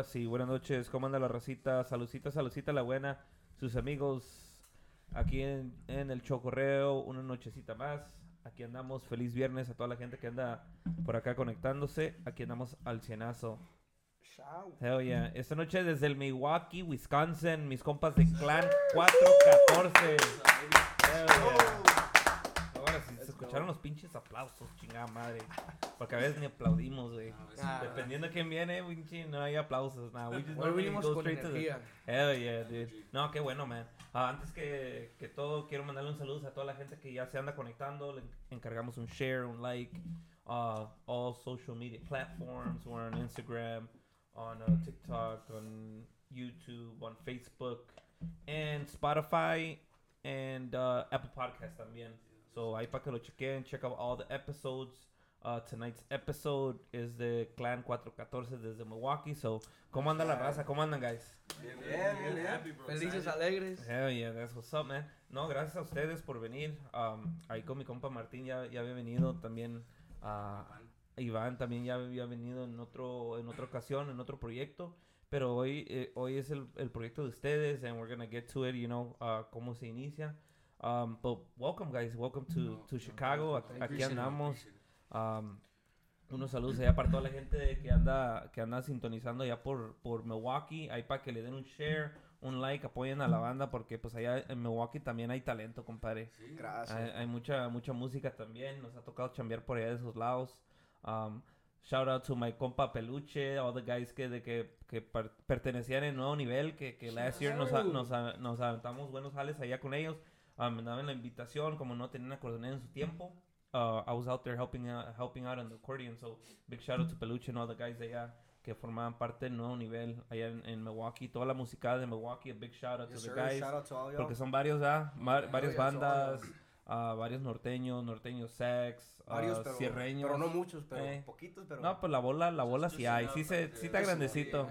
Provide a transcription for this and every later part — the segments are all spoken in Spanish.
Ahora sí, buenas noches. ¿Cómo anda la racita? Saludcita, saludcita la buena. Sus amigos aquí en, en el Chocorreo, una nochecita más. Aquí andamos, feliz viernes a toda la gente que anda por acá conectándose. Aquí andamos al cienazo. Hell yeah. Esta noche desde el Milwaukee, Wisconsin, mis compas de Clan 414. Hell yeah. Escucharon los pinches aplausos, chingada madre. Porque a veces ni aplaudimos, güey. Ah. Dependiendo de quién viene, pinche, no hay aplausos. Nah, we just Hoy normally vinimos go con to energía. Hell yeah, dude. No, qué bueno, man. Ah, antes que, que todo, quiero mandarle un saludo a toda la gente que ya se anda conectando. Le encargamos un share, un like. Uh, all social media platforms. We're on Instagram, on uh, TikTok, on YouTube, on Facebook, and Spotify, and uh, Apple Podcasts también. So ahí para que lo chequen, check out all the episodes. Uh, tonight's episode is the Clan 414 desde Milwaukee. So, ¿cómo anda la raza? ¿Cómo andan, guys? Bien, bien, bien. Felices, alegres. Hell yeah, that's what's up, man. No, gracias a ustedes por venir. Um, ahí con mi compa Martín ya, ya había venido también. ah, Iván también ya había venido en otro en otra ocasión, en otro proyecto. Pero hoy eh, hoy es el, el proyecto de ustedes and we're gonna get to it, you know, uh, cómo se inicia. Um, but welcome, guys. Welcome to, to Chicago. Ac- Aquí andamos. Um, unos saludos allá para toda la gente que anda que anda sintonizando allá por, por Milwaukee. Ahí para que le den un share, un like, apoyen a la banda porque pues allá en Milwaukee también hay talento, compadre. Gracias. Hay, hay mucha mucha música también. Nos ha tocado chambear por allá de esos lados. Um, shout out to my compa Peluche, all the guys que de que, que per- pertenecían en nuevo nivel, que, que last year nos, nos, nos aventamos buenos jales allá con ellos. Um, me daban la invitación, como no tenían acordeón en su tiempo. Uh, I was out there helping out, helping out on the accordion, so big shout out to Peluche and all the guys de allá que formaban parte del nuevo nivel allá en, en Milwaukee. Toda la música de Milwaukee, a big shout out Yes, to the sir. guys. Shout out to all. Porque son varios, ¿ah? Ma- varias bandas, ah, varios norteños, norteños sex, Varios, pero, cierreños. pero no muchos, pero Eh. poquitos, pero... No, pues la bola, la bola sí hay, sí, se, sí está grandecito.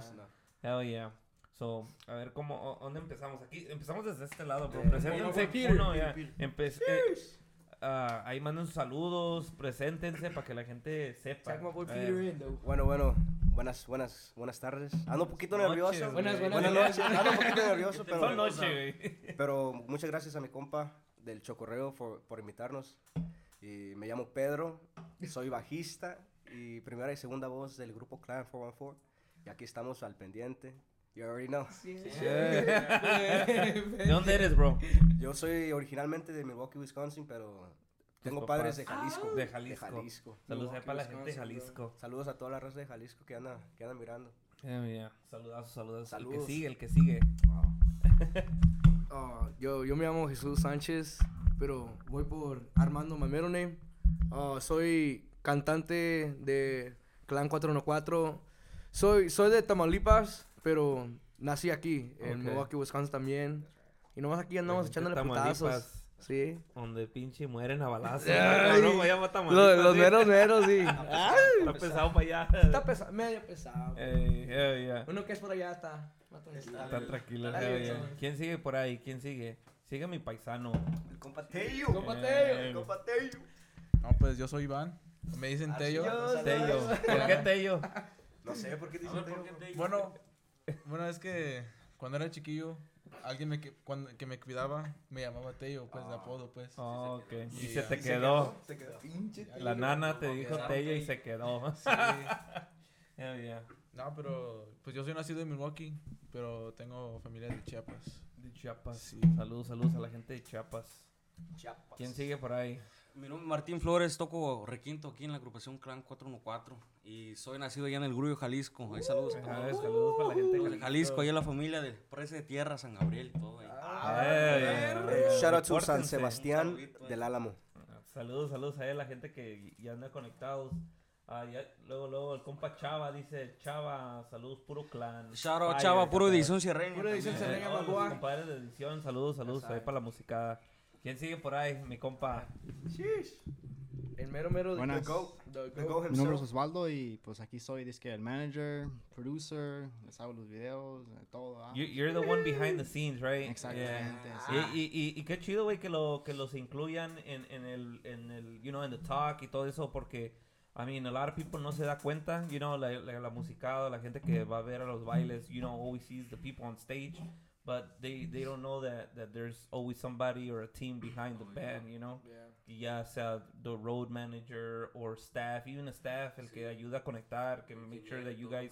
Hell yeah. So, a ver cómo, o- ¿dónde empezamos? Aquí, empezamos desde este lado, bro. Eh, Preséntense uno, ya. Peter. Empe- eh, ah, ahí manden sus saludos, preséntense para que la gente sepa. Though. Bueno, bueno. Buenas, buenas, buenas tardes. Ando un poquito Noches, nervioso. Buenas, Buenas buenas noches. Ando un poquito nervioso, pero... Son noche. Pero muchas gracias a mi compa del Chocorreo por, por invitarnos. Y me llamo Pedro, soy bajista y primera y segunda voz del grupo Clan 414. Y aquí estamos al pendiente. You already know. ¿De dónde eres, bro? Yo soy originalmente de Milwaukee, Wisconsin, pero tengo papás. padres de Jalisco. De Jalisco. Jalisco. Saludos para la gente de. Jalisco. Saludos a toda la raza de Jalisco que anda, que anda mirando. Yeah. Saludazos, saludazos. El que Saludos. sigue, el que sigue. Ah, yo, yo me llamo Jesús Sánchez, pero voy por Armando Mamerone. Ah, soy cantante de Clan 414. Soy, soy de Tamaulipas, pero nací aquí, en Ok. Milwaukee, Wisconsin también. Y nomás aquí andamos echándole putazos. Sí. Donde pinche mueren a balazos. Ay. No, vaya a Los, los meros, meros, sí. Está pesado para allá. Está pesado, medio pesado. Ey, hell yeah. Uno que es por allá está. más tranquilo. Está tranquilo. Está. ¿Quién sigue por ahí? ¿Quién sigue? Sigue mi paisano. El compa Tello. Compa Eh, Tello. El compa Tello. No, pues yo soy Iván. Me dicen Tello. Tello. ¿Por qué Tello? No sé por qué dicen Tello. Bueno, bueno, es que cuando era chiquillo, alguien me, que, cuando, que me cuidaba me llamaba Tello, pues de apodo, pues. Oh, ok. Y se te quedó. Se quedó. Pinche La nana te dijo Tello y se quedó. Sí. Hell yeah. No, pero pues yo soy nacido en Milwaukee, pero tengo familia de Chiapas. De Chiapas. Sí. Saludos, saludos a la gente de Chiapas. Chiapas. ¿Quién sigue por ahí? Mi nombre es Martín Flores, toco requinto aquí en la agrupación Clan 414 y soy nacido allá en el Grullo, Jalisco. Ahí saludos a Ah, todos. saludos para la gente de Jalisco. Jalisco, allá la familia de Presa de Tierra, San Gabriel y todo ahí. Hell yeah. Eh, Shout out to San. Sebastián saludito ahí. del Álamo. Saludos, saludos a la gente que ya anda conectados. Ah, ya- luego, luego el compa Chava dice, Chava, saludos, puro clan. Shout out, Fire, chava, puro edición sierreña. Pura edición. Eh, Sierreña, compadres de edición, saludos, saludos ahí para la musicada. ¿Quién sigue por ahí? Mi compa. El mero mero de Buenas. The Goat. The The Mi nombre es. Osvaldo y pues aquí soy disque el manager, producer, les hago los videos, todo. ¿ah? You- You're the one behind the scenes, right? Exactamente. Yeah. sí. Y, y, y, y qué chido, güey, que, lo, que los incluyan en, en, el, en el, you know, en the talk y todo eso, porque I mean, a lot of people no se da cuenta, you know, la, la, la musicada, la gente que va a ver a los bailes, you know, always sees the people on stage, but they, they don't know that, that there's always somebody or a team behind the band, you know. Ya sea the road manager or staff, even the staff, el que ayuda a conectar, que make sure that you guys,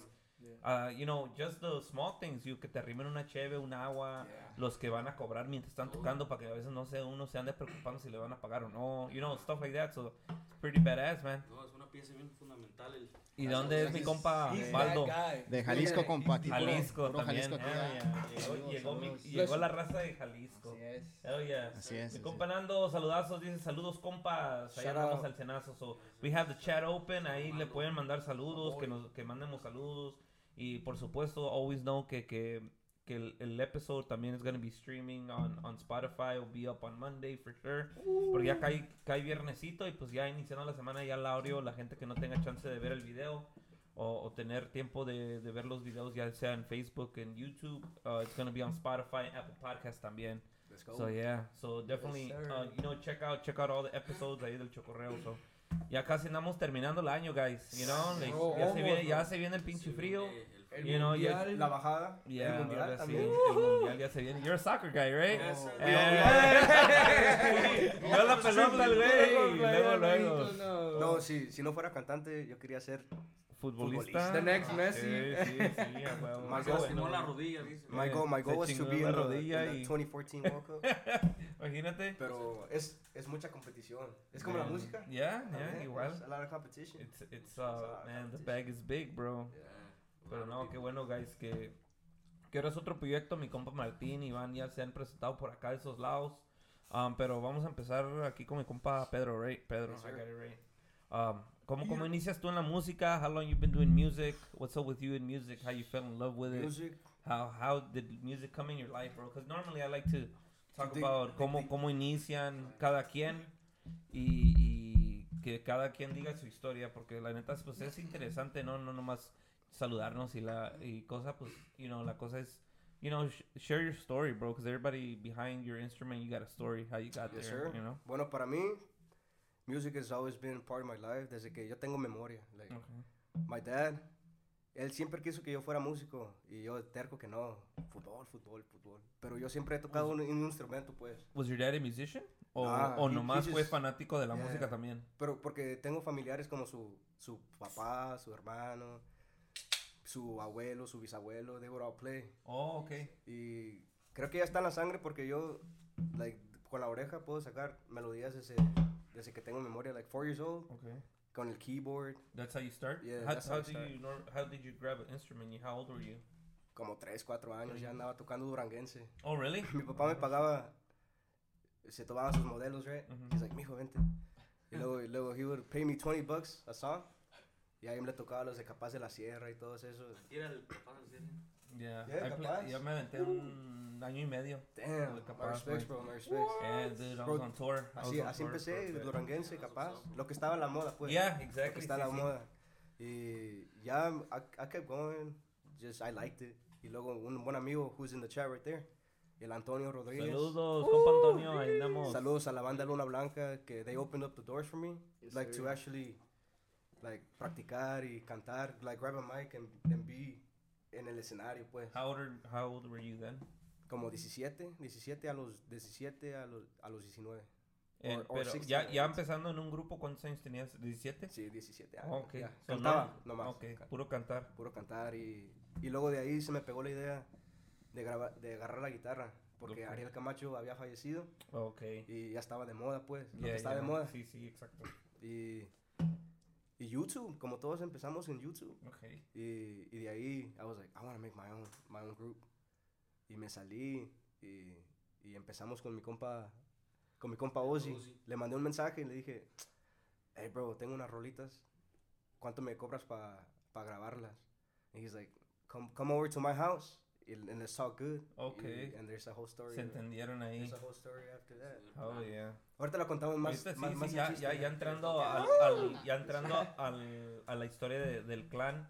uh, you know, just the small things, you que te arrimen una cheve, un agua, los que van a cobrar mientras están tocando para que a veces no sé, uno se ande preocupando si le van a pagar o no, you know, stuff like that, so it's pretty badass, man. No, es una pieza bien fundamental. El, ¿Y de dónde es mi compa Baldo? guy. De Jalisco, compa. Jalisco puro también. Jalisco yeah. Llegó, llegó, mi- llegó la raza de Jalisco. Así es. Hell yeah. Así es, Mi compa Nando, saludazos, dice saludos compas. Andamos out. al cenazo. So, we have the chat open, ahí le pueden mandar saludos, que nos que mandemos saludos. Y por supuesto, always know que, que, que el, el episode también es gonna be streaming on, on Spotify, will be up on Monday for sure. Porque ya cae, cae viernesito y pues ya iniciando la semana ya el audio, la gente que no tenga chance de ver el video. O, o tener tiempo de, de ver los videos ya sea en Facebook, en YouTube, uh, it's gonna be on Spotify, Apple Podcast también. Let's go. So yeah, so definitely, sir. uh, you know, check out, check out all the episodes ahí del Chocorreo. So ya casi andamos terminando el año, guys. You know, like, ya, se viene, ya se viene el pinche frío. El You know, mundial. La bajada, Yeah, el mundial ahora sí, también. el mundial ya se viene. You're a soccer guy, right? Yes. Eh, Yo la pelota, el güey. y Luego, luego. No. No, si, si no fuera cantante, yo quería ser Futbolista. The next Messi. Sí, sí, sí. Más Qué goal. la rodilla, dice. My Eh, goal, my was to be la in the, rodilla in the y- 2014 World Cup. Imagínate. Pero es, es mucha competición. Es como la música. Yeah, yeah, igual. there's A lot of competition. It's, it's, uh, man, the bag is big, bro. Pero no, qué bueno, guys, que, que ahora es otro proyecto. Mi compa Martín, Iván ya se han presentado por acá de esos lados. Um, pero vamos a empezar aquí con mi compa Pedro, right? Pedro, Yes, I sir. got it right. Um, ¿cómo, ¿Cómo inicias tú en la música? How long you been doing music? What's up with you in music? How you fell in love with it? Music. How, how did music come in your life, bro? Because normally I like to talk Think- about cómo, think- cómo inician cada quien y, y que cada quien diga su historia, porque la neta pues es interesante, no, no nomás saludarnos y la y cosa pues, you know, la cosa es, you know, sh- share your story, bro, because everybody behind your instrument, you got a story, how you got Yes, there, sir. you know. Bueno, para mí, music has always been part of my life desde que yo tengo memoria. Like, Okay. my dad, él siempre quiso que yo fuera músico y yo terco que no. Fútbol, fútbol, fútbol. Pero yo siempre he tocado un, un instrumento, pues. Was your dad a musician? O, Nah, o nomás he fue just- fanático de la yeah. música también. Pero porque tengo familiares como su, su papá, su hermano, su abuelo, su bisabuelo, they would all play. Oh, okay. Y creo que ya está en la sangre porque yo, like, con la oreja puedo sacar melodías desde, desde que tengo memoria, like four years old, Okay. con el keyboard, That's how you start? Yeah, how, that's how how did start. you how did you grab an instrument? How old were you? como tres, cuatro años, ya andaba tocando duranguense. Oh, really? Mi papá me pagaba, se tomaban sus modelos, right? Ujú. He's like, mijo, vente. Y luego, y luego he would pay me 20 bucks a song. Y ahí me le tocaba los de Capaz de la Sierra y todos esos. Era el papá del cine. Yeah. Yeah, I play- capaz. yo me aventé un año y medio. Damn, de my Capaz, respects, bro, my respects. Yeah, dude, I was Bro, on tour. I was Así, on así tour empecé, a duranguense, capaz. Lo que estaba en la moda, pues. Yeah, Lo que exactly. está sí, en la sí. moda. Y ya, I, I kept going. Just, I liked it. Y luego un buen amigo who's in the chat right there. El Antonio Rodríguez. Saludos, compa Antonio. Ahí andamos. Saludos a la banda Luna Blanca que they opened up the doors for me, Yes, like sir. to actually like practicar y cantar, like grab a mic and, and be en el escenario, pues. How old, are- how old were you then? Como 17, 17 a los 17 a los a los 19. Eh, Or- or pero 16, ya, ya empezando en un grupo, ¿cuántos años tenías? ¿17? Sí, 17 años. Oh, ok. ya. So, Cantaba no- nomás. Ok, ca- puro cantar. Puro cantar y, y luego de ahí se me pegó la idea de grabar de agarrar la guitarra porque Ok. Ariel Camacho había fallecido Ok. y ya estaba de moda, pues. Lo Yeah, que está yeah. de moda. Sí, sí, exacto. Y, y YouTube, como todos empezamos en YouTube. Y, y de ahí, I was like, I want to make my own, my own group. Y me salí y, y empezamos con mi compa, con mi compa Ozzy. Ozzy. Le mandé un mensaje y le dije, hey bro, tengo unas rolitas. ¿Cuánto me cobras para grabarlas? And he's like, come, come over to my house and, let's talk good. Okay. Y- and there's a whole story. Se entendieron ahí. There's a whole story after that. Oh, yeah. Ahorita la contamos más, Ahorita sí, más, sí, más ya, ya, ya entrando, al, al- ya entrando al, a la historia de- del clan,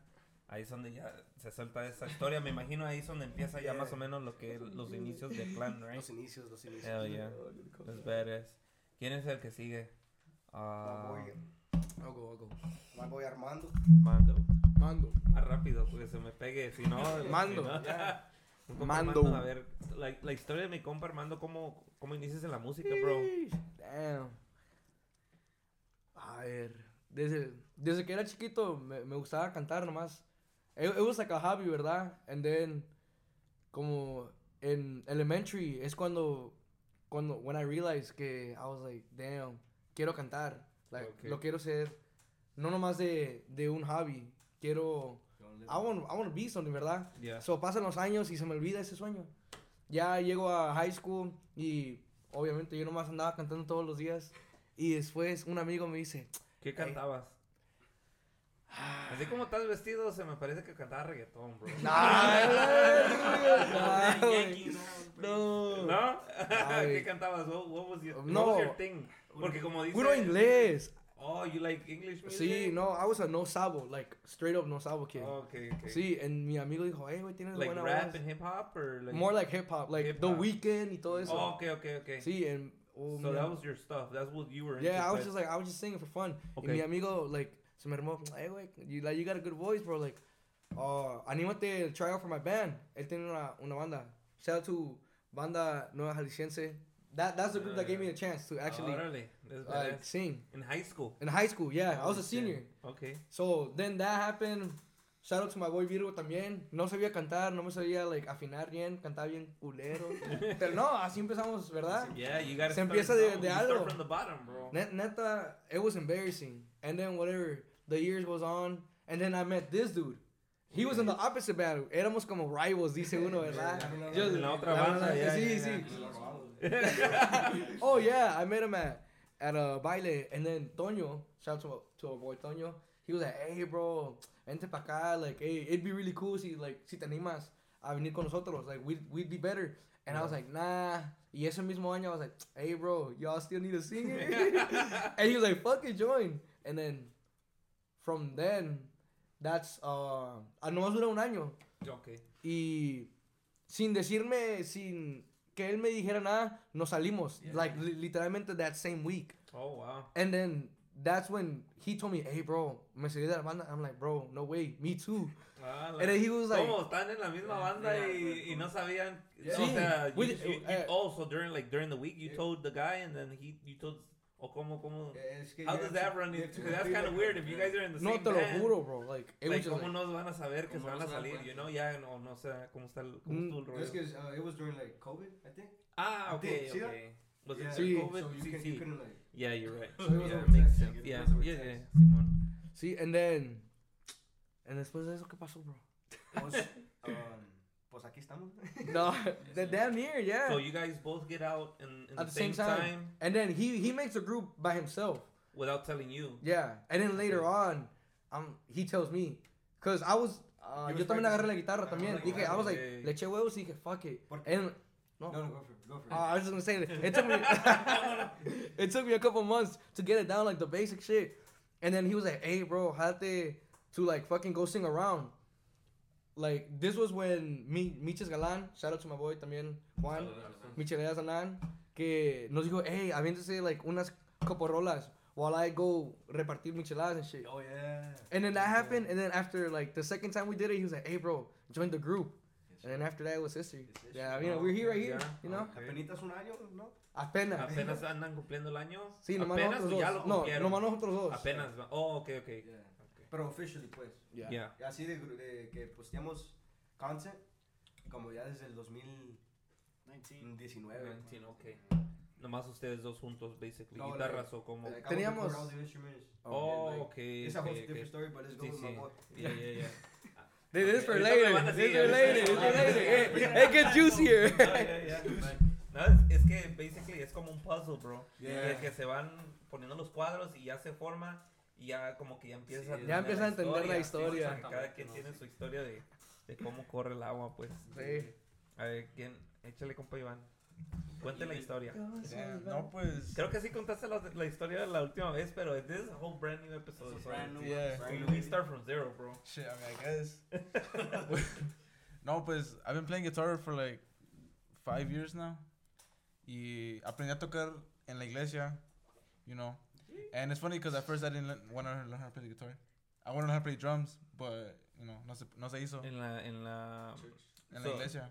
ahí es donde ya se suelta esa historia. Me imagino ahí es donde empieza ya Yeah. más o menos lo que los inicios del clan, right? Los inicios, los inicios. Hell yeah. That's badass. ¿Quién es el que sigue? Ah, boy, I'll go, I'll go. Más voy Armando. Mando. Mando. Más rápido, porque se me pegue. Si no. Mando. si no- compa Mando. Armando, A ver, la, la historia de mi compa Armando, ¿cómo, cómo inicias en la música, bro? Damn. A ver, desde, desde que era chiquito me, me gustaba cantar nomás. It, it was like a hobby, ¿verdad? And then, como en elementary, es cuando, cuando, when I realized que I was like, damn, quiero cantar. Like, Okay. lo quiero ser, no nomás de, de un hobby. Quiero, I want, I want to be something, ¿verdad? Yeah. So pasan los años y se me olvida ese sueño. Ya llego a high school y obviamente yo nomás andaba cantando todos los días. Y después un amigo me dice, ¿Qué cantabas? Así como estás vestido, se me parece que cantaba reggaetón, bro. "Nah, güey, no, ¿No? Ay. ¿Qué cantabas? What, what was your, No. what was your thing? Porque como dice... Puro inglés. Oh, you like English music? Sí, no, I was a no sabo, like straight up no sabo kid. Okay, okay. Sí, and mi amigo dijo, hey, güey, tienes Like buena rap voz. and hip hop or like... More like hip hop, like Hip The hop. Weeknd y todo eso. Oh, okay, okay, okay. Sí, and oh, So that was your stuff. That's what you were into. Yeah, I was just like, I was just singing for fun. Okay. Y mi amigo, like, se me armó, hey, güey, you, like, you got a good voice, bro. Like, uh, anímate to try out for my band. Él tiene una, una banda. Shout out to Banda Nueva Jalisciense. That, that's the group that gave me a chance to actually, oh, Órale, that's like, badass. sing. In high school. In high school, yeah. I was a Oh, shit. senior. Okay. So, then that happened. Shout out to my boy Virgo también. No sabía cantar, no me sabía, like, afinar bien. Cantaba bien culero. Pero no, así empezamos, ¿verdad? Yeah, you gotta Se start, empieza de- de algo. start from the bottom, bro. Net, neta, it was embarrassing. And then whatever, the years goes on, and then I met this dude. He was in the opposite battle. Éramos como rivals, dice uno, ¿verdad? Just- En la otra banda, ya, sí, ya, sí. oh yeah, I met him at at a baile, and then Toño, shout out to to our boy Toño. He was like, hey bro, vente pa acá, like, hey, it'd be really cool si like si te animas a venir con nosotros, like we'd we'd be better. And I was like, nah. Y ese mismo año I was like, hey bro, y'all still need a singer? and he was like, fuck it, join. And then from then, that's uh, ah, nomás dura un año. Okay. Y sin decirme, sin que él me dijera nada, nos salimos. Like, li- literalmente that same week. Oh, wow. And then that's when he told me, hey, bro, me salí de la banda. I'm like, bro, no way, me too. Ah, la- And then he was like, ¿Cómo? Están en la misma banda y, y no sabían. Sí. O sea, you, you, you, eh, oh, so during like during the week you told the guy and then he you told o cómo cómo Es que How does that to- run to that's kind of weird if you guys are in the no same te lo band. juro, bro. Like, it Like, was just ¿cómo like, nos van a saber que se ¿Cómo van no a salir? cuenta? You know, ya no, no sé cómo está el, cómo Mm, estuvo el rollo. 'cause, uh, it was during like COVID, I think. Ah, okay, think- okay. Was it Yeah, Sí. COVID? So you, Sí, can, sí. you couldn't like. Yeah, you're right. So it was yeah, makes sense. Yeah. Simón. sí, and then, and después de eso, ¿qué pasó, bro? Pues aquí estamos. No, the damn near, yeah. So you guys both get out in, in At the same, time. And then he he makes a group by himself. without telling you. Yeah, and then later on, um, he tells me, cause I was, uh, He yo was también agarré la practicing. guitarra Ah, también. la Dije, I was like, guitarra, le eché huevos y dije, fuck it. ¿Por? And, no, No, no, go for it. Go for it. uh, I was just gonna say, it took me, it took me a couple months to get it down, like the basic shit. And then he was like, hey, bro, jate to like fucking go sing around. Like, this was when Mi, Miches Galán, shout out to my boy también, Juan, Micheleas Galán, que nos dijo, hey, aviéntese like unas coporrolas while I go repartir micheladas and shit. Oh yeah. And then that happened, and then after like the second time we did it, he was like, "Hey, bro, join the group." And then after that it was history. It's history. Yeah, you know, we're here right here. Yeah. You know, Okay. Apenitas un año, ¿no? apenas. Apenas andan cumpliendo el año. Sí, nomás Apenas nosotros ya dos. lo No, nomás nosotros dos. Apenas. Oh, okay, okay. Yeah. Pero officially, pues. Yeah. Yeah. Y Así de, de que posteamos content, como ya desde el 2019. 19, okay. Nomás ustedes dos juntos, basically. No, Guitarras o como. Teníamos-. Oh, like, okay. It's a whole okay, different okay. story, but let's go Sí, with my sí. boy. Yeah, yeah, yeah. This is for later. This is for later. This is for later. It, it gets juicier. No, yeah, yeah. No, es, es que basically es como un puzzle, bro. Yeah. Que, que se van poniendo los cuadros y ya se forma y ya como que ya empiezas Sí, a ya entender empiezas a entender la sí, historia. o sea, que cada quien tiene su historia de, de cómo corre el agua, pues. Sí. A ver, ¿quién? Échale, compa Iván. Cuente la historia. Yeah, no, pues. Creo que sí contaste la, la historia la última vez, pero this is a whole brand new episode. It's brand new Yeah. we, we start from zero, bro. Shit, I mean, I guess. no, pues, I've been playing guitar for like five years now. Y aprendí a tocar en la iglesia, you know. And it's funny because at first I didn't want to learn how to play the guitar. I wanted to learn how to play drums, but you know, no se, no se hizo En la, en la... en so- la iglesia.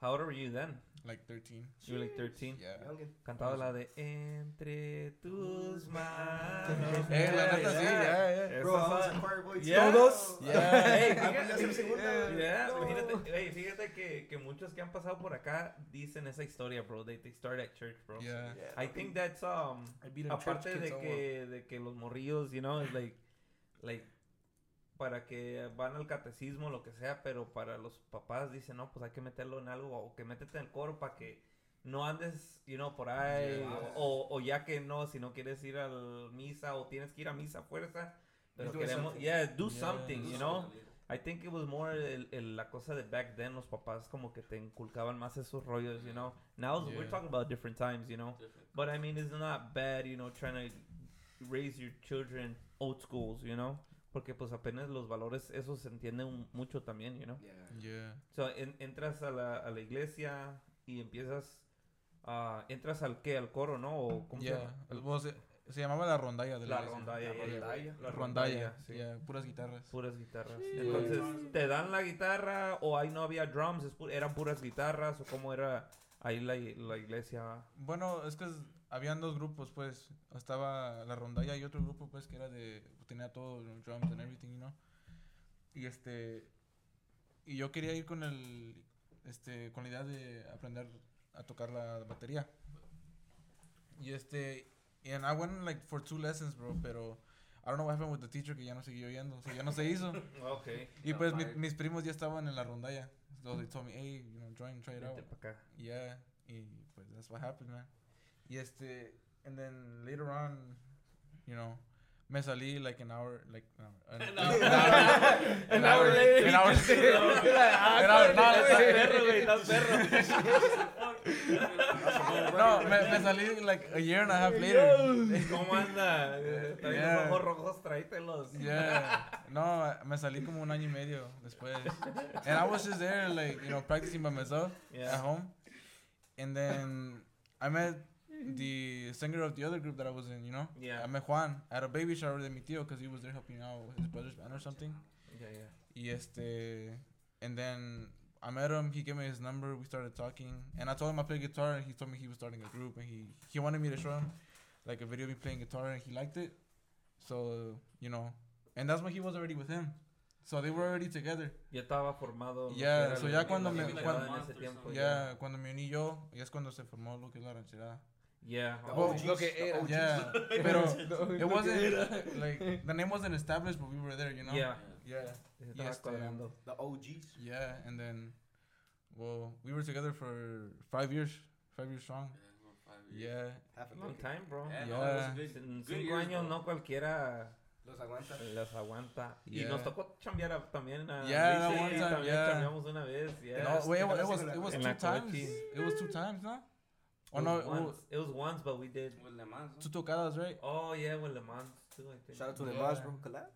How old were you then? Like 13. You were like 13. Yeah. Cantaba la de Entre tus manos. Eh, la neta sí, Yeah. yeah, yeah. Bro, I Esa- was a choir boy too. Yeah. Todos. Yeah. Hey, fíjate, imagínate, hey, que, que muchos que han pasado por acá dicen esa historia, bro. They, they start at church, bro. Yeah. Yeah, I think that's um a aparte de que de que los morrillos, you know, es like like para que van al catecismo lo que sea, pero para los papás dicen, "No, pues hay que meterlo en algo o que métete en el coro para que no andes, you know, por ahí Yeah. o, o ya que no, si no quieres ir a misa o tienes que ir a misa a fuerza, pero Do queremos, something. yeah, do Yeah. something, you know. I think it was more el, el- la cosa de back then, los papás como que te inculcaban más esos rollos, you know. Now we're talking about different times, you know. But I mean, it's not bad, you know, trying to raise your children old schools, you know. Porque pues apenas los valores, eso se entiende un- mucho también, you know. Yeah. Yeah. So, en- entras a la, a la iglesia y empiezas, ah, entras al qué, al coro, ¿no? O, ¿cómo se Yeah. llama? Well, se, se llamaba la rondalla de la, La iglesia. rondalla. La rondalla. La Rondalla. sí. Yeah, puras guitarras. Puras guitarras. Entonces, ¿te dan la guitarra o ahí no había drums? es pu- ¿Eran puras guitarras o cómo era ahí la, la iglesia? Bueno, es que es- habían dos grupos, pues. Estaba la rondalla y otro grupo, pues, que era de... Tenía todo, drums and everything, you know. Y este... Y yo quería ir con el... Este... Con la idea de aprender a tocar la batería. Y este... And I went, like, for two lessons, bro, pero... I don't know what happened with the teacher que ya no siguió yendo. O sea, ya no se hizo. Ok. y pues mi- mis primos ya estaban en la rondalla. So they told me, hey, you know, join, try it out. Vente pa' acá. Yeah, y pues that's what happened, man. Y este, and then later on, you know, me salí like an hour, like no, an, hour, an hour, an hour, an hour, no, me, me salí like a year and a half later. ¿Cómo anda? Trae Yeah. los ojos rojos, tráetelos. Yeah, no, me salí como un año y medio después, and I was just there, like you know, practicing by myself Yeah. at home, and then I met the singer of the other group that I was in, you know. Yeah. I met Juan at a baby shower de mi tío because he was there helping out with his brother's band or something. Yeah, yeah. Y este, and then I met him. He gave me his number. We started talking, and I told him I play guitar, and he told me he was starting a group, and he he wanted me to show him like a video of me playing guitar, and he liked it. So you know, and that's when he was already with him. So they were already together. Ya estaba formado. Yeah, so la- ya cuando me- rancherada cuando- en ese tiempo, Yeah, cuando me uní yo, y es cuando se formó lo que es la rancherada. Yeah. The oh, OGs, lo que the Yeah, pero it wasn't like the name wasn't established, but we were there, you know. Yeah. Yeah. se estaba este. The OGs. Yeah, and then, well, we were together for five years, five years strong. Yeah, Half a Long decade. time, bro. Yeah, Yeah. no, it was good- En good cinco years, años bro. no cualquiera Los aguanta. las aguanta. Y Yeah. nos tocó chambear a- también a Yeah, that Luis, one sí, time, también yeah. chambeamos una vez. Yeah. no, wait, it, Yes, it was en la- it was en two la times. Cochi. It was two times, no? Oh no, it was It was once, but we did. With Le Mans, two tocadas, right? Oh, yeah, with Le Mans too, I think. Shout out to the Yeah. Mars, bro. Collab.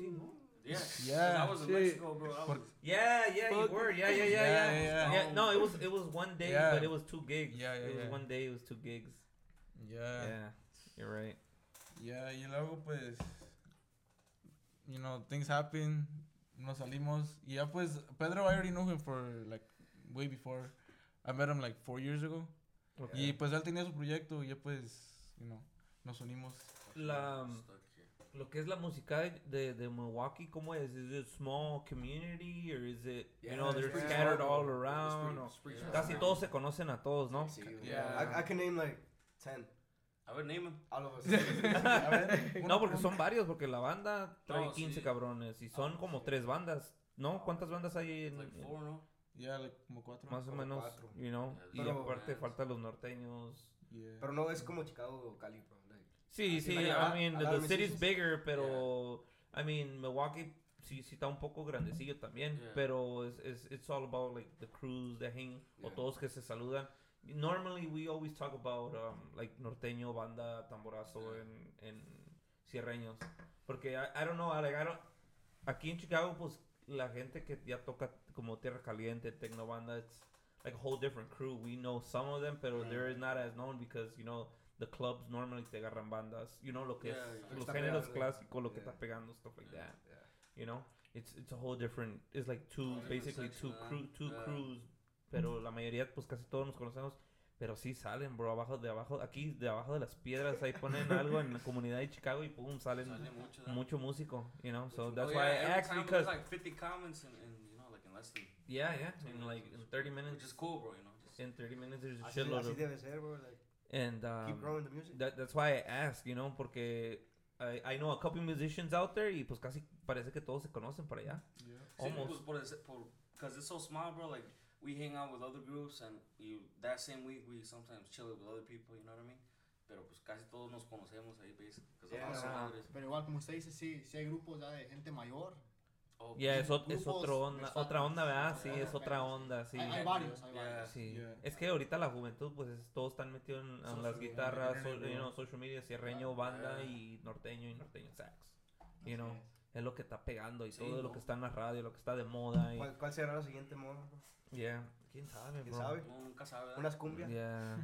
Sí, ¿no? Yeah. Yeah. 'cause I was in Sí. Mexico, bro. I was, Yeah, yeah, you were. Yeah, yeah, yeah, Yeah, yeah. yeah, yeah. no, it was it was one day, Yeah. but it was two gigs. Yeah, yeah, It was yeah. one day, it was two gigs. Yeah. Yeah, you're right. Yeah, y luego pues, you know, things happen, nos salimos, y ya pues, Pedro, I already knew him for like way before. I met him like four years ago. Y pues él tenía su proyecto y ya pues, you know, nos unimos. La, lo que es la música de, de Milwaukee, ¿cómo es? Is it small community or is it, you Yeah, know, they're scattered small, all around? pretty- pretty Yeah. Casi todos se conocen a todos, ¿no? Yeah. I, I can name like 10. I would name. All of us. A ver, No, porque son varios, porque la banda trae No, 15 sí. cabrones y son como tres bandas, ¿no? ¿Cuántas bandas hay en, Like en- four, ¿no? Yeah, like como cuatro. más o menos, cuatro. you know? Y Pero- aparte faltan los norteños. Yeah. Pero no es como Chicago o Cali, bro. Like, Sí, sí, I mean, a the, the city's bigger, pero, I mean, Milwaukee sí, sí está un poco grandecillo también, Yeah. pero es, es, it's all about, like, the crews that hang, o Yeah. todos que se saludan. Normally, we always talk about, um, like, norteño, banda, tamborazo en, en cierreños. Porque, I, I don't know, like, I don't, aquí en Chicago, pues, la gente que ya toca como Tierra Caliente, Tecnobanda, it's like a whole different crew. We know some of them, pero they're not as known because, you know, the clubs normally te agarran bandas, you know, lo que Yeah, es, yeah. los géneros clásicos, lo que está pegando, stuff like Yeah, that, you know. It's, it's a whole different, it's like two, basically two, crew, two crews, pero la mayoría, pues casi todos nos conocemos, pero sí salen, bro, abajo, de abajo, aquí, de abajo de las piedras, ahí ponen algo en la comunidad de Chicago y pum, salen Sale mucho, mucho músico, you know, so Oh, that's yeah, why I every asked because, like 50 comments and, and you know like in less than yeah, yeah, in like, in 30 minutes, which is cool, bro. You know, just in 30 minutes there's a Así, shitload así of, debe ser, bro. Like, and, keep um, growing the music. That, that's why I ask, you know, porque I, I know a couple musicians out there y pues casi parece que todos se conocen por allá. Yeah. Sí, Almost. pues, por ese- por, cause it's so small, bro. Like we hang out with other groups, and you that same week we sometimes chill with other people. You know what I mean? Pero pues casi todos nos conocemos ahí, basic. Cause Yeah. Ah. Pero igual, como usted dice, sí, sí hay grupos ya de gente mayor. Oh, Ya, pues, es, es otra onda, otra onda, ¿verdad? Sí, Yeah. es otra onda, sí. Hay, hay varios, hay Yeah. varios. Sí. Yeah. Es que ahorita la juventud, pues es- todos están metidos en, las guitarras, so- you know, social media, cierreño, banda Yeah. y norteño y norteño sax. Así You know, es. lo que está pegando y Sí, todo lo ¿no? que está en la radio, lo que está de moda. Y, ¿Cuál, ¿Cuál será la siguiente moda? yeah, quién sabe, ¿Quién bro. sabe? nunca sabe. ¿verdad? ¿Unas cumbias? Yeah.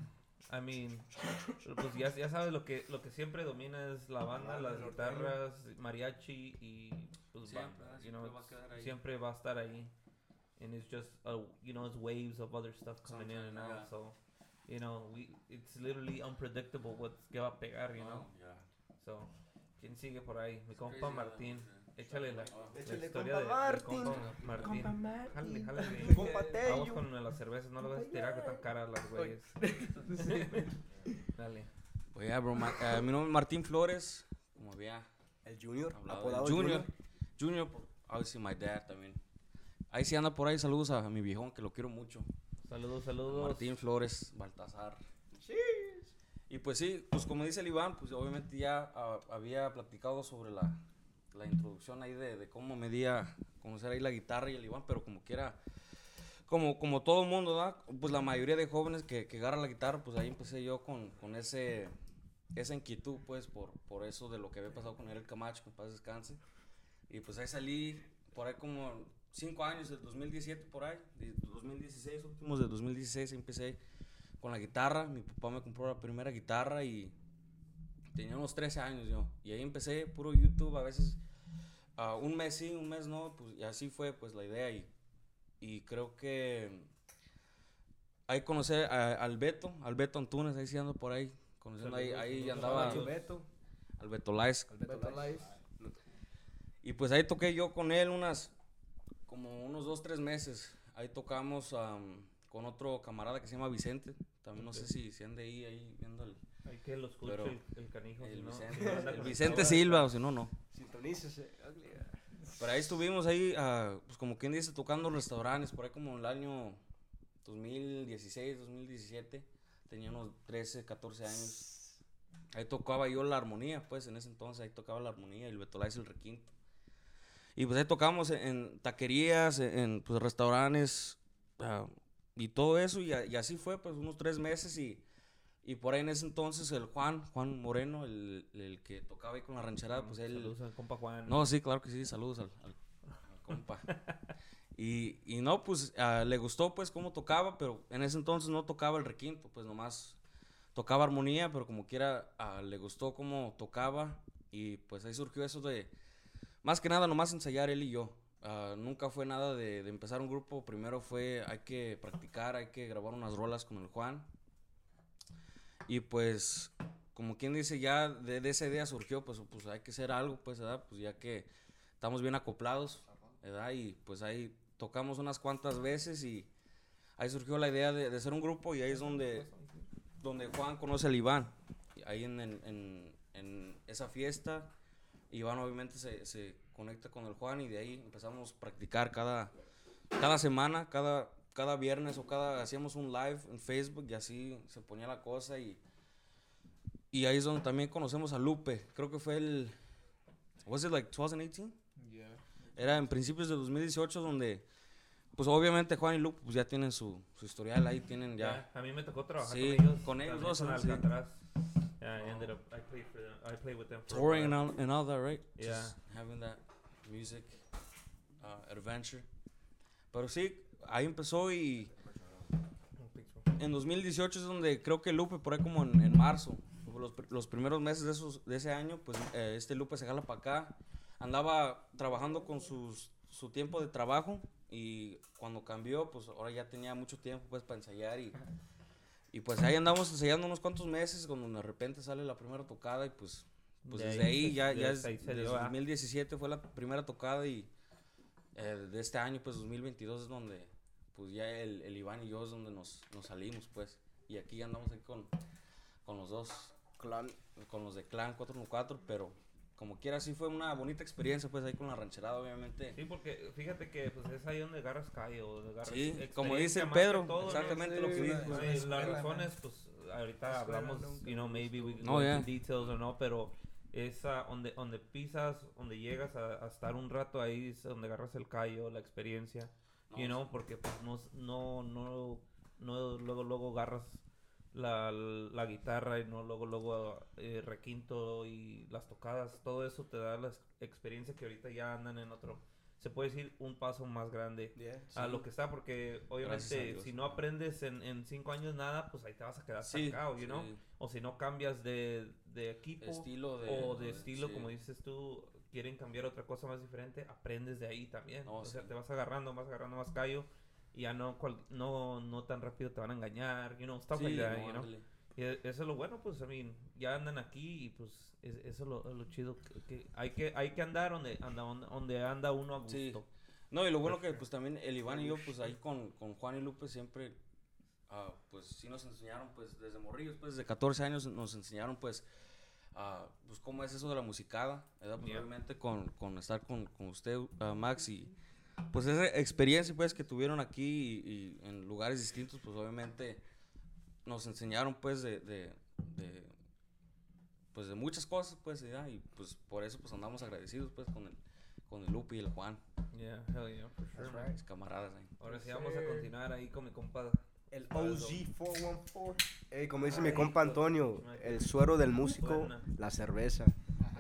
I mean, pues ya, ya sabes lo que lo que siempre domina es la banda, banda, las el norteño. guitarras, mariachi y pues Siempre, banda. ¿verdad? You know, Siempre va a quedar ahí. siempre va a estar ahí. And it's just uh, you know, it's waves of other stuff coming in and Sometimes, out. yeah. So, you know, we it's literally unpredictable what's que va a pegar, you know. Oh, yeah. So, ¿quién sigue por ahí? Mi It's compa Martín. yeah. Échale la, Oh. la Échale, historia compa de, Martín. compa Martín. Compa Martín. Jálale, jálale. Compa Vamos con las cervezas, no lo vas a tirar que están caras las güeyes. Dale. Pues yeah, bro. Ma- eh, mi nombre es Martín Flores. Como había El Junior, apodado Junior. Junior. Obviously my dad también. Ahí sí anda por ahí. Saludos a, mi viejón que lo quiero mucho. Saludos, saludos. Martín Flores Baltasar. Y pues sí, pues como dice el Iván, pues obviamente ya ah, había platicado sobre la, la introducción ahí de, de cómo me conocer ahí la guitarra y el Iván, pero como quiera, como, como todo el mundo, ¿verdad? Pues la mayoría de jóvenes que, que agarran la guitarra, pues ahí empecé yo con, con ese, esa inquietud, pues, por, por eso de lo que había pasado con Eric Camacho, en paz descanse. Y pues ahí salí por ahí como cinco años, del 2017 por ahí, de 2016, últimos de 2016 empecé con la guitarra. Mi papá me compró la primera guitarra y tenía unos 13 años yo. Y ahí empecé puro YouTube, a veces ah, un mes sí, un mes no, pues y así fue pues la idea y, y creo que ahí conocí a- al Beto, al Beto Antunes, ahí sí ando por ahí, conociendo ahí, ahí andaba Saludos, Beto. al Beto Lais. Beto Life. Y pues ahí toqué yo con él unas, como unos dos, tres meses. Ahí tocamos am, con otro camarada que se llama Vicente. También no sé si, si ande ahí, ahí viendo el, Hay que lo escuche Pero el, el canijo. el si no- Vicente, si no el Vicente Silva, o si no, no. Sintonícese. Pero ahí estuvimos ahí, ah, pues como quien dice, tocando restaurantes, por ahí como en el año 2016, 2017. Tenía unos 13, 14 años. Ahí tocaba yo la armonía, pues en ese entonces ahí tocaba la armonía y el Betolais el requinto. Y pues ahí tocamos en, en taquerías, en, en, pues, restaurantes ah, y todo eso. Y, a- y así fue, pues unos tres meses. Y, y por ahí en ese entonces el Juan, Juan Moreno, el, el que tocaba ahí con la rancherada, pues él... Saludos al compa Juan. No, sí, claro que sí, saludos al, al- al compa. Y, y no, pues ah, le gustó pues cómo tocaba, pero en ese entonces no tocaba el requinto, pues nomás tocaba armonía, pero como quiera ah, le gustó cómo tocaba y pues ahí surgió eso de, más que nada nomás ensayar él y yo. Ah, nunca fue nada de, de empezar un grupo, primero fue hay que practicar, hay que grabar unas rolas con el Juan. Y pues, como quien dice, ya de, de esa idea surgió, pues, pues hay que hacer algo, pues, ¿verdad? Pues ya que estamos bien acoplados, ¿verdad? Y pues ahí tocamos unas cuantas veces y ahí surgió la idea de, de hacer un grupo y ahí es donde, donde Juan conoce al Iván. Y Ahí en, en- en- en esa fiesta, Iván obviamente se, se conecta con el Juan y de ahí empezamos a practicar cada, cada semana, cada, cada viernes o cada, hacíamos un live en Facebook y así se ponía la cosa y, y ahí es donde también conocemos a Lupe. Creo que fue el, was it like 2018? Yeah. Era en principios de 2018 donde, pues obviamente Juan y Lupe pues ya tienen su, su historial ahí, tienen ya. A mí me tocó trabajar Sí, con ellos. con ellos dos, con. Sí. Yeah, I ended up, I played for them, I played with them for touring and all, and all that, right? Yeah. Just having that music uh, adventure. Pero sí, ahí empezó y en 2018 es donde creo que Lupe, por ahí como en, en marzo, los, los primeros meses de, esos, de ese año, pues eh, este Lupe se jala para acá. Andaba trabajando con sus, su tiempo de trabajo y cuando cambió, pues ahora ya tenía mucho tiempo pues para ensayar y, y pues ahí andamos ensayando unos cuantos meses cuando de repente sale la primera tocada y pues, pues De desde ahí ahí, ya, ya es, desde dio, ¿ah? 2017 fue la primera tocada y eh, de este año pues 2022 es donde pues ya el, el Iván y yo es donde nos, nos salimos pues y aquí andamos ahí con, con los dos Clan. con los de Clan 414, pero como quiera, sí fue una bonita experiencia, pues ahí con la rancherada, obviamente. Sí, porque fíjate que pues, es ahí donde agarras callo, donde agarras Sí, como dice que Pedro, todo, ¿no? exactamente lo que Sí, dijo. sí, Una las escuela, razones, pues ahorita hablamos, you know, maybe we No, go yeah. into details o no, pero esa donde donde pisas, donde llegas a, a estar un rato ahí, es donde agarras el callo, la experiencia, No, you know, porque pues no no no no luego luego agarras la, la guitarra y no luego luego eh, requinto y las tocadas, todo eso te da la ex- experiencia que ahorita ya andan en otro se puede decir un paso más grande Yeah. a lo que está, porque obviamente si no aprendes en, en cinco años nada, pues ahí te vas a quedar Sí, estancado, you know? sí. O si no cambias de, de equipo Estilo de... o de estilo, sí. como dices tú, quieren cambiar otra cosa más diferente, aprendes de ahí también. No, o sea, sí. te vas agarrando, vas agarrando más callo y ya no, cual- no, no tan rápido te van a engañar, you know, stuff Sí, like that, no, you know? Y e- eso es lo bueno, pues, I mean, ya andan aquí y pues es- eso es lo, lo chido, que, que hay que hay que andar donde anda, donde anda uno a gusto. Sí. No, y lo bueno que pues también el Iván y yo, pues ahí con, con Juan y Lupe siempre, ah, pues sí nos enseñaron, pues desde morrillos, pues desde 14 años nos enseñaron, pues, ah, pues cómo es eso de la musicada, ¿verdad? Pues Yeah. obviamente con, con estar con, con usted, ah, Max, y pues esa experiencia, pues, que tuvieron aquí y, y en lugares distintos, pues obviamente nos enseñaron, pues, de, de, de, pues de muchas cosas, pues, ¿verdad? y pues por eso, pues andamos agradecidos, pues, con el, con el Lupe y el Juan. Yeah, hell yeah, for sure, man. Mis camaradas ahí. Ahora sí vamos a continuar ahí con mi compa. El Osvaldo. OG 414. Ey, como dice mi Ay, compa pues, Antonio, el suero del músico, buena. la cerveza.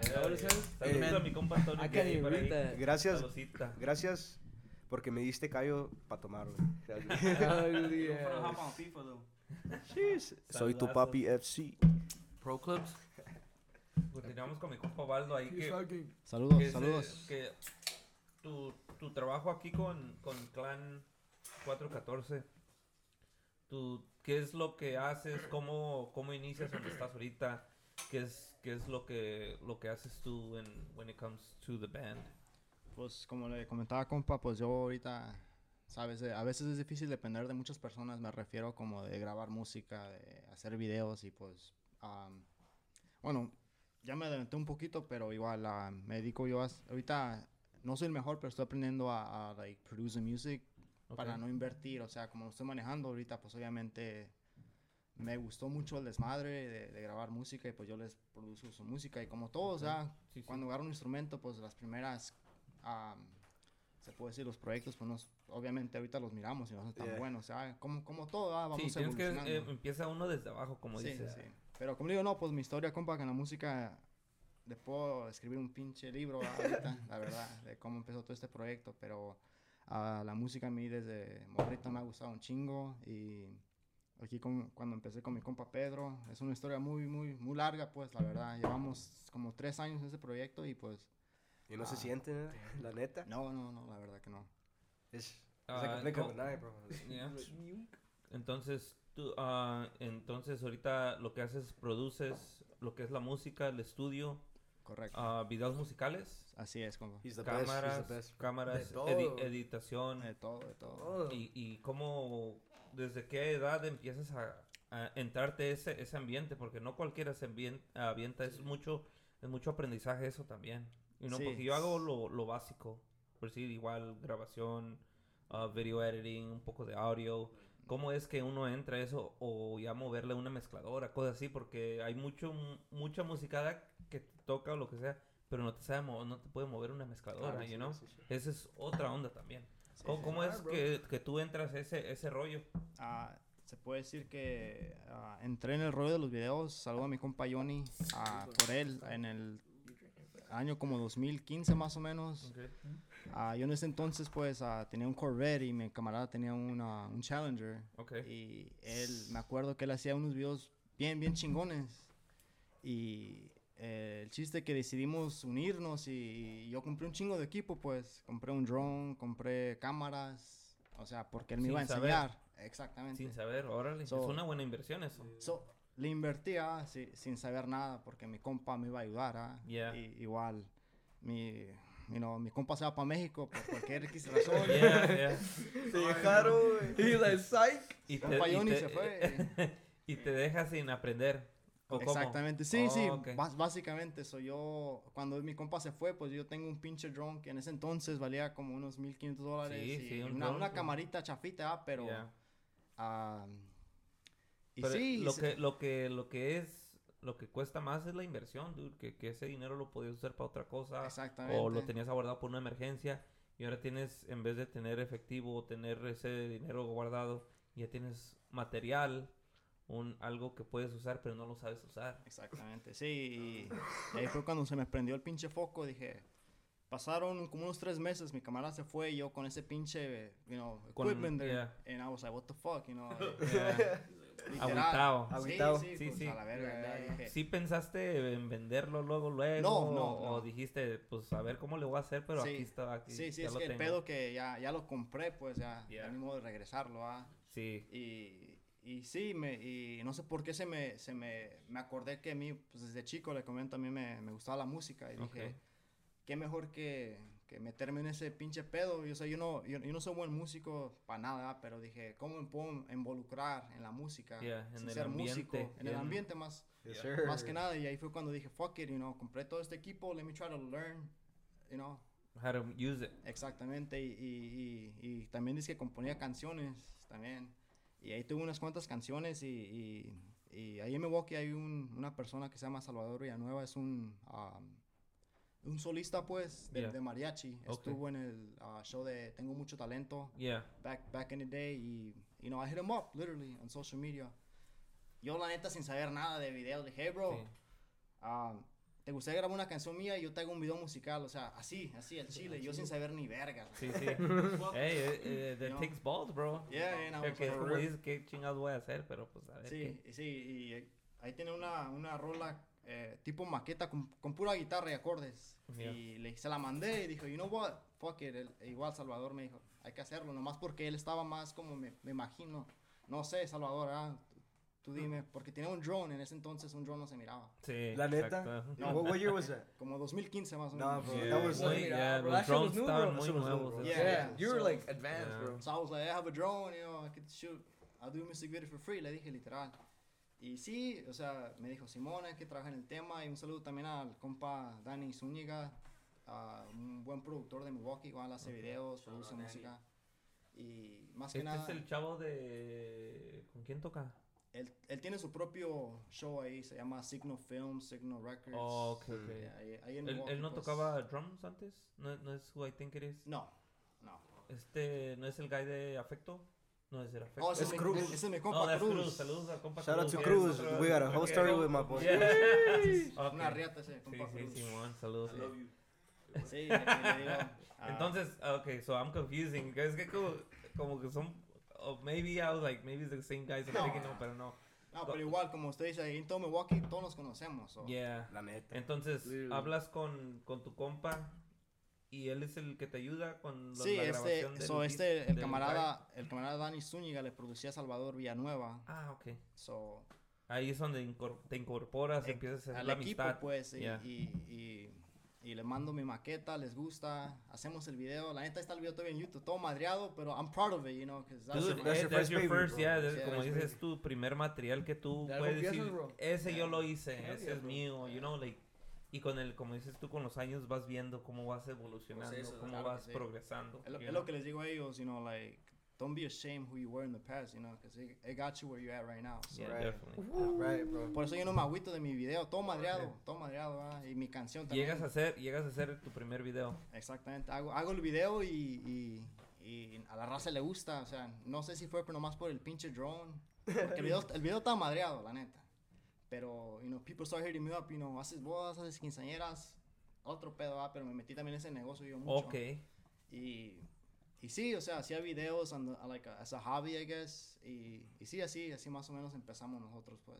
Saludos Ey, a mi compa Antonio. Que ahí ahí. Gracias, gracias porque me diste callo para tomarlo. Jeez, Soy tu papi FC. Pro Clubs. Continuamos con mi compa Baldo ahí que, Saludos, que es, eh, saludos. que tu, tu trabajo aquí con, con Clan 414, tu, ¿qué es lo que haces? ¿Cómo, cómo inicias donde estás ahorita? ¿Qué es, qué es lo que lo que haces tú en, when it comes to the band? Pues como le comentaba compa, pues yo ahorita, sabes, Eh, a veces es difícil depender de muchas personas, me refiero como de grabar música, de hacer videos y pues, am, bueno, ya me adelanté un poquito, pero igual ah, me dedico yo a, ahorita no soy el mejor, pero estoy aprendiendo a, a like, produce music para no invertir, o sea, como lo estoy manejando ahorita, pues obviamente me gustó mucho el desmadre de, de grabar música y pues yo les produzco su música y como todos, Ok. ya, Sí, sí. cuando agarro un instrumento, pues las primeras, am, se puede decir, los proyectos, pues nos- obviamente ahorita los miramos y no son tan Yeah. buenos, o sea, como, como todo, ah, vamos Sí, tienes que, evolucionando. eh, empieza uno desde abajo, como Sí, dices. sí. Pero como digo, no, pues mi historia, compa, con la música, le puedo escribir un pinche libro ah, ahorita, la verdad, de cómo empezó todo este proyecto, pero ah, la música a mí desde morrito me ha gustado un chingo y aquí con- cuando empecé con mi compa Pedro, es una historia muy, muy, muy larga, pues, la verdad, llevamos como tres años en ese proyecto y pues, Y no se Ah. siente, ¿eh? la neta. no, no, no, la verdad que no. Es, se complica, no. ¿verdad, bro? Yeah. Entonces, tú, ah, entonces ahorita lo que haces, produces lo que es la música, el estudio, Correcto. ah, videos musicales, Así es, compa. Cámaras, the best. cámaras, edi- editación. De todo, de todo. Oh. Y, y cómo, desde qué edad empiezas a, a entrarte ese, ese ambiente, porque no cualquiera se avienta, es mucho, es mucho aprendizaje eso también. You know, Sí. Porque yo hago lo, lo básico, por decir igual grabación, ah, video editing, un poco de audio. ¿Cómo es que uno entra a eso o ya moverle una mezcladora, cosas así? Porque hay mucho, mucha musicada que te toca o lo que sea, pero no te sabe no te puede mover una mezcladora, Claro, you sí, know? sí, sí. Esa es otra onda también. ¿Cómo, cómo es que, que tú entras a ese, ese rollo? Ah, se puede decir que ah, entré en el rollo de los videos. Saludo a mi compa Johnny ah, por él en el año como 2015 más o menos. Ah, yo en ese entonces pues ah, tenía un Corvette y mi camarada tenía una- un Challenger. Ok. Y él, me acuerdo que él hacía unos videos bien, bien chingones. Y eh, el chiste que decidimos unirnos y, yo compré un chingo de equipo, pues. Compré un drone, compré cámaras. O sea, porque él me Sin iba a saber. enseñar. Exactamente. Sin saber, órale. So- es una buena inversión eso. So, le invertía si- sin saber nada porque mi compa me iba a ayudar. ¿ah? Yeah. Y, igual, mi, you know, mi compa se va para México por cualquier X razón. Yeah, yeah. Se dejaron, güey. Y la psych. Y te, Compa y te- se fue. y te deja sin aprender. ¿O cómo? Exactamente, sí, Oh, sí, ok. bas- básicamente soy yo, cuando mi compa se fue, pues yo tengo un pinche drone que en ese entonces valía como unos 1500 dólares Sí, y sí, un una, drone, una camarita chafita, ah, pero, Yeah. ah, y Pero sí, lo se- que, lo que, lo que es, lo que cuesta más es la inversión, dude, que, que ese dinero lo podías usar para otra cosa. exactamente, O lo tenías guardado por una emergencia. Y ahora tienes, en vez de tener efectivo o tener ese dinero guardado, ya tienes material, un, algo que puedes usar, pero no lo sabes usar. Exactamente, sí. Y, ahí fue cuando se me prendió el pinche foco. Dije, pasaron como unos tres meses, mi camarada se fue y yo con ese pinche, you know, Con- equipment there. yeah. And I was like, what the fuck, you know. Yeah. Literal. Agüitao. Sí, Agüitao. Sí, Sí, pues, sí. a la verga. ya dije, ¿Sí pensaste en venderlo luego, luego? No, no, O no. dijiste, pues a ver cómo le voy a hacer, pero Sí. aquí está, aquí Sí, sí, ya es lo que el tengo. pedo que ya, ya lo compré, pues ya, Yeah. ya modo de regresarlo, ¿ah? Sí, Y, y sí, me, y no sé por qué se me, se me, me acordé que a mí, pues desde chico, le comento, a mí me, me gustaba la música y dije, Ok. qué mejor que, que meterme en ese pinche pedo. Yo, sé, yo, no, yo, yo no soy buen músico para nada, pero dije, ¿cómo me puedo involucrar en la música? Yeah, en sin el ser músico, ambiente, en el yeah. ambiente más, Yes, sir. más que nada. Y ahí fue cuando dije, fuck it, you know, compré todo este equipo, let me try to learn, you know, how to use it. Exactamente, y, y, y, y también dice que componía canciones también. Y ahí tuve unas cuantas canciones y, y, y ahí en Milwaukee hay un- una persona que se llama Salvador Villanueva, es un, um, un solista pues de, Yeah. de mariachi. Ok. Estuvo en el uh, show de Tengo Mucho Talento Yeah. back, back in the day y, you know, I hit him up literally on social media. Yo la neta sin saber nada de videos, le dije, hey bro, Sí. um, ¿te gustaría grabar una canción mía y yo te hago un video musical? O sea, así, así, al chile, yo sin saber ni verga. Sí, sí. hey, eh, that takes balls, bro. Yeah, and I was Que es como dices, ¿qué chingados voy a hacer? Pero pues a ver Sí, qué. y sí, y eh, ahí tiene una, una rola eh, tipo maqueta con, con pura guitarra y acordes. Yeah. Y le, se la mandé y dijo, you know what, fuck it. El- igual Salvador me dijo, hay que hacerlo, nomás porque él estaba más como me, me imagino. No sé, Salvador, ah, tú, tú dime, porque tenía un drone, en ese entonces un drone no se miraba. Sí, La neta. No. What, what year was that? Como 2015 más o menos. bro. Yeah, That was like- yeah, bro, that shit was drones new, estaban bro. muy new, nuevos. Yeah. Yeah, you were So- like advanced, Yeah. bro. So I was like, I have a drone, you know, I could shoot, I'll do music video for free, le dije literal. Y sí, o sea, me dijo Simón, hay que trabajar en el tema. Y un saludo también al compa Dani Zúñiga, un buen productor de Milwaukee, igual hace videos, produce música. Y más que Este nada, es el chavo de... ¿Con quién toca? él, él tiene su propio show ahí, se llama Signal Films, Signal Records. Oh, ok, ok. Yeah, ahí, ahí en ¿Él, Milwaukee, él no pues. tocaba drums antes? ¿No, ¿No es Who I Think It Is? No, no. Este, ¿no es el guy de Afecto? No es el Afecto. Oh, ese Es es, Cruz. ese es mi No, compa that's Cruz. Cruz. Saludos al compa Shout out to Cruz. We got a whole ok. story with my boy. Yeah. Ok. Una riata ese Sí, compa sí, Cruz. Simón, saludos. Sí, le- le digo, ah, Entonces, ok, so I'm confusing. Es que como, como que son... oh, maybe I was like, maybe it's the same guys I'm No. thinking, no, pero no. No, pero igual, como usted dice, en todo Milwaukee todos nos conocemos. so. Yeah. La neta. Entonces, Literally. hablas con, con tu compa y él es el que te ayuda con lo- Sí, la este, grabación del so dis- este, el del camarada, el camarada Dani Zúñiga le producía a Salvador Villanueva. Ah, ok. So, Ahí es donde incor- te incorporas, Eh, empiezas a hacer al la equipo, amistad. pues, y, Yeah. y, y, y le mando mi maqueta, les gusta, hacemos el video. La neta está el video todavía en YouTube, todo madreado, pero I'm proud of it, you know, because that's Dude, that's eh, your that's first your baby, first, bro. yeah, that's- Yeah, como dices, es tu primer material que tú puedes decir, bro. ese yo lo hice, ese yeah, es mío, you know, like, y con el, como dices tú, con los años vas viendo cómo vas evolucionando, Proceso, cómo claro vas sí. progresando. es, lo, you es know. lo que les digo a ellos, you know, like, don't be ashamed who you were in the past, you know, because it, it got you where you're at right now. So, Yeah, Right. definitely. Right, bro. Por eso yo no me agüito de mi video, todo madreado, todo madreado, ¿verdad? y mi canción también. Llegas a hacer, llegas a hacer tu primer video. Exactamente, hago, hago el video y, y, y a la raza le gusta, o sea, no sé si fue pero nomás por el pinche drone, porque el video, el video está madreado, la neta. Pero, you know, people start hitting me up, you know, haces bodas, haces quinceañeras, otro pedo, ah, pero me metí también en ese negocio yo mucho. Ok. Y, y sí, o sea, hacía videos and, like, as a hobby, I guess, y, y sí, así, así más o menos empezamos nosotros, pues,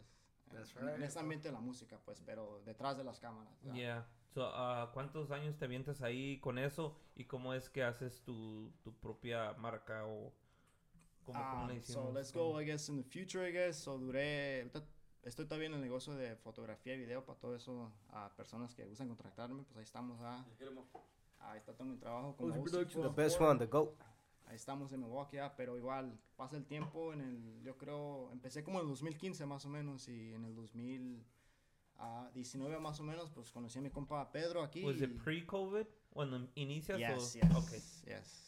That's en, en right, este ambiente de la música, pues, pero detrás de las cámaras. ¿verdad? Yeah. So, ah, ¿Cuántos años te avientas ahí con eso? ¿Y cómo es que haces tu, tu propia marca o cómo, cómo Ah, le so decimos? let's go, I guess, in the future, I guess. So duré, estoy todavía en el negocio de fotografía y video para todo eso a personas que gustan contratarme, pues ahí estamos, ah. Ahí está todo mi trabajo OC Production. The 404. best one, the GOAT. Ahí estamos en Milwaukee, ah, pero igual pasa el tiempo en el, yo creo, empecé como en el 2015 más o menos y en el 2019 más o menos, pues conocí a mi compa Pedro aquí. ¿Was it y- pre-COVID? Cuando inicias Yes, o... yes, Okay. yes.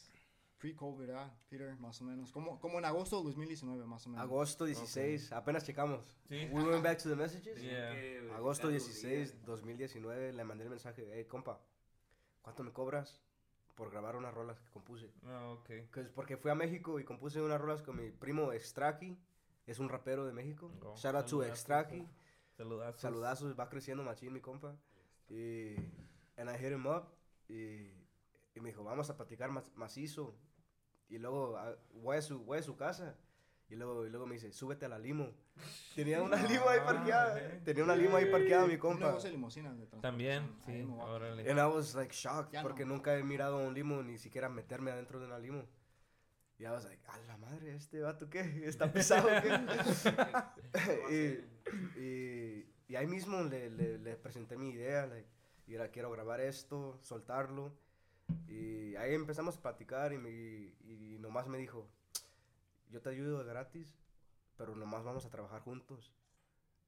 Pre-COVID, ah, Peter, más o menos. Como, como en agosto del 2019, más o menos. Agosto 16, apenas checamos. Sí. We went back to the messages. Yeah. Agosto 16, 2019, le mandé el mensaje, hey, compa, ¿cuánto me cobras por grabar unas rolas que compuse? Ah, okay. Pues porque fui a México y compuse unas rolas con mi primo Extraki, es un rapero de México. Oh, Shout out to saludazos, Extraki. Saludazos. Saludazos, va creciendo machín mi compa. Y and I hit him up y, y me dijo, vamos a platicar ma- macizo. Y luego ah, voy, a su, voy a su casa. Y luego, y luego me dice, súbete a la limo. Tenía una limo ahí Ah, parqueada. Tenía una limo ahí parqueada mi compa. de También, sí. Órale. And I was like shocked Ya porque no. nunca he mirado un limo ni siquiera meterme adentro de una limo. Y I was like, a la madre, este vato qué, está pesado qué. y, y, y ahí mismo le, le, le presenté mi idea, like, y era quiero grabar esto, soltarlo. Y ahí empezamos a platicar y, me, y nomás me dijo, yo te ayudo de gratis, pero nomás vamos a trabajar juntos.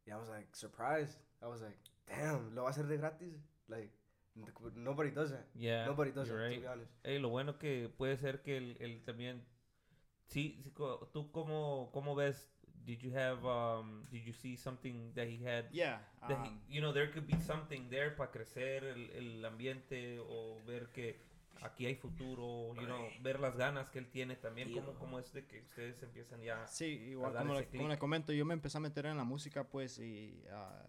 Y I was like, surprised. I was like, damn, ¿lo va a hacer de gratis? Like, nobody does that. Yeah, Nobody does that, right. to be honest. Ey, lo bueno que puede ser que él, él también... Sí, ¿tú cómo, cómo ves? Did you have, um, did you see something that he had? Yeah. that he- um, you know, there could be something there para crecer el, el ambiente o ver que aquí hay futuro, you know, ver las ganas que él tiene también, como, como es de que ustedes empiezan ya... Sí, igual dar como ese le, como le clic. comento, yo me empecé a meter en la música, pues, y ah,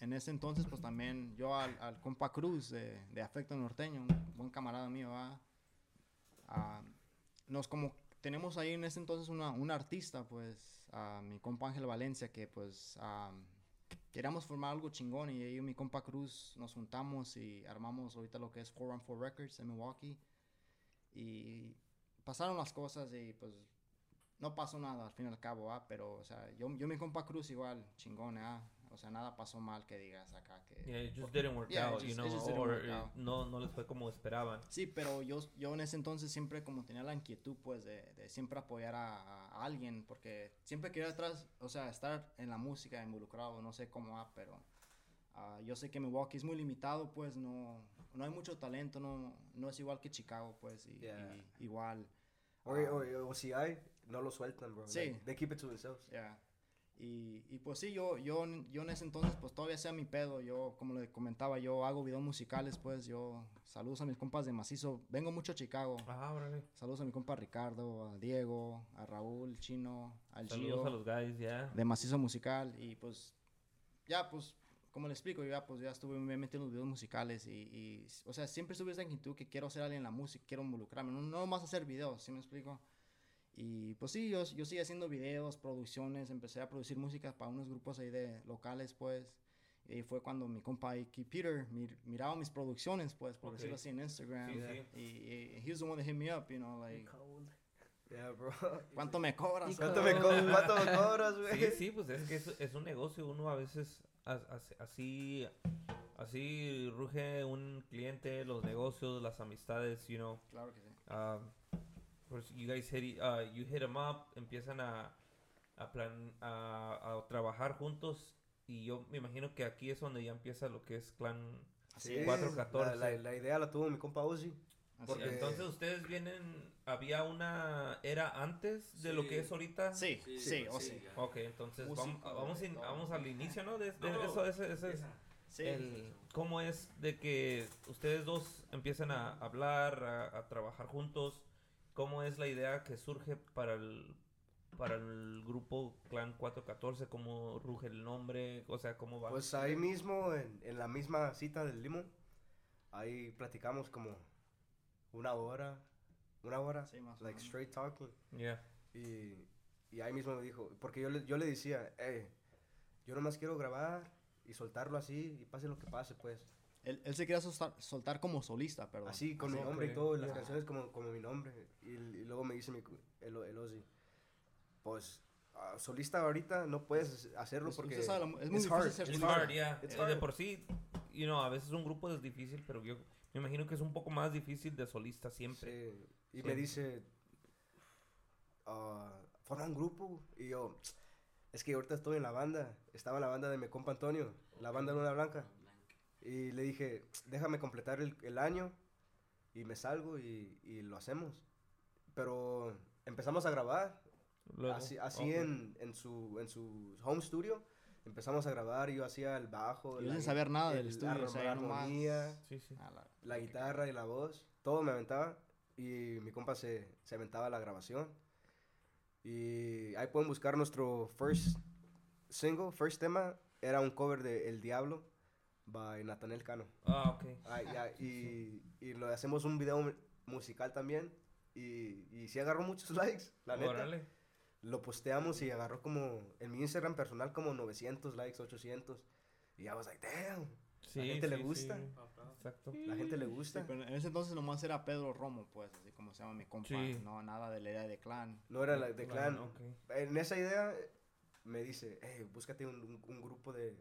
en ese entonces, pues también yo al, al compa Cruz de, de Afecto Norteño, un buen camarada mío, ah, ah, nos como tenemos ahí en ese entonces una, un artista, pues, a mi compa Ángel Valencia, que pues ah, queríamos formar algo chingón y y mi compa Cruz nos juntamos y armamos ahorita lo que es 414 Records en Milwaukee. Y pasaron las cosas y pues no pasó nada al fin y al cabo, ah, pero o sea, yo, yo mi compa Cruz igual, chingón, ah, o sea, nada pasó mal que digas acá que... Yeah, it just didn't work Yeah, out, you just- know, just didn't or work out. no, no les fue como esperaban. Sí, pero yo, yo en ese entonces siempre como tenía la inquietud pues de, de siempre apoyar a, a alguien porque siempre quería atrás, o sea, estar en la música involucrado, no sé cómo va, pero ah, yo sé que Milwaukee es muy limitado, pues no, no hay mucho talento, no, no es igual que Chicago, pues, y, Yeah. y igual. O, ah, o, si hay, no lo sueltan, bro. Sí. Like, they keep it to themselves. Ya. Y, y pues sí, yo, yo, yo en ese entonces, pues todavía sea mi pedo. Yo, como le comentaba, yo hago videos musicales, pues yo saludos a mis compas de macizo. Vengo mucho a Chicago. Ah, órale. Saludos a mi compa Ricardo, a Diego, a Raúl, Chino, al Saludos Gio, a los guys, ya. de macizo musical. Y pues, ya, pues, como le explico, ya, pues ya estuve metido en los videos musicales. Y, y, o sea, siempre estuve esa inquietud que quiero ser alguien en la música, quiero involucrarme. No, no más hacer videos, ¿sí me explico? Y pues sí, yo, yo sigo haciendo videos, producciones, empecé a producir música para unos grupos ahí de locales, pues. Y fue cuando mi compa Ike Peter mir- miraba mis producciones, pues, por Ok. decirlo así, en Instagram. Sí, sí. Y, y he was the one that hit me up, you know, like, Yeah, bro. ¿cuánto me cobras? ¿Cuánto me, co cuánto me cobras, güey? Sí, sí, pues es que es, es un negocio. Uno a veces as- as- así, así ruge un cliente, los negocios, las amistades, you know. Claro que sí. Um, pues you guys hit, uh, you hit 'em up, empiezan a, a, plan, a, a trabajar juntos. Y yo me imagino que aquí es donde ya empieza lo que es clan. Así Sí, es. 414. La, la, la idea la tuvo mi compa Ozzy. Así Porque- es. Entonces ustedes vienen, había una era antes de lo que es ahorita. Sí, sí, o sí. Ok, entonces Músico, vamos, vamos, in- vamos al inicio, ¿no? De, de No, eso, ese, ese es Sí. el, cómo es de que ustedes dos empiezan a hablar, a, a trabajar juntos. ¿Cómo es la idea que surge para el, para el grupo Clan 414? ¿Cómo ruge el nombre? O sea, ¿cómo va? Pues ahí mismo, en, en la misma cita del limo, ahí platicamos como una hora, una hora, Sí, más like menos. straight talking. Yeah. Y, y ahí mismo me dijo, porque yo le, yo le decía, hey, yo nomás quiero grabar y soltarlo así y pase lo que pase, pues. Él, él se quería soltar, soltar como solista, perdón. Así, con mi Así, nombre y todo, las canciones como, como mi nombre. Y, y luego me dice mi, el, el Ozzy, pues, ah, solista ahorita no puedes hacerlo Pues, porque sabe, es muy it's difícil hard. ser It's solista. hard, yeah. It's De hard. por sí, you know, a veces un grupo es difícil, pero yo me imagino que es un poco más difícil de solista siempre. Sí, Y Sí. me dice, forma un grupo. Y yo, es que ahorita estoy en la banda. Estaba en la banda de mi compa Antonio, la banda Luna Blanca. Y le dije, déjame completar el, el año y me salgo y, y lo hacemos. Pero empezamos a grabar, Luego, así, así ok. en, en, su, en su home studio. Empezamos a grabar yo hacía el bajo, Y la sin saber nada del el- estudio, la o sea, armonía, Sí, sí. A la- la guitarra y la voz, todo me aventaba y mi compa se, se aventaba la grabación. Y ahí pueden buscar nuestro first single, first tema, era un cover de El Diablo by Nathaniel Cano. Ah, ok. Ah, ya, y, y lo hacemos un video mu- musical también y, y sí agarró muchos likes, la neta. Órale. Lo posteamos y agarró como, en mi Instagram personal como 900 likes, 800. Y I was like, damn, Sí, gente le gusta. sí. Exacto. la gente le Sí, gusta. pero en ese entonces nomás era Pedro Romo, pues, así como se llama mi compa. Sí. No, nada de la idea de clan. No era la de clan. En esa idea me dice, hey, búscate un, un- un grupo de,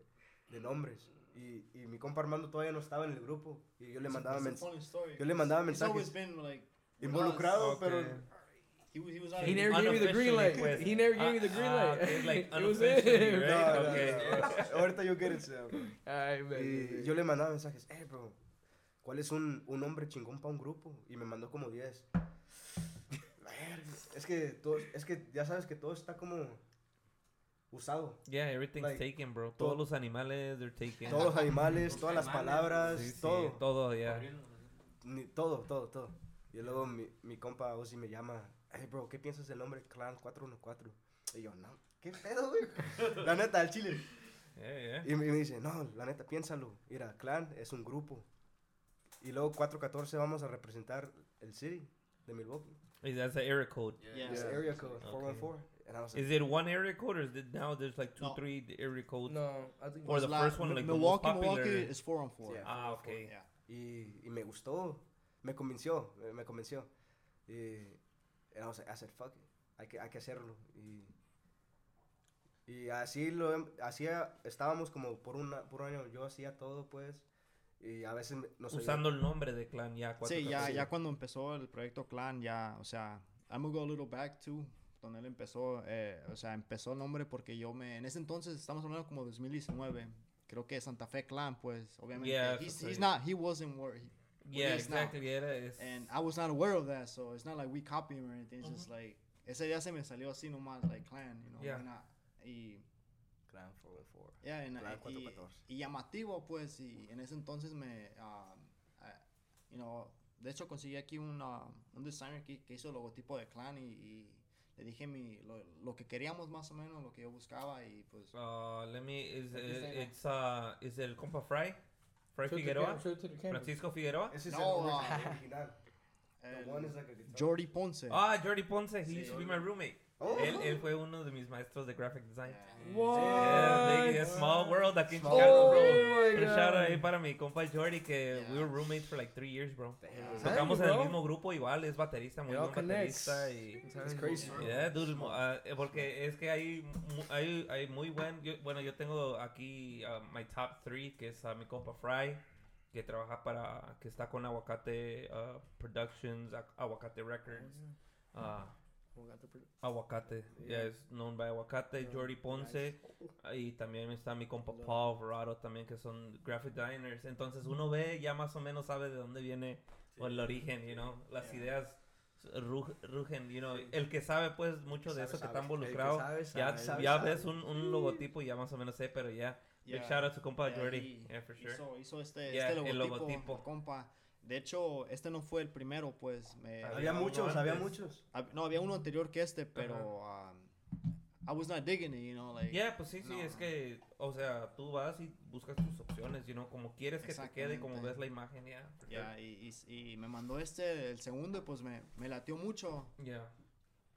de nombres. Y, y mi compa Armando todavía no estaba en el grupo. Y yo le mandaba, It's a mens- funny story, yo le mandaba he's mensajes. always been, like, with involucrado, pero. He was, he was He never gave me the green light. pues. He never gave me the Ah, green ah, light. okay, like, It was him. right? No, no, Okay. no. ahorita yo quiero ser. Ay, man. Y yo le mandaba mensajes, eh, bro, ¿cuál es un, un nombre chingón para un grupo? Y me mandó como 10. Verga, Es que, todo, es que ya sabes que todo está como usado. Yeah, everything's Like, taken, bro. todo- Todos los animales, they're taken. Todos los animales, todas las palabras, Sí, sí, todo. todo, yeah. Ni- todo, todo, todo. Y luego mi, mi compa Ozzy me llama, hey bro, ¿qué piensas del nombre Clan 414? Y yo, no, ¿qué pedo, güey? La neta, al chile. Yeah, yeah. Y me, y me dice, no, la neta, piénsalo. Mira, Clan es un grupo. Y luego 414 vamos a representar el city de Milwaukee. Is that the area code? Yeah. Yeah. area code, Okay. 414. And I was like, Is it one area code or is it now there's like two, No. three area codes? No, I think Or the La- first one, like the Milwaukee, most popular. Milwaukee is 4 on 4. Yeah. Ah, okay. Yeah. y, y me gustó, me convenció, me, me convenció. Y, and I was like, I said, fuck it, hay que, hay que hacerlo. Y, y así lo, hacía, estábamos como por, una, por un año, yo hacía todo, pues, y a veces nos Usando el nombre de clan ya. Sí, ya, 414. ya cuando empezó el proyecto Clan, ya, o sea, I'm gonna go a little back too, donde él empezó, eh, o sea, empezó el nombre porque yo me, en ese entonces, estamos hablando como 2019, creo que Santa Fe Clan, pues, obviamente, Yeah, he's, he's not, he wasn't where he, Yeah, exactly. Era, es, and I was not aware of that, so it's not like we copy him or anything, it's just like, ese día se me salió así nomás, like Clan, you know, Yeah. not? y... Clan 414. Yeah, en- Clan y, 414. y llamativo, pues, y en ese entonces me, um, ah, you know, de hecho conseguí aquí un, um, un designer que, que hizo el logotipo de Clan y, y le dije mi, lo, lo que queríamos más o menos, lo que yo buscaba y pues... Uh, let me, is it, it's, uh, is el compa Fry? Fry Show Figueroa? Francisco Figueroa? Ese es No, el ah. original. el The one is like a guitar. Jordi Ponce. Ah, Jordi Ponce. He Sí, used to be my roommate. Oh. Él, él fue uno de mis maestros de graphic design. Yeah. Yeah, big, What? small world aquí en Chicago, bro. Oh shout out ahí para mi compa Jordi que Yeah. we were roommates for like three years, bro. Yeah. Tocamos en bro. el mismo grupo igual, es baterista, muy buen baterista y... It's crazy. Yeah, dude, ah, eh, porque es que hay, hay, hay muy buen, yo- bueno, yo tengo aquí ah, my top three, que es ah, mi compa Fry, que trabaja para, que está con Aguacate ah, Productions, Ac- Aguacate Records, ah, Aguacate, yeah, es known by Aguacate, Jordi Ponce, ah, y también está mi compa Paul Verado también, que son graphic designers, entonces uno ve, ya más o menos sabe de dónde viene o el origen, you know, las ideas ru- rugen, you know, el que sabe pues mucho de Sabe, eso que sabe. está que involucrado, sabe, ya, ya ves un, un logotipo y ya más o menos sé, pero ya, big Yeah. shout out to compa Yeah, Jordi, yeah, for sure. Hizo, hizo este, Yeah, este el logotipo, logotipo. el compa. De hecho, este no fue el primero, pues. Me, Había muchos, había muchos. hab- no, había uno anterior que este, pero um, I was not digging it, you know, like. Yeah, pues sí, sí, no, es no. que, o sea, tú vas y buscas tus opciones, you know, como quieres que te quede, como ves la imagen, ya. Ya, y, y, y me mandó este, el segundo, y pues me, me latió mucho. Yeah.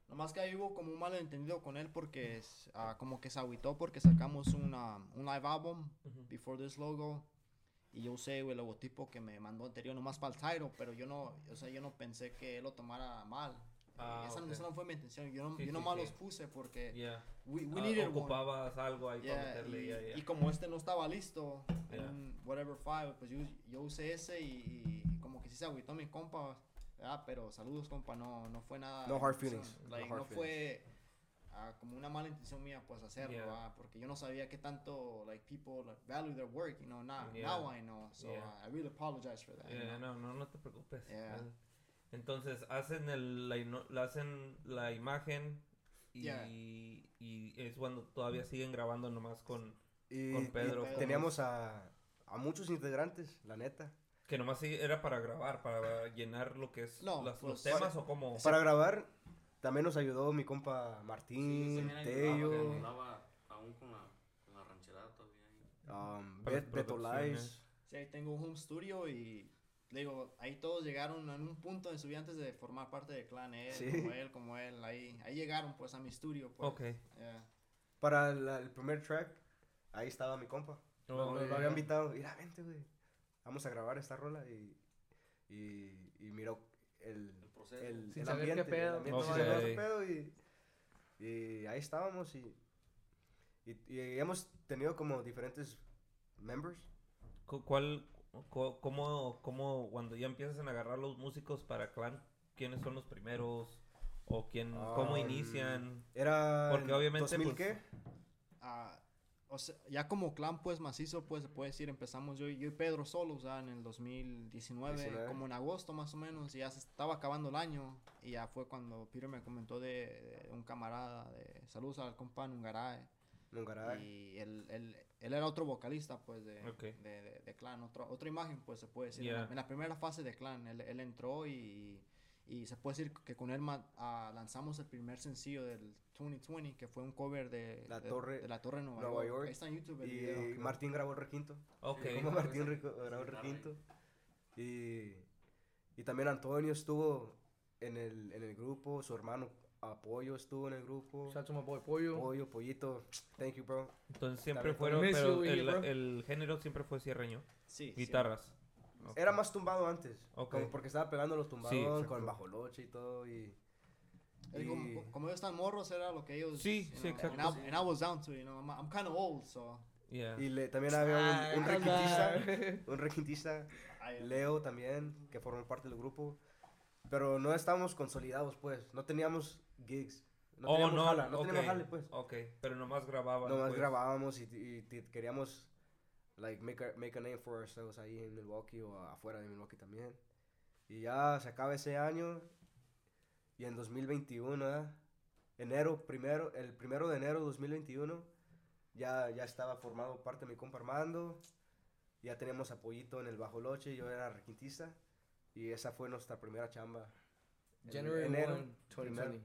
Nomás que ahí hubo como un malentendido con él porque es, ah, como que se agüitó porque sacamos una, un live album, Before This Logo, y yo usé el logotipo que me mandó anterior nomás para el title, pero yo no, o sea, yo no pensé que él lo tomara mal. Ah, esa, ok. esa no fue mi intención, yo no, Sí, yo sí, nomás sí. los puse porque Yeah. we, we Ah, needed one. ocupabas algo ahí para Yeah, meterle, y, ya. y como este no estaba listo, Yeah. en whatever file, pues yo, yo usé ese y, y como que sí se agüitó mi compa, ¿verdad? pero saludos compa, no, no fue nada. No hard feelings, no like, hard no fue ah, como una mala intención mía pues hacerlo, Yeah. ¿verdad? porque yo no sabía qué tanto like people like, value their work, you know, now, Yeah. now I know, so Yeah. uh, I really apologize for that. you know. no, no, no te preocupes. Entonces, hacen el, la, hacen la imagen y, Yeah. y es cuando todavía siguen grabando nomás con... Y, Con y Pedro, ¿cómo teníamos a, a muchos integrantes, la neta. Que nomás era para grabar, para llenar lo que es No, las- los pues, temas o como... Para grabar, también nos ayudó mi compa Martín, Tello, Andaba aún con la, con la rancherada todavía um, Bet- Beto. Lies. Sí, ahí tengo un home studio y le digo, ahí todos llegaron en un punto en su vida antes de formar parte del clan, él, Sí. como él, como él, ahí, ahí llegaron pues a mi estudio, pues. Ok. Yeah. Para la- el primer track, ahí estaba mi compa. Oh, lo, lo había invitado, mira, vente, güey. Vamos a grabar esta rola y, y, y miró El proceso. el, Sin el saber qué ambiente. pedo. El qué pedo y, y ahí estábamos y, y, y hemos tenido como diferentes members. Cu- ¿Cuál, cu- cómo, cómo, cuando ya empiezan a agarrar los músicos para clan, quiénes son los primeros? ¿O quién, cómo Um, inician? Era Porque en obviamente, 2000 pues, qué? Ah, o sea, ya como clan pues macizo, pues se puede decir, empezamos yo, y- yo y Pedro solos ya en el 2019, 19. como en agosto más o menos, y ya se estaba acabando el año, y ya fue cuando Peter me comentó de, de un camarada, de saludos al compa Nungarae, Nungaray. y él, él, él era otro vocalista pues de, Ok. de, de- de clan, otro, otra imagen pues se puede decir, en, la, Yeah. en la primera fase de clan, él, él entró y, y se puede decir que con él ah, lanzamos el primer sencillo del 2020, que fue un cover de La de- Torre- de la Torre Nueva, Nueva York. York. Ahí está en YouTube el Y video. Martín grabó el requinto. Ok. Como Martín rico- grabó el requinto. Y, y también Antonio estuvo en el, en el grupo, su hermano Apoyo estuvo en el grupo. Shout out to my boy Pollo. Pollo, Pollito, thank you, bro. Entonces siempre También fueron, pero el, bro. el género siempre fue cierreño. Sí, sí. Guitarras. Ok. Era más tumbado antes, Ok. como porque estaba pegando los tumbados exacto. con el bajoloche y todo. Y, y- como, como ellos están morros, era lo que ellos. Sí, sí, know, exacto. And I, and I was down to, you know, I'm, I'm kind of old, so. Yeah. y le- también había un, un Ah, requintista, un requintista, I, Leo también, que formó parte del grupo. Pero no estábamos consolidados, pues. No teníamos gigs. No oh, teníamos no, jala, no ok, teníamos jale, pues. Ok, pero nomás grababan. Nomás pues. grabábamos y, y t- queríamos like make a, make a name for ourselves ahí en Milwaukee o afuera de Milwaukee también. Y ya se acaba ese año y en 2021, ¿verdad? enero primero, el primero de enero de 2021 ya ya estaba formado parte de mi compa Armando. Ya teníamos apoyito en el bajo loche, yo era requintista y esa fue nuestra primera chamba. January enero, 1, 2020. primero.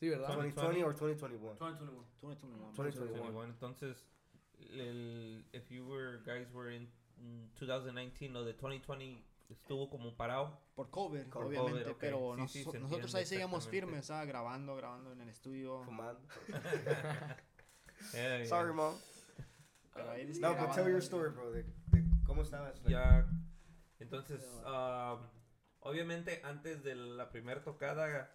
Sí, ¿verdad? 2020 o 2021. 2021. 2021. 2021. 21. Entonces, el, if you were guys were in mm, 2019 o de 2020 estuvo como parado. Por COVID, Por obviamente, COVID, ok. pero Sí, nos- sí, se nosotros ahí seguíamos firmes, ¿sabes? grabando, grabando en el estudio. Fumando. Yeah, yeah. Sorry, mom. Pero ahí No, but tell your story, bro. De, de cómo estabas. Ya. Entonces, ah, obviamente antes de la primera tocada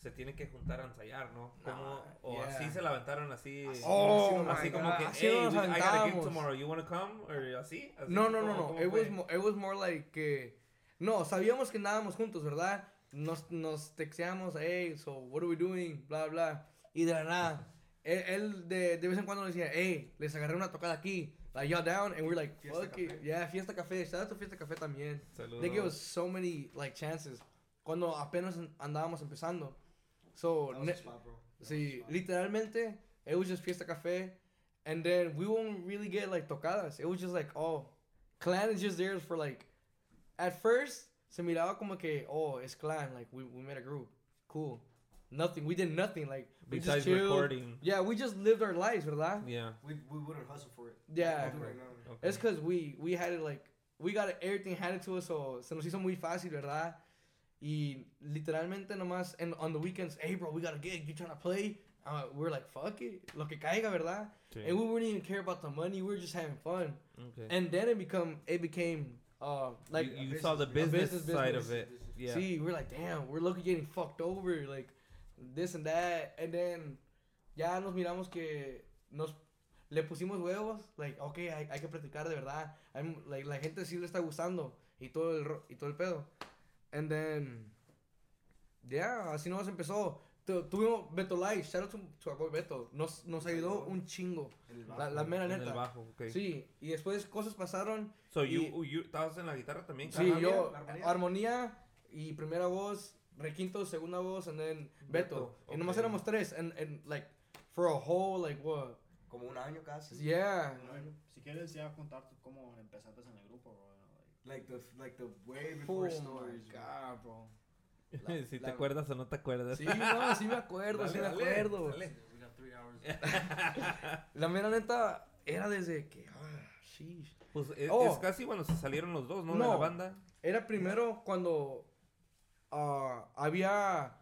se tiene que juntar a ensayar, ¿no? Como, Ah, o yeah. así se la aventaron así. Oh, así como God. que, Así hey, we- I got a gig tomorrow, you wanna come? Or así, así No, no, ¿cómo- no, no. It fue? was, mo- it was more like que... No, sabíamos que andábamos juntos, ¿verdad? Nos, nos texteamos, hey, so what are we doing? Bla, bla. Y de la nada, él, él de, de vez en cuando decía, hey, les agarré una tocada aquí. Like, y'all down? And we're like, fuck it. Café. Yeah, Fiesta Café. Shout out to Fiesta Café también. Saludos. They gave us so many, like, chances. Cuando apenas an- andábamos empezando. So, that was ne- spot, bro. That Sí, literalmente, it was just Fiesta Café. And then we won't really get like tocadas. It was just like, oh, Clan is just there for like. At first, se miraba como que, oh, it's Clan. Like, we, we made a group. Cool. Nothing. We did nothing. Like, we Besides just chilled. recording. Yeah, we just lived our lives, ¿verdad? Yeah. We, we wouldn't hustle for it. Yeah. We'll do it right now. Okay. It's because we, we had it like, we got everything handed to us, so se nos hizo muy fácil, ¿verdad? Y literalmente nomás en, on the weekends, hey bro, we got a gig, you trying to play? Uh, we're like, fuck it, lo que caiga, ¿verdad? Sí. And we wouldn't even care about the money, we were just having fun. Okay. And then it become, it became, uh, like, you, you saw the business, business, side business. of it. Yeah. See, we're like, damn, we're looking getting fucked over, like this and that, and then ya nos miramos que nos le pusimos huevos, like, okay, hay, hay que practicar de verdad, like, la gente sí le está gustando y todo el ro- y todo el pedo, and then ya así nos empezó. Tu- Tuvimos Beto Live, shout out to, to our boy Beto, nos, nos ayudó un chingo, la, la mera En el neta. bajo, okay. Sí, y después cosas pasaron So Y- you, you estabas en la guitarra también. Sí, yo, armonía. armonía y primera voz, requinto, segunda voz, and then Beto. Beto, Y nomás éramos tres, and, and like, for a whole, like, what? Como un año casi. Yeah. Un año. Si quieres ya contar tú cómo empezaste en el grupo, bro. Like the, like the way Oh before my stories. bro. God, bro. si te la- acuerdas o no te acuerdas. Sí, no, sí me acuerdo, sí me Dale, acuerdo. dale. We got three hours. La mera neta era desde que, ah, sheesh. Pues es, Oh. es casi cuando se salieron los dos, ¿no? De la banda. Era primero cuando ah, había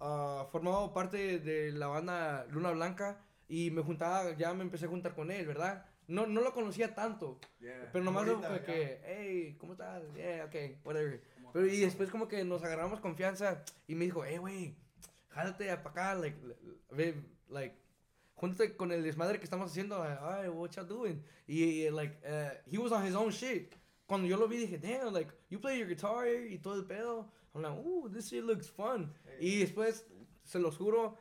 ah, formado parte de la banda Luna Blanca y me juntaba, ya me empecé a juntar con él, ¿verdad? No, no lo conocía tanto, Yeah. pero nomás como ya. que, hey, ¿cómo estás? Yeah, ok, whatever. Pero y después como que nos agarramos confianza y me dijo, hey, güey, jálate para acá, like, ve, like, júntate con el desmadre que estamos haciendo, like, ay, what y'all doing? Y, like, uh, he was on his own shit. Cuando yo lo vi dije, damn, like, you play your guitar y todo el pedo. I'm like, ooh, this shit looks fun. Y después, se los juro,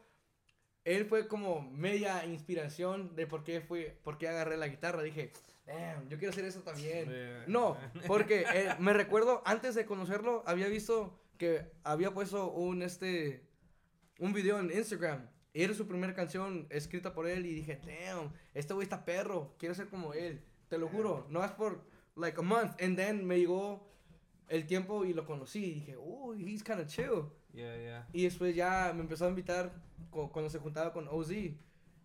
él fue como media inspiración de por qué fue, por qué agarré la guitarra. Dije, damn, yo quiero hacer eso también. No, porque eh, me recuerdo, antes de conocerlo, había visto que había puesto un, este, un video en Instagram. Y era su primera canción escrita por él y dije, damn, este güey está perro, quiero ser como él. Te lo juro, no es por, like, a month. And then me llegó el tiempo y lo conocí y dije, oh, he's kind of chill. Yeah, yeah. Y después ya me empezó a invitar cu- cuando se juntaba con OZ.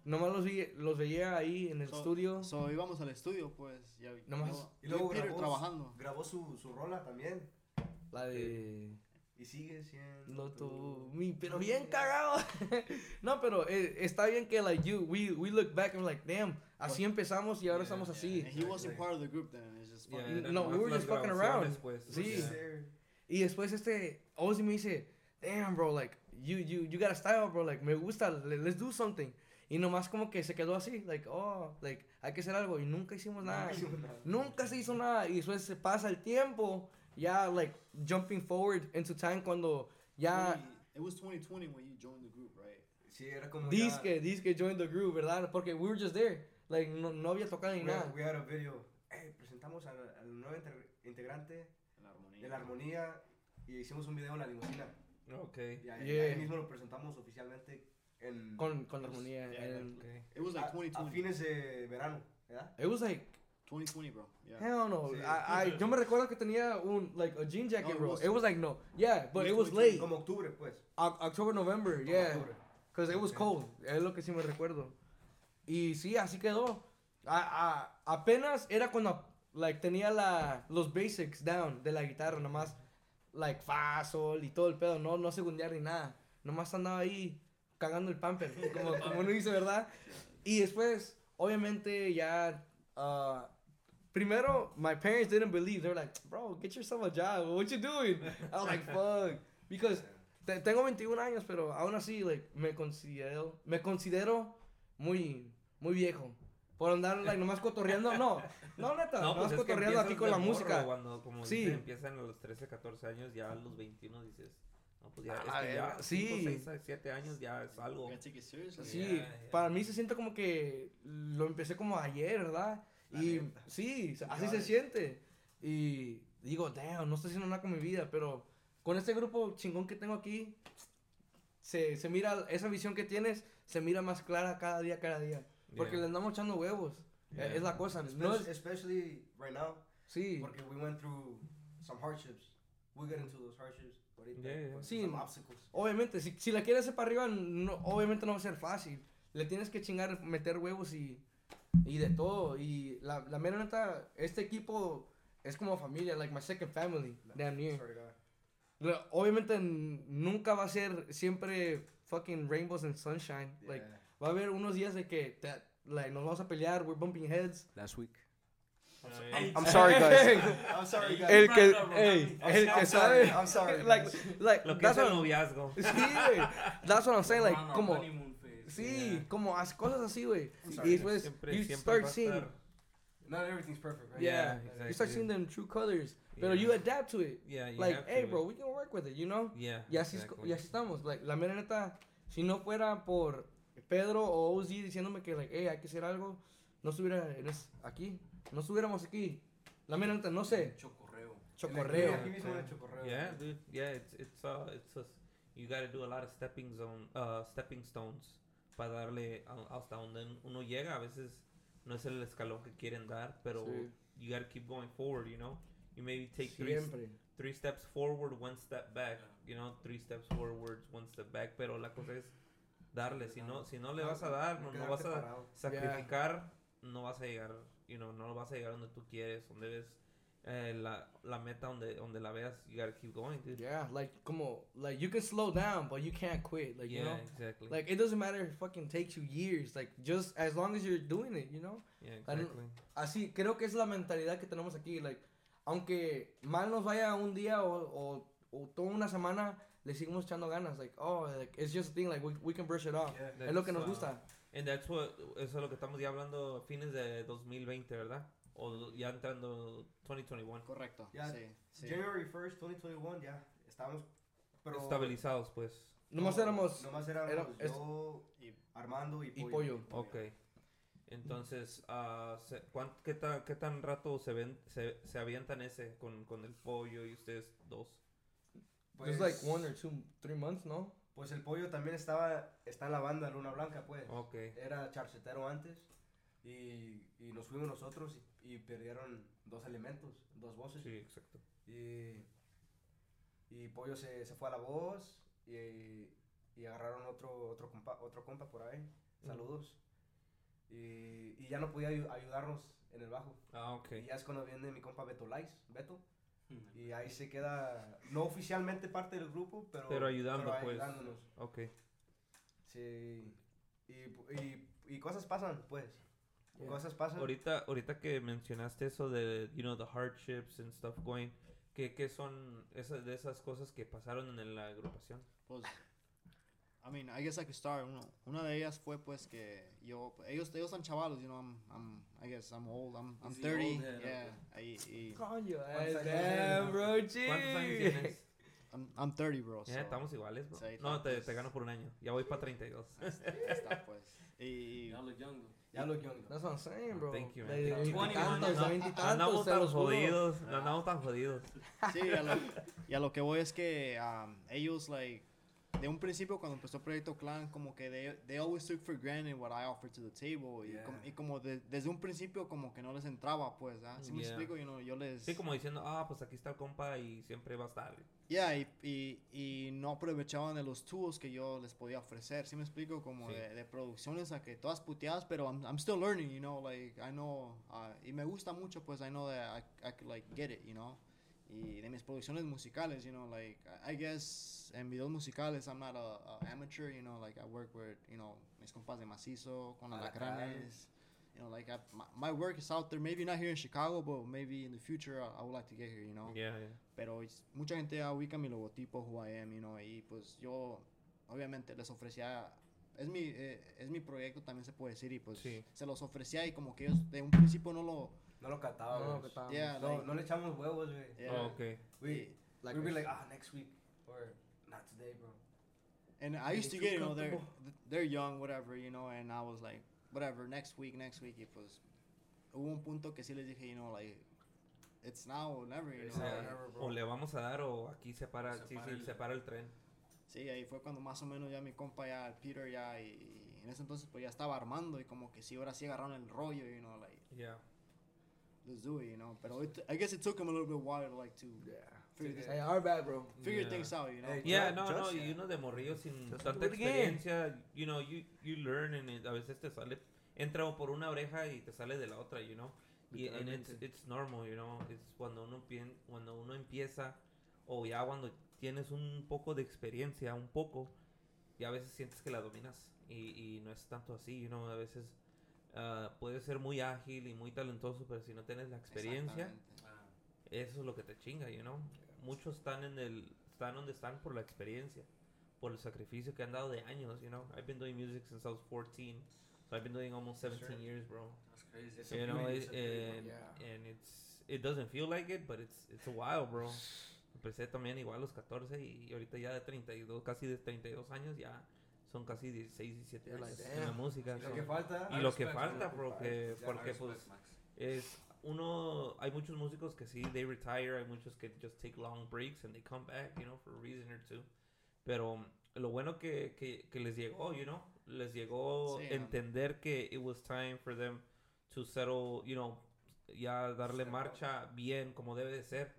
Nomás los, vi, los veía ahí en el So- estudio. So íbamos al estudio, pues. Ya, Nomás- Y luego grabó, trabajando. grabó su, su rola también. La de... Y sigue siendo. No tú. tú, mi, pero bien cagado. no, pero eh, está bien que like you, we, we look back and like, damn, así empezamos y ahora estamos así. And he wasn't part of the group then. It's just Yeah, fucking- No, we were just fucking around. Pues. Sí. Yeah. Y después este, Ozzy me dice, damn, bro, like, you, you, you got a style, bro, like, me gusta, le- let's do something. Y nomás como que se quedó así, like, oh, like, hay que hacer algo. Y nunca hicimos nada. Nunca se hizo nada. Y después se pasa el tiempo, ya, like, jumping forward into time cuando ya... It was 2020 when you joined the group, right? Sí, era como. Disque, disque join the group, ¿verdad? Porque we were just there. Like, no, no había tocado ni We, nada. we had a video. Eh, presentamos al, al nuevo integrante la armonía. de la armonía y hicimos un video en la limusina. Ok. Y ahí, Yeah. ahí mismo lo presentamos oficialmente en. Con, con la armonía. Yeah, and- ok. It was like a, a 2020. fines de verano, ¿verdad? It was like, 2020, bro. Yeah. hell no. Sí. I, I, yo me recuerdo que tenía un, like, a jean jacket, No, it bro. was- It was like, no. Yeah, but it was 2020. late. Como octubre, pues. O- October, November, Como yeah. octubre. Because it was cold. Es lo que sí me recuerdo. Y sí, así quedó. A- a- apenas era cuando, like, tenía la, los basics down de la guitarra, nomás, like, fa, sol y todo el pedo. No, no segundear ni nada. Nomás andaba ahí cagando el pamper, como, como uno dice, ¿verdad? Y después, obviamente, ya, uh, primero, my parents didn't believe. They were like, bro, get yourself a job. What you doing? I was like, fuck. Because te- tengo 21 años, pero aún así, like, me considero, me considero muy, muy viejo. Por andar, like, nomás cotorreando. No, no, neta, No, nomás pues es que cotorreando aquí con la morro, música. Cuando, como Sí. dicen, empiezan a los 13, 14 años, ya a los 21 dices, no, pues ya, A es la que ya 5, sí. 6, 7 años ya es algo. Sí, Yeah, yeah. para mí se siente como que lo empecé como ayer, ¿verdad? Y sí, así se siente. Y digo, damn, no estoy haciendo nada con mi vida, pero con este grupo chingón que tengo aquí, se, se mira, esa visión que tienes, se mira más clara cada día, cada día. Porque Yeah. le andamos echando huevos. Yeah. Es la cosa. No Especially, es, especially right now, sí, porque we went through some hardships. We'll get into those hardships. ahorita, Yeah, Sí. Some obstacles. obviamente, si, si la quieres hacer para arriba, no, obviamente no va a ser fácil. Le tienes que chingar, meter huevos y, y de todo. Y la, la mera neta, este equipo es como familia, like my second family, damn near. Obviamente nunca va a ser siempre fucking rainbows and sunshine. Like. Va a haber unos días de que te- like, nos vamos a pelear, we're bumping heads. Last week. Hey, I'm sorry, guys. I'm sorry, guys. El que, Private ey, I'm, el I'm que sorry. sabe. I'm sorry. Like, like, Lo que that's es el what, noviazgo. sí, güey. That's what I'm saying, like, on our como, sí, Yeah. como haz cosas así, güey. Y después, Siempre, you siempre start seeing, Not everything's perfect, right? yeah, Yeah, you start exactly. seeing them true colors. Pero Yeah. you adapt to it. Yeah, you Like, hey, bro, we can work with it, you know? Yeah, Y así, exactly. y así estamos. Like, la mera neta, si no fuera por Pedro o OZ diciéndome que, like, hey, hay que hacer algo, no estuviera en es- aquí. No estuviéramos aquí. La mera neta, no sé. Chocorreo. Chocorreo. Aquí mismo el chocorreo. Yeah, dude. Yeah, it's it's uh it's a, you got to do a lot of stepping zone uh stepping stones para darle a- hasta donde uno llega. A veces no es el escalón que quieren dar, pero Sí. you got to keep going forward. You know, you maybe take three three steps forward, one step back. You know, three steps forward, one step back. Pero la cosa es darle. Si no si no le vas a dar, no, no vas a sacrificar, no vas a llegar, you know, no vas a llegar donde tú quieres, donde ves eh, la, la meta donde donde la veas, you gotta keep going, dude. Yeah, like, como, like, you can slow down, but you can't quit. Like, you yeah, know? exactly. Like, it doesn't matter if it fucking takes you years. Like, just as long as you're doing it, you know? yeah, exactly. Así, creo que es la mentalidad que tenemos aquí. Like, aunque mal nos vaya un día o, o, o toda una semana, le seguimos echando ganas. Like, oh, like, it's just a thing. Like, we, we can brush it off. Yeah. es lo que nos That's, uh, gusta. And that's what, eso es lo que estamos ya hablando fines de 2020, ¿verdad? O ya entrando 2021. Correcto. Ya, sí, sí. January 1st, 2021, ya estábamos. Pero Estabilizados, pues. Nomás no, éramos Nomás éramos era- es- yo, y- Armando y y Pollo. pollo. Ok. Entonces, ah, se- cuán- qué, tan, ¿qué tan rato se, ven, se, se avientan ese con, con el pollo y ustedes dos? Pues, Just like one or two, three months, ¿no? pues el pollo también estaba, está en la banda Luna Blanca, pues. Ok. Era charcetero antes y, y nos fuimos nosotros y, y perdieron dos elementos, dos voces. Sí, exacto. Y, y Pollo se, se fue a la voz y, y agarraron otro, otro, compa, otro compa por ahí. Saludos. Y, y ya no podía ayu- ayudarnos en el bajo. Ah, ok. Y ya es cuando viene mi compa Beto Lais, Beto. Y ahí se queda, no oficialmente parte del grupo, pero, Pero ayudando, pero pues. ayudándonos. Ok. Sí. Y, y, y cosas pasan, pues. Yeah. Cosas pasan. Ahorita, ahorita que mencionaste eso de, you know, the hardships and stuff going, ¿qué, qué son esas, de esas cosas que pasaron en la agrupación? Pues, I mean, I guess I could start. Uno, una de ellas fue pues que yo, ellos, ellos están chavalos, you know, I'm, I'm, I guess I'm old, I'm, I'm He's the 30, old head, yeah, y, y Coño, ¿Cuántos años damn, bro, ¿Cuántos años tienes? I'm, I'm 30, bro. Ya, so- estamos iguales, bro. Sí, No, te, te gano por un año. Ya voy para 32. está pues. Y, y- Ya look young. Ya lo young. That's what I'm saying, bro. Thank you, man. De Thank you. veintitantos, de veintitantos, andamos tan jodidos. no andamos tan jodidos. sí, a lo, y a lo que voy es que um, ellos, like, de un principio cuando empezó el proyecto Clan, como que they, they always took for granted what I offered to the table. Y, Yeah. como, y como de- desde un principio como que no les entraba, pues, ¿ah? ¿Sí me Yeah. explico? You know, yo les... Sí, como diciendo, ah, pues aquí está el compa y siempre va a estar. Yeah, y, y, y no aprovechaban de los tools que yo les podía ofrecer, ¿sí me explico? Como Sí. de, de producciones a que todas puteadas, pero I'm, I'm still learning, you know, like, I know, uh, y me gusta mucho, pues, I know that I, I could, like, get it, you know? Y de mis producciones musicales, you know, like, I, guess, en videos musicales, I'm not a, a amateur, you know, like, I work with, you know, mis compas de macizo, con alacranes, you know, like, I, my, my work is out there, maybe not here in Chicago, but maybe in the future, I, I would like to get here, you know? Yeah, yeah. pero mucha gente ubica mi logotipo, who I am, you know, y pues yo obviamente les ofrecía, es mi, eh, es mi proyecto también se puede decir, y pues Sí. se los ofrecía y como que ellos de un principio no lo... No lo catábamos. No lo catábamos. Yeah, No, like, no le echamos huevos, güey. yeah. Oh, ok. We, Like we'd be like, ah, next week. Or, not today, bro. And I used to get, you know, they're, they're young, whatever, you know, and I was like, whatever, next week, next week, y pues hubo un punto que sí les dije, you know, like, it's now or never, you know. like- never, bro. O le vamos a dar o aquí se para, Se sí, para sí, el- se para el tren. Sí, ahí fue cuando más o menos ya mi compa ya, el Peter ya, y, y en ese entonces pues ya estaba armando y como que sí, ahora sí agarraron el rollo, you know, like, Yeah. Let's do it, you know. Pero it, I guess it took him a little bit while to like to figure, this- Hey, our bad, bro. figure Yeah. things out, you know. Hey, Yeah, no, no, just- y uno de morrillo sin Just tanta experiencia, you know, you, you learn and it- a veces te sale, entra por una oreja y te sale de la otra, you know. Y and it's, it's normal, you know, it's cuando uno, pien, cuando uno empieza o ya cuando tienes un poco de experiencia, un poco, y a veces sientes que la dominas y, y no es tanto así, you know, a veces ah, puedes ser muy ágil y muy talentoso, pero si no tienes la experiencia, Exactamente. eso es lo que te chinga, you know. Muchos están en el están donde están por la experiencia, por el sacrificio que han dado de años, you know. I've been doing music since I was 14, so I've been doing almost 17 years, bro. That's crazy. It's You know, it, and, Yeah. and it's it doesn't feel like it, but it's it's a while, bro. Empecé también igual a los 14 y ahorita ya de 32, casi de 32 años ya son casi 16, 17 You're años en la música. Lo so- que falta. y lo que falta, Yeah, porque I pues es uno hay muchos músicos que sí they retire hay muchos que just take long breaks and they come back you know for a reason or two. Pero lo bueno que, que, que les llegó you know les llegó Sí, entender que it was time for them to settle you know ya darle marcha bien como debe de ser.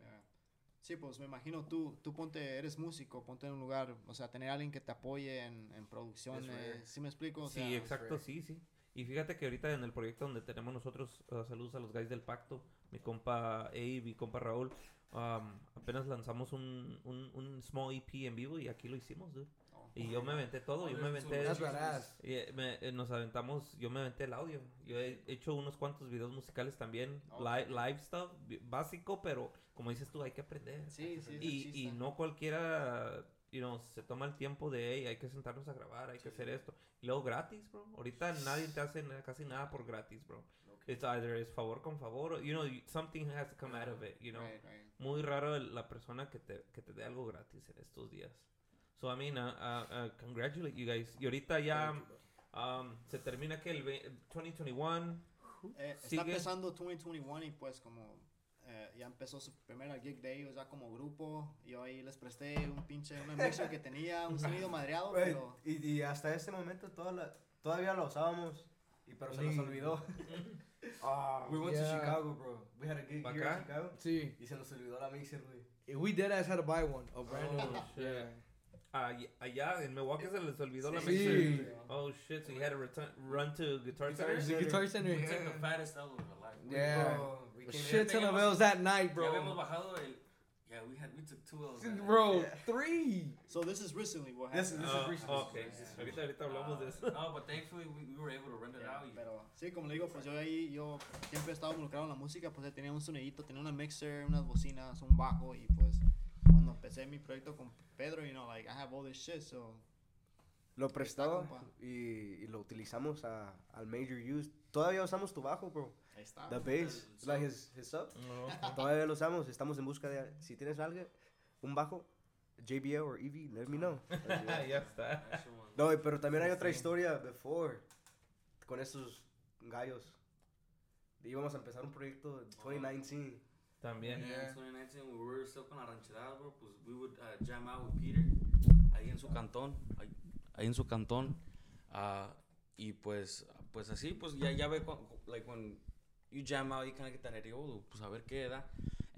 Sí, pues me imagino tú, tú ponte, eres músico, ponte en un lugar, o sea, tener a alguien que te apoye en, en producciones, rare. ¿sí me explico? O sí sea, exacto sí sí y fíjate que ahorita en el proyecto donde tenemos nosotros uh, saludos a los guys del pacto mi compa Abe mi compa Raúl um, apenas lanzamos un, un, un small EP en vivo y aquí lo hicimos dude. Y yo me aventé todo, yo me aventé... Y, eh, me- eh, nos aventamos, yo me aventé el audio. Yo he hecho unos cuantos videos musicales también, live, live stuff, básico, pero como dices tú, hay que aprender. Sí, sí, y, y no cualquiera, you know, se toma el tiempo de, hey, hay que sentarnos a grabar, hay que hacer esto. Y luego gratis, bro. Ahorita nadie te hace casi nada por gratis, bro. It's either es favor con favor, you know, something has to come out of it, you know Right, right. muy raro la persona que te, que te dé algo gratis en estos días. So, I mean, uh, uh, uh, congratulate you guys. Y ahorita ya um, se termina que el ve- 2021. Eh, está empezando 2021 y pues como eh, ya empezó su primera gig de ellos ya como grupo, yo ahí les presté un pinche, una mixer que tenía, un sonido madreado, pero... y, y hasta este momento toda la- todavía la usábamos. Y pero se nos olvidó. Ah, We went to. Chicago, bro. We had a gig ¿Pa' here in? Chicago. Sí. Y se nos olvidó la mixer, güey. We dead ass had to buy one. A brand new Oh, one. shit. Yeah. Ay- allá en Milwaukee se les olvidó la Sí. Oh shit, so you had to return, run to Guitar Center? The Guitar Center. We took the fattest L of our life. Yeah. Bro, we shit ton of L's that night, Ya habíamos bro. bajado el... Yeah, we, had, we took two L's. that night. Bro, three. So this is recently what This happened. is- Oh, recent. Oh, okay. Ahorita, ahorita hablamos de uh, eso. No, but thankfully we, we were able to rent it Yeah, out. pero sí, como le digo, pues yo ahí, yo siempre he estado involucrado en la música, pues tenía un sonidito, tenía una mixer, unas bocinas, un bajo y pues cuando empecé mi proyecto con Pedro, you know, like I have all this shit, so Lo Está, prestó compa. y, y lo utilizamos a, al major use. Todavía usamos tu bajo, bro. ahí está. The bass, El like his, his sub. No. Todavía lo usamos. Estamos en busca de. Si tienes algo, un bajo, JBL o Evie, let me know. ya está. No, pero también hay otra historia before con esos gallos. Íbamos a empezar un proyecto en 2019. También. Yeah, in 2019, we were still con la rancherada, bro, pues we would uh, jam out with Peter ahí en su cantón, ahí, ahí en su cantón. ah, y pues, pues así, pues ya, ya ve, like when you jam out, you kind of get that idea, oh, pues a ver qué da.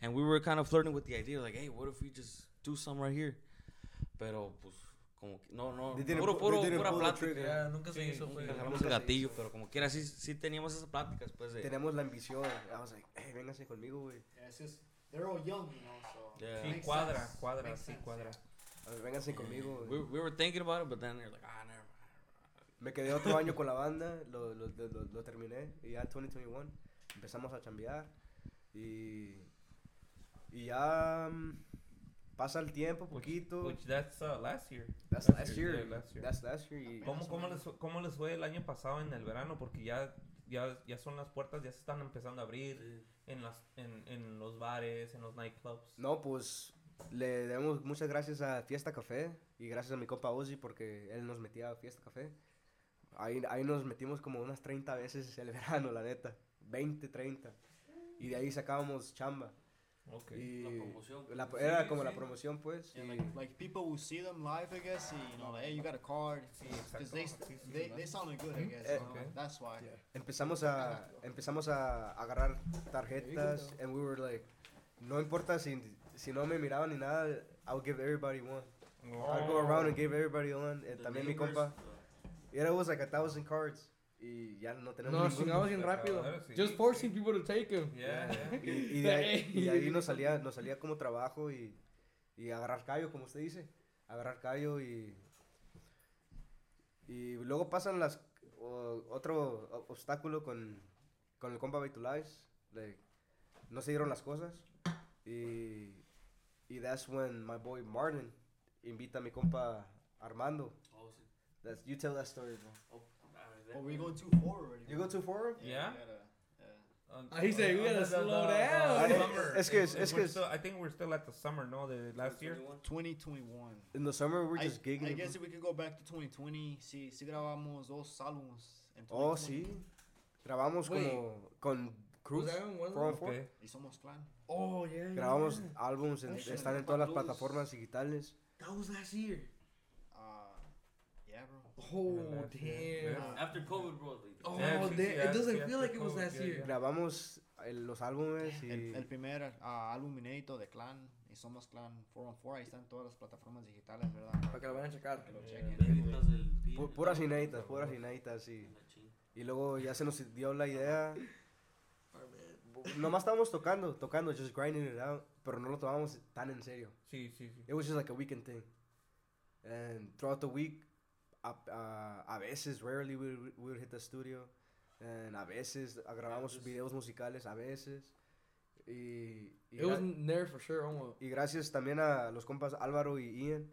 And we were kind of flirting with the idea, like, hey, what if we just do some right here? Pero pues, como que, no, no, didn't puro, pu- puro, didn't pura plática. Yeah, nunca se Sí, hizo, nunca. Dejamos Nunca el gatillo, pero como quiera, sí, sí teníamos esas pláticas, pues, de... Teníamos la ambición. I was like, hey, véngase conmigo, güey. Yeah, it's just, they're all young, you know, so. Yeah. Sí, cuadra, sense. cuadra, Makes sí, sense, cuadra. A ver, Vénganse conmigo. We, güey. we were thinking about it, but then they're like, ah, never mind. Me quedé otro año con la banda, lo, lo, lo, lo- lo terminé. Y ya en 2021 empezamos a chambear. Y, y ya mm, pasa el tiempo, poquito. Which that's uh, last year. That's Last last year, year. yeah, last year. That's last year. y- ¿Cómo, cómo, les, ¿Cómo les fue el año pasado en el verano? Porque ya, ya, ya son las puertas, ya se están empezando a abrir en, las, en, en los bares, en los nightclubs. No, pues le damos muchas gracias a Fiesta Café y gracias a mi compa Ozzy porque él nos metía a Fiesta Café. Ahí, ahí nos metimos como unas 30 veces el verano, la neta. 20, 30. Y de ahí sacábamos chamba. Ok. Y La promoción. la- Sí, era como la sí. promoción, pues. Yeah, y- like, like people will see them live, I guess, y, you know, like, hey, you got a card. Sí, Because they, Sí, sí, they, they sounded good, I guess. Eh, know, okay. That's why. empezamos a empezamos a agarrar tarjetas and we were like no importa si, si no me miraban ni nada I'll give everybody one I'll go around and give everybody one and The también mi compa uh, y era was like a thousand cards y ya no tenemos No, ninguno. chingamos bien rápido. Sí, Just sí. forcing people to take him. Yeah, yeah. y, y de ahí, y de ahí nos salía nos salía como trabajo y y agarrar callo, como usted dice. Agarrar callo y. Y luego pasan las. o- otro obstáculo con, con el compa Baitulais. like, no se dieron las cosas. Y. Y that's when my boy Martin invita a mi compa Armando. Oh, sí. That's, you tell that story, bro. Oh, But we go too forward. You go too forward? Yeah? we gotta, uh, Um, Ah, he said, we uh, gotta slow the- down. It's- es we're que- still- I think we're still at the summer, no? The last year. 2021. In the summer, we're I, just gigging. I guess if we could go back to 2020, sí, sí grabamos dos álbumes. en Oh, 2020. sí. Grabamos Wait. como con Cruz. On. Okay. Y somos clan. Oh, yeah, yeah. Grabamos yeah. álbums, en- Actually, están en todas las plataformas digitales. That was last year. Oh, damn. After COVID, bro. Oh, damn. sí, sí, It doesn't sí, feel like it was last year. Grabamos los álbumes y... El, el primer ah, álbum inédito de Clan y Somos Clan 414, ahí están todas las plataformas digitales, ¿verdad? Para que lo vayan a checar. Que lo chequen. Pu- puras inéditas, puras inéditas ching. Y luego ya se nos dio la idea. Nomás estábamos tocando, tocando, just grinding it out, pero no lo tomamos tan en serio. Sí, sí, sí. It was just like a weekend thing. And throughout the week, a, a, a veces, rarely, we, would- we would hit the studio. And a veces ah, grabamos just- videos musicales, a veces. Y, y, It was there for sure, almost. y gracias también a los compas Álvaro y Ian,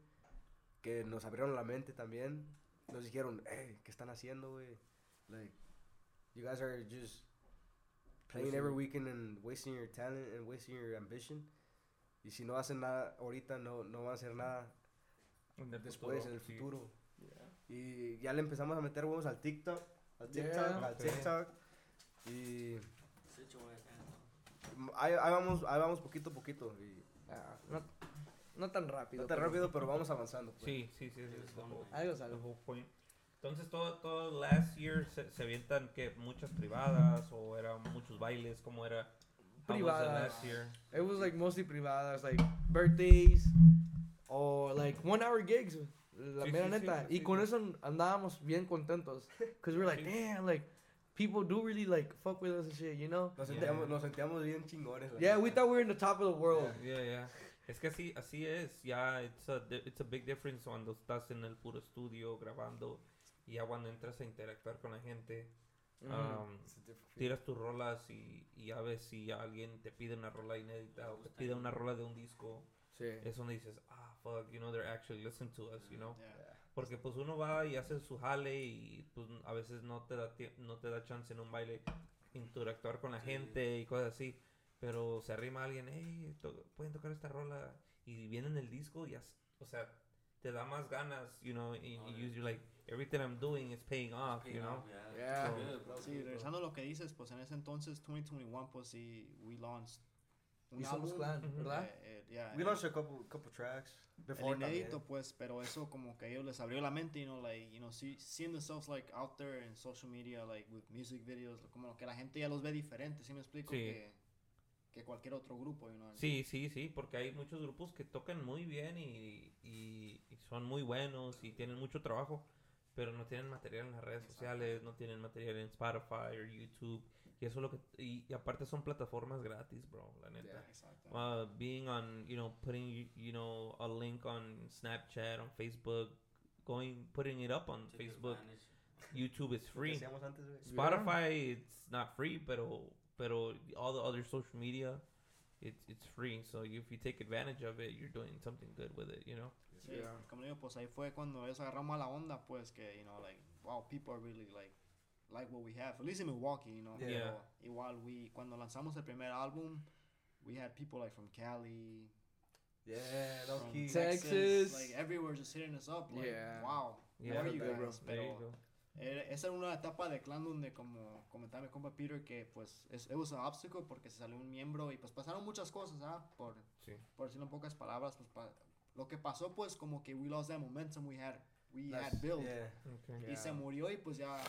que nos abrieron la mente también. Nos dijeron, hey, ¿qué están haciendo, güey? Like, you guys are just playing every weekend and wasting your talent and wasting your ambition. Y si no hacen nada ahorita, no, no van a hacer nada después, en el futuro. Y ya le empezamos a meter huevos al TikTok, al TikTok, Yeah. al Ok. TikTok. Y ahí, ahí vamos, ahí vamos poquito a poquito. Y Ah, no, no tan rápido. no tan pero- rápido, pero vamos avanzando. pues. Sí, sí, sí. Algo es algo. Entonces, todo, todo last year se, se avientan que muchas privadas o eran muchos bailes, ¿cómo era? Privadas. last year? It was like mostly privadas, like birthdays or like one hour gigs. La Sí, mera sí, neta. sí, y sí, con sí. eso andábamos bien contentos. Because we were like, Sí. damn, like people do really like fuck with us and shit, you know? Nos, Yeah. sentíamos, nos sentíamos bien chingones. Yeah, neta. we thought we were in the top of the world. Yeah, yeah. Es que así, así es, ya, it's a, it's a big difference cuando estás en el puro estudio grabando y ya cuando entras a interactuar con la gente, um, different feeling. tiras tus rolas y, y a ver si alguien te pide una rola inédita o te pide una rola de un disco, Sí. es donde dices, ah, fuck, you know, they're actually listening to us, you know. Yeah. Porque pues uno va y hace su jale y pues a veces no te da no te da chance en un baile interactuar con la Sí. gente y cosas así. Pero se arrima alguien, hey, to- pueden tocar esta rola y viene en el disco y as- o sea, te da más ganas, you know, y, Oh, y yeah. you're like, everything I'm doing is paying off, you Paying know. off, yeah. Yeah. So-. Sí, regresando a lo que dices, pues en ese entonces, 2021, pues sí, we launched un Y somos álbum, clan, Ujú. ¿verdad? eh, eh, yeah, We el- launched a couple, couple tracks el before inédito, también. pues, pero eso como que a ellos les abrió la mente, you know, like, you know, see, seeing themselves, like, out there in social media, like, with music videos, como que la gente ya los ve diferentes, ¿sí me explico? Sí. Que, que cualquier otro grupo, you know. Sí, sí, sí, porque hay muchos grupos que tocan muy bien y, y- y son muy buenos y tienen mucho trabajo, pero no tienen material en las redes sociales, no tienen material en Spotify o YouTube. Y eso es lo que... Y, y aparte son plataformas gratis, bro, la neta. Exacto. Uh, being on, you know, putting, you know, a link on Snapchat, on Facebook, going, putting it up on Take Facebook. YouTube is free. Spotify, it's not free, pero pero all the other social media, it's it's free. So if you take advantage of it, you're doing something good with it, you know. Sí, Yeah. como digo, pues ahí fue cuando ellos agarramos a la onda, pues que, you know, like, wow, people are really like, like what we have. At least in Milwaukee, you know. Yeah. Igual, we, cuando lanzamos el primer álbum, we had people like from Cali, Yeah, from. Texas. Texas, like everywhere just hitting us up, like, Yeah. wow, Yeah, where are you guys? Pero esa era una etapa de clan donde, como comentaba mi compa Peter, que pues es, it was an obstacle porque se salió un miembro y pues pasaron muchas cosas, ¿ah? Por, Sí. por decirlo en pocas palabras, pues pa- lo que pasó pues como que we lost that momentum we had, we That's- had built. Yeah. Okay. Y se murió y pues ya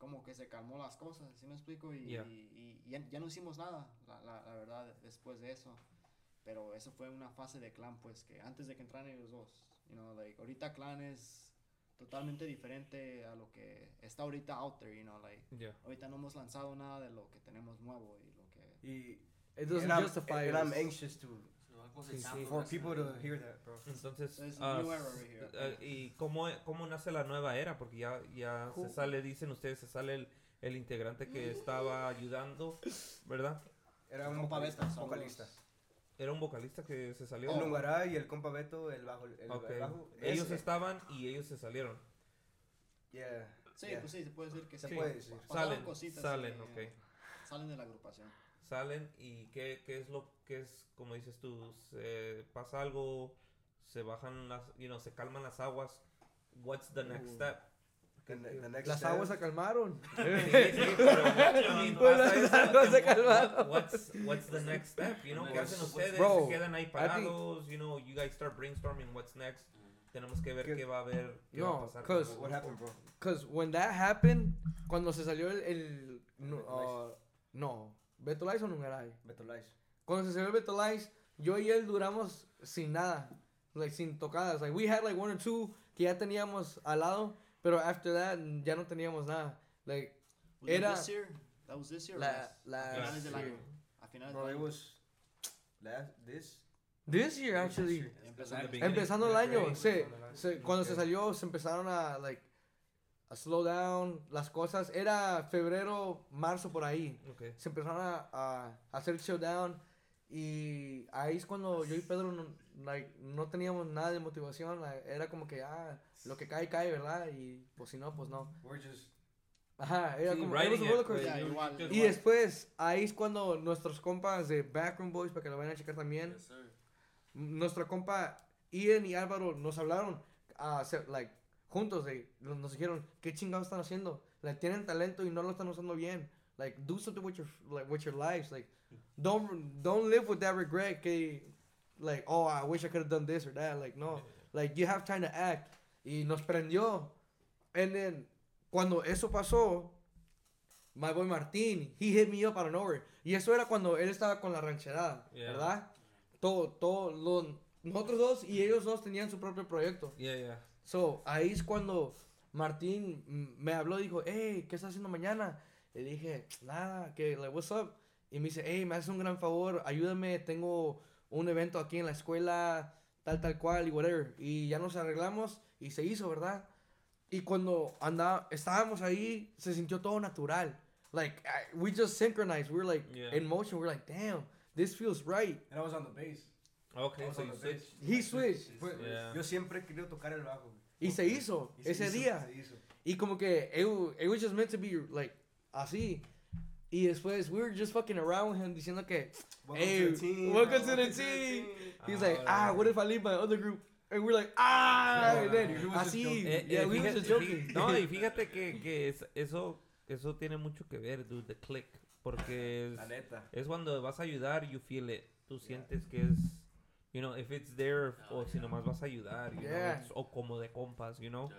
como que se calmó las cosas, ¿sí me explico? Y, Yeah. y- y ya, ya no hicimos nada, la, la, la verdad, después de eso. Pero eso fue una fase de clan, pues, que antes de que entraran ellos dos, you know, like, ahorita clan es totalmente diferente a lo que está ahorita out there, you know, like, Yeah. ahorita no hemos lanzado nada de lo que tenemos nuevo y lo que... Y, It doesn't and I'm, justify and I'm us. anxious to, cosechando. For las- people to hear that, bro. Entonces, It's a new era s- over here. eh, ¿y cómo, cómo nace la nueva era? Porque ya, ya se sale, dicen ustedes, se sale el, el integrante que estaba ayudando, ¿verdad? Era un Compa vocalista. Vocalista. Era un vocalista que se salió. El Lungaray y el compa Beto, el bajo. El Ok. bajo. Ellos Ese- estaban y ellos se salieron. Yeah. Sí, yeah. pues sí, se puede decir que Se sí. puede decir. Salen, cositas salen, que ok. Salen de la agrupación. Salen y ¿qué, qué es lo que es, como dices tú, se pasa algo, se bajan las, you know, se calman las aguas. What's the next step? The, the next Las step- aguas se calmaron. Pues las aguas se calmaron. What's, what's the next step? You know, ¿qué hacen ustedes? Bro, se quedan ahí parados, you know, you guys start brainstorming what's next. Tenemos que ver ¿Qué- qué va a haber, qué No, va a pasar. cause- What happened, bro? Because when that happened, cuando se salió el. el no, uh, no, Beto Lice o Nungaray. Beto Lice. Cuando se salió el Beto Lice, yo y él duramos sin nada. Like, sin tocadas. Like, we had like one or two que ya teníamos al lado, pero after that ya no teníamos nada. Like, Was it Era- this year? That was this year or la, last? la, A finales del sí. año. A finales Bro, del it was. Last, this. This year, actually. Empezando- Empezando el año, se, se- cuando se salió, se empezaron a, like, a slow down las cosas. Era febrero, marzo por ahí. Okay. Se empezaron a, a hacer showdown. Y ahí es cuando yo y Pedro no, like, no teníamos nada de motivación. like, era como que, ah, lo que cae, cae, ¿verdad? Y pues si no, pues no. We're just. Ajá, era como, riding it a igual, just- Y después, ahí es cuando nuestros compas de Backroom Boys, para que lo vayan a checar también, Yes, sir. nuestra compa Ian y Álvaro nos hablaron, a hacer, like, juntos, nos nos dijeron, ¿qué chingados están haciendo? Like, tienen talento y no lo están usando bien. Like, do something with your, like, with your lives. Like, don't, don't live with that regret que, like, oh, I wish I could have done this or that. Like, no. Like, you have time to act. Y nos prendió. And then, cuando eso pasó, my boy Martín, he hit me up out of nowhere. Y eso era cuando él estaba con la rancherada, Yeah. ¿verdad? Todo, todo, lo- nosotros dos y ellos dos tenían su propio proyecto. Yeah, yeah. So, ahí es cuando Martín me habló, dijo, hey, ¿qué estás haciendo mañana? Le dije, nada, que, like, what's up? Y me dice, hey, me haces un gran favor, ayúdame, tengo un evento aquí en la escuela, tal, tal cual, y whatever. Y ya nos arreglamos y se hizo, ¿verdad? Y cuando andaba, estábamos ahí, se sintió todo natural. Like, I- we just synchronized. We were like, Yeah. in motion. We are like, damn, this feels right. And I was on the bass. Okay, I was so on you the switched. bass. He switched. Yeah. Yo siempre querido tocar el bajo. Y se hizo, Y se ese hizo, día. se hizo. Y como que it, it was just meant to be like así. Y después we were just fucking around with him diciendo que Welcome Hey, to the team. welcome bro, to the team. he's Ah, like, ah, what if I leave my other group? And we're like, ah, No, and then he was just así, joking. Eh, yeah, eh, we were just joking. No, y fíjate que, que es- eso, eso tiene mucho que ver, dude, the click. Porque La es, neta. es cuando vas a ayudar, you feel it. Tú sientes que es, you know, if it's there, o si nomás vas a ayudar, you know, Yeah. it's- o como de compas, you know. Yeah.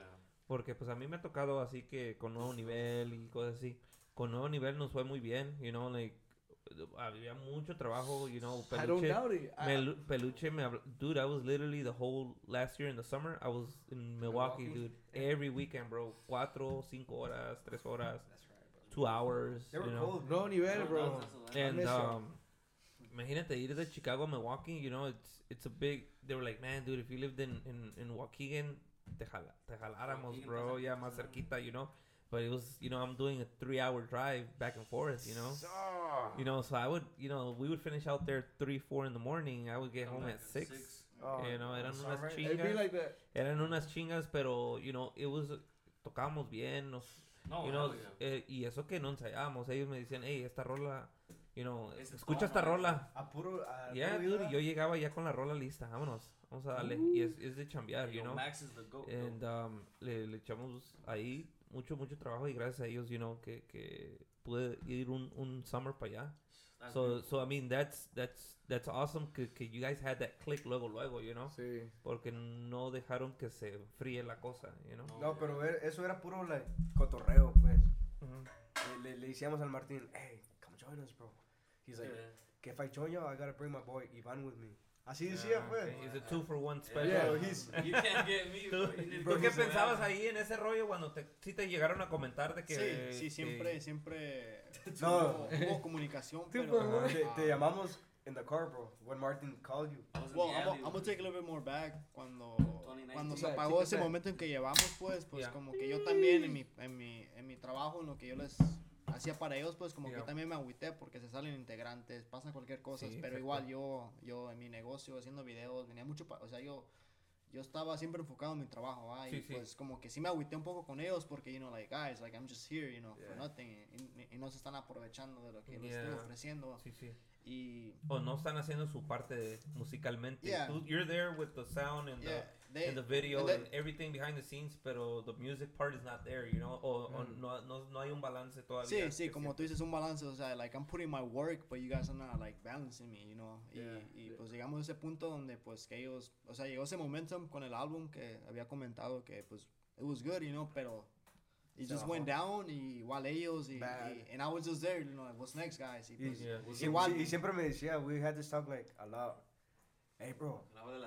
Porque pues a mí me ha tocado así que con nuevo nivel y cosas así. Con nuevo nivel nos fue muy bien, you know, like, había mucho trabajo, you know, I don't peluche. doubt it. I- Melu- Peluche me dude, I was literally the whole last year in the summer, I was in Milwaukee, Milwaukee? dude. Every weekend, bro. Cuatro, cinco horas, tres horas, That's right, bro. two hours, They were you know. cold. no nivel, bro. And um, imagínate ir de Chicago a Milwaukee, you know, it's it's a big. They were like, man, dude, if you lived in in in Waukegan, te, jala, te jaláramos, bro, está yeah, cerquita, más cerquita, you know. But it was, you know, I'm doing a three-hour drive back and forth, you know. You know, so I would, you know, we would finish out there three, four in the morning. I would get Come home at at six. six. Oh, You know, eran unas Sorry. it'd be chingas. like that. Eran unas chingas, pero, you know, it was, tocábamos bien, nos, No, you know, hell yeah. eh, y eso que no ensayábamos. Ellos me decían, hey, esta rola, you know, Ese escucha esta rola. A puro. A Yeah, puro dude, yo llegaba ya con la rola lista, vámonos, vamos a darle. Y es, es de chambear, you Yo, know. Max is the goat. And um, le, le echamos ahí mucho, mucho trabajo y gracias a ellos, you know, que, que pude ir un, un summer para allá. That's So, beautiful. so I mean, that's, that's, that's awesome que, que you guys had that click luego, luego, you know. Sí. Porque no dejaron que se fríe la cosa, you know. No, pero ver, eso era puro like, cotorreo, pues. Ujú. Le, le, le decíamos al Martín, hey, join us, bro. He's like, Yeah. que if I join you, I gotta bring my boy Ivan with me. Así decía, pues. okay. It's a two for one Yeah, special. Yeah, he's- You can't get me, ¿Tú, bro. Tú qué pensabas else. ahí en ese rollo cuando te, sí te llegaron a comentar de que... Sí, sí, que- siempre, siempre No. hubo, hubo comunicación, pero Te, te llamamos in the car, bro, when Martin called you. Well, I'm, I'm gonna take a little bit more back cuando, 2019. cuando se Yeah, apagó it ese momento en que llevamos, pues, pues Yeah. como que yo también en mi, en mi, en mi trabajo, en lo que yo les hacía para ellos, pues como Yeah. que también me agüité porque se salen integrantes, pasa cualquier cosa, Sí, pero exacto. igual yo, yo en mi negocio haciendo videos, venía mucho, o sea, yo, yo estaba siempre enfocado en mi trabajo, ¿ah? y Sí, sí. pues como que sí me agüité un poco con ellos porque, you know, like, guys, like, I'm just here, you know, for Yeah. nothing, y, y- y no se están aprovechando de lo que les estoy Yeah. ofreciendo, Sí, sí. y... O no están haciendo su parte de- musicalmente. Yeah. Tú- you're there with the sound and Yeah, the, they- and the video and they- and everything behind the scenes, pero the music part is not there, you know? O, o no, no, no hay un balance todavía. Sí, sí, como tú dices, un balance, o sea, like, I'm putting my work, but you guys are not, like, balancing me, you know, y, Yeah. y, pues llegamos a ese punto donde, pues, que ellos, o sea, llegó ese momentum con el álbum que había comentado que, pues, it was good, you know, pero it just went down, y igual ellos, y, y- and I was just there, you know, like, what's next, guys, y, Y, pues, Yeah. y- Igual- y siempre me decía, we had this talk like a lot. Hey, bro,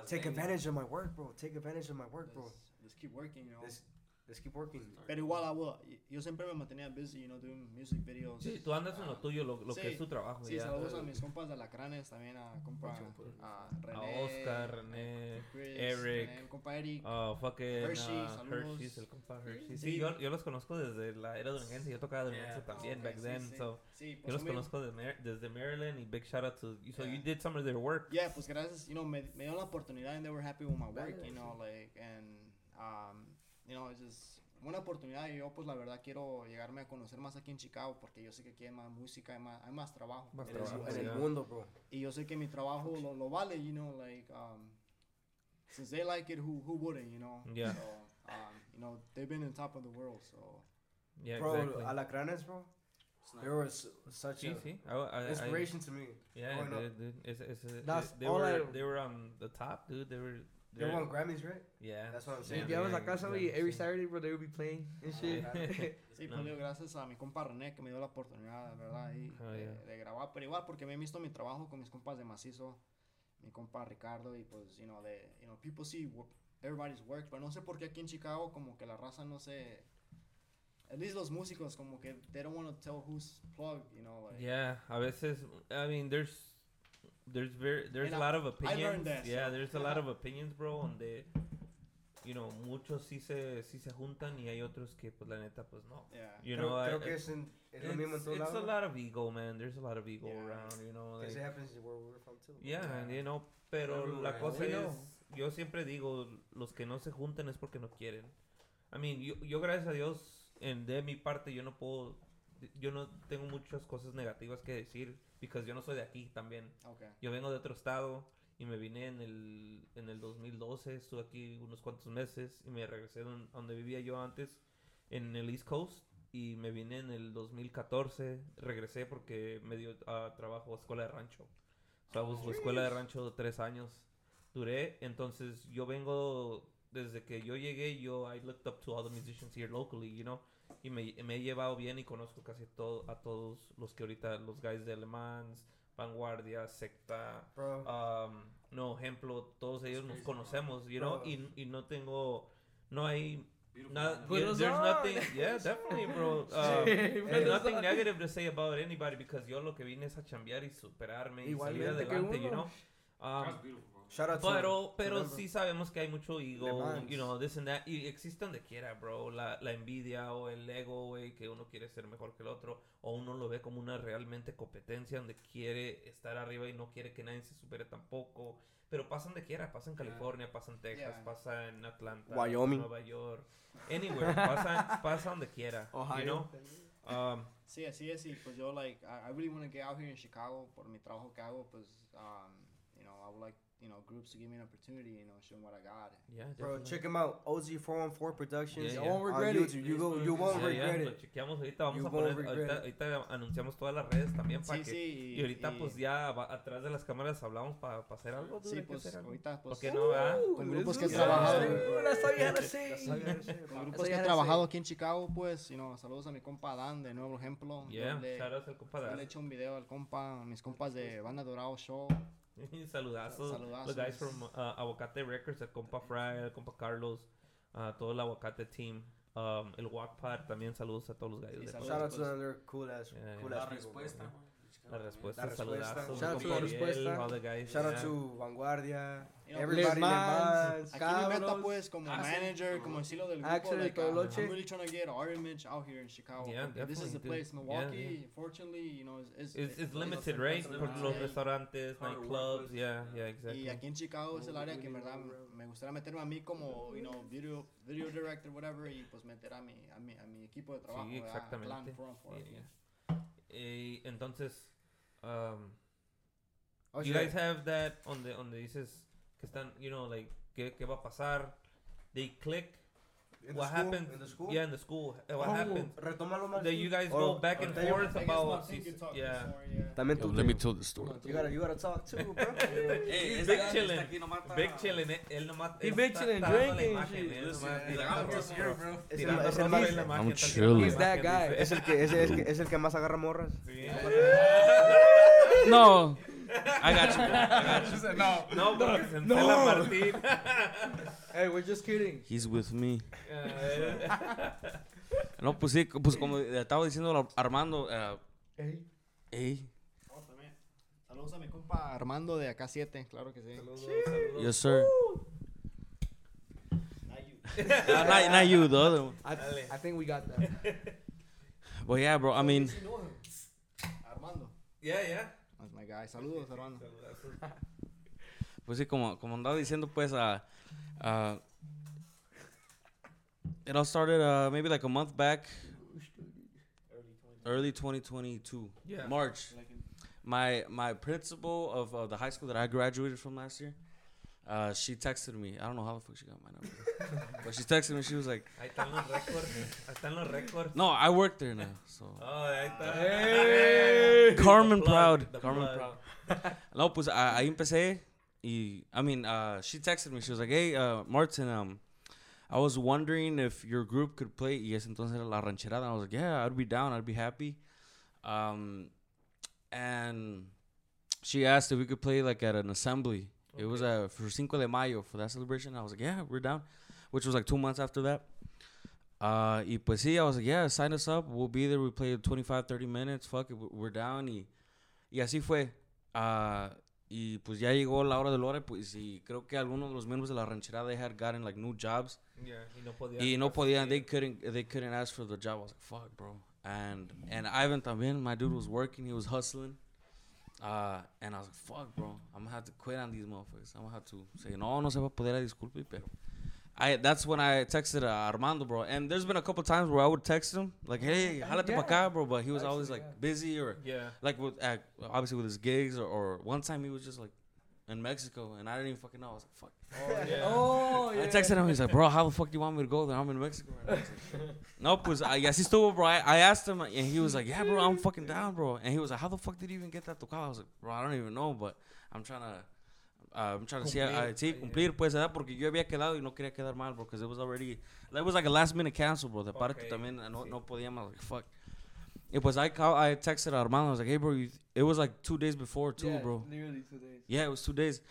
take advantage of my work, bro. Take advantage of my work, bro. let's, let's keep working, you know, Let's, let's keep working. pero igual, I will, yo siempre me mantenía busy, you know, doing music videos. Sí, tú andas en lo tuyo, lo, lo que Sí. es tu trabajo. Sí, ya. saludos a mis compas de Lacranes, también a compa, a A René, Oscar, René, Chris, Eric. René, compa Eric. Oh, fucking Hershey, uh, saludos. Hershey's, el compa Hershey. Sí, Sí. yo, yo los conozco desde la era dunense. Yo tocaba dunense Yeah. también Ok, back sí, then. sí. So, Sí, yo pues los a mí- conozco de Mar- desde Maryland y big shout out to you. So Yeah. you did some of their work. Yeah, pues gracias, you know, me, me dio la oportunidad and they were happy with my work, you know, like, and, um, you know, it's just una oportunidad y yo, pues, la verdad, quiero llegarme a conocer más aquí en Chicago porque yo sé que aquí hay más música, hay más, hay más trabajo. Más En el, trabajo, en el mundo, bro. Y yo sé que mi trabajo lo, lo vale, you know, like, um, since they like it, who, who wouldn't, you know? Yeah. So, um, you know, they've been on top of the world, so. Yeah, bro, exactly. Alacranes, bro. They were s- such Sí, a sí. I, I, I, inspiration to me. yeah, dude, dude. It's, it's, it's, That's they, all were, I- they were on the top, dude. They were. They won Grammys, right? Yeah. That's what I'm Si saying. Yeah, llegamos yeah, a casa, yeah, we, every. Saturday, bro, they would be playing and shit. Sí, No. pues digo, gracias a mi compa René que me dio la oportunidad, de verdad, ahí, Oh, de, yeah. de grabar. Pero igual, porque me he visto mi trabajo con mis compas de macizo, mi compa Ricardo, y pues, you know, de, you know, people see everybody's work, pero no sé por qué aquí en Chicago, como que la raza no se. At least los músicos, como que they don't want to tell who's plugged, you know, like. Yeah, a veces, I mean, there's, there's very, there's And a I- lot of I opinions. learned that, yeah, so- there's a lot of opinions, bro, donde, you know, muchos sí se, sí se juntan y hay otros que, pues, la neta, pues, no. Yeah. You creo, know, I- creo I- que es, en, es lo mismo en it's, a lot of ego, man. There's a lot of ego Yeah. around, you know. Because like- it happens where we're from too. yeah, and, you know, pero la cosa es, yo siempre digo, los que no se juntan es porque no quieren. I mean, yo, yo gracias a Dios, en, de mi parte, yo no puedo, yo no tengo muchas cosas negativas que decir, porque yo no soy de aquí también. Okay. Yo vengo de otro estado y me vine en el, en el 2012, estuve aquí unos cuantos meses y me regresé don- donde vivía yo antes, en el East Coast, y me vine en el 2014, regresé porque me dio ah, trabajo a escuela de rancho. O sea, la escuela de rancho tres años duré, entonces yo vengo, desde que yo llegué, yo I looked up to all the musicians here locally, you know, y me, me he llevado bien y conozco casi todo, a todos los que ahorita, los guys de Alemans, Vanguardia, Secta, Bro, um, no ejemplo, todos ellos nos conocemos, you know, y, y no tengo, no hay yeah, us there's on. nothing, yeah, definitely, bro. Um, there's nothing negative to say about anybody because yo lo que vine es a chambear y superarme y salir adelante, you know. Um, shout out to pero, pero Remember. sí sabemos que hay mucho ego, you know, this and that. Y existe donde quiera, bro. La, la envidia o el ego, güey, que uno quiere ser mejor que el otro. O uno lo ve como una realmente competencia donde quiere estar arriba y no quiere que nadie se supere tampoco. Pero pasa donde quiera. Pasa en California, pasa en Texas, Yeah. pasa en Atlanta, Wyoming. Nueva York. Anywhere. pasa, pasa donde quiera. You Ohio. know? Um, Sí, así es, y pues yo, like, I, I really want to get out here in Chicago por mi trabajo que hago, pues, um, you know, I would like, you know, groups to give me an opportunity, you know, showing what I got. yeah, Bro, check him out. OZ414 Productions. Yeah, yeah. won't regret it. You, go, you won't Yeah, yeah, regret lo it. chequeamos ahorita, vamos You a won't poner, regret ahorita, it. ahorita anunciamos todas las redes también para Sí, que sí. Y ahorita pues ya va- atrás de las cámaras hablamos para hacer algo. Sí, pues hacer algo. ahorita, pues, ¿Por qué no, verdad? con grupos que he Yeah. trabajado. Uh, you you con grupos que he trabajado aquí en Chicago, pues, you know, saludos a mi compa Dan, de Nuevo Ejemplo. Yeah, le, shout out al compa yo le he hecho un video al compa, a mis compas de Banda Dorado Show. Saludazos. Saludazos. Los guys from uh, Aguacate Records, el compa Fry, el compa Carlos, uh, todo el Aguacate team. Um, el Wackpad también saludos a todos los guys. Sí, de saludos. Shout out to them. They're cool ass, Yeah, cool yeah. ass people. La respuesta, La respuesta. saludazo. Shout out to respuesta. guys, Shout out yeah. to Vanguardia, You know, everybody, Mans. Aquí mi meta Cabros. pues como Ah, sí. manager, como estilo del grupo, Axel, like, uh. I'm really trying to get our image out here in Chicago. Yeah, this is the place. Milwaukee, Yeah, yeah. fortunately, you know, is, is, It's, it's is- limited, right? Por los restaurantes, Hard nightclubs, work, yeah, yeah, Y exactly. aquí en Chicago es el área que en verdad me gustaría meterme a mí como, you know, video, video director, whatever, y pues meter a mi, a mi, a mi equipo de trabajo, Sí, exactamente. Plan four. Yeah, yeah. Eh, entonces, um, Oh, you shit. guys have that on the on the dices que están, you know, like qué, qué va a pasar? They click. In what happens? in the school? Yeah, in the school. Uh, What Oh, happens? Retómalo más. That you guys Or- go back and forth about. yeah. yeah. También tú. let me tell the story. You gotta, you gotta talk too, bro. Hey, big guy chillin'. está aquí nomás para- Big chilling, eh, él nomás. He big está- chillin', está dando la drinking I'm el, el chilling. He's that guy. es el que, es, es, que- es el que más agarra morras. dice. No, I got you. bro. I got you. She said, no. No, porque se encela Martín. Hey, we're just kidding. He's with me. No, pues sí, pues como estaba diciendo Armando, Hey. hey, Oh, también. Saludos a mi compa Armando de acá 7, claro que sí. yes sir. Not you. Uh, not, not you, the other one. I. I think we got that. But yeah, bro, I mean, You know him. Armando. Yeah, yeah. That's my guy. Saludos, Armando. pues sí, como, como andaba diciendo, pues, uh, uh, it all started uh, maybe like a month back, early 2022, Yeah. March. My my principal of uh, the high school that I graduated from last year, uh, she texted me. I don't know how the fuck she got my number, but she texted me. She was like, Ahí están los récords. Ahí están los récords. "No, I work there now." So Oh, ahí está. Hey. Carmen The Proud. the Carmen plug. Proud. No, pues a- ahí empecé. Y, I mean, uh, she texted me. She was like, hey, uh, Martin, um, I was wondering if your group could play. Y ese entonces La Rancherada. And I was like, yeah, I'd be down. I'd be happy. Um, and she asked if we could play like at an assembly. It was uh, for Cinco de Mayo for that celebration. I was like, yeah, we're down. Which was like two months after that. Uh, y pues sí, I was like, yeah, sign us up. We'll be there. We play 25, 30 minutes. Fuck it, we're down. Y, y así fue. Ah, y pues ya llegó la hora del hora, pues y creo que algunos de los miembros de la rancherada they had gotten like new jobs Yeah, y no podía. y no podían they couldn't they couldn't ask for the job. I was like, fuck, bro. And and Ivan también, my dude was working, he was hustling. Uh, and I was like, fuck, bro. I'm gonna have to quit on these motherfuckers. I'm gonna have to say, no, no se va a poder, disculpe, pero. I, that's when I texted uh, Armando, bro. And there's been a couple times where I would text him, like, hey, jalate pa' acá, bro. But he was always like busy or Yeah. like with uh, obviously with his gigs or, or one time he was just like in Mexico and I didn't even fucking know. I was like, fuck. Oh, yeah. Oh, yeah. I texted him. He's like, bro, how the fuck do you want me to go there? I'm in Mexico. Right now. I was like, no, pues, I guess he's still, bro. I, I asked him, and he was like, yeah, bro, I'm fucking down, bro. And he was like, how the fuck did you even get that tocado? I was like, bro, I don't even know, but I'm trying to. Uh, I'm trying to see, uh, Cumplir. sí, cumplir, pues, ¿verdad? Porque yo había quedado y no quería quedar mal, bro, because it was already, that was like a last minute cancel, bro. De parte también, no, sí. no podíamos, I like, fuck. It was, I, call, I texted Armando, I was like, hey, bro, you, it was like two days before, too, Yeah, bro. Literally two days. Yeah, it was two days.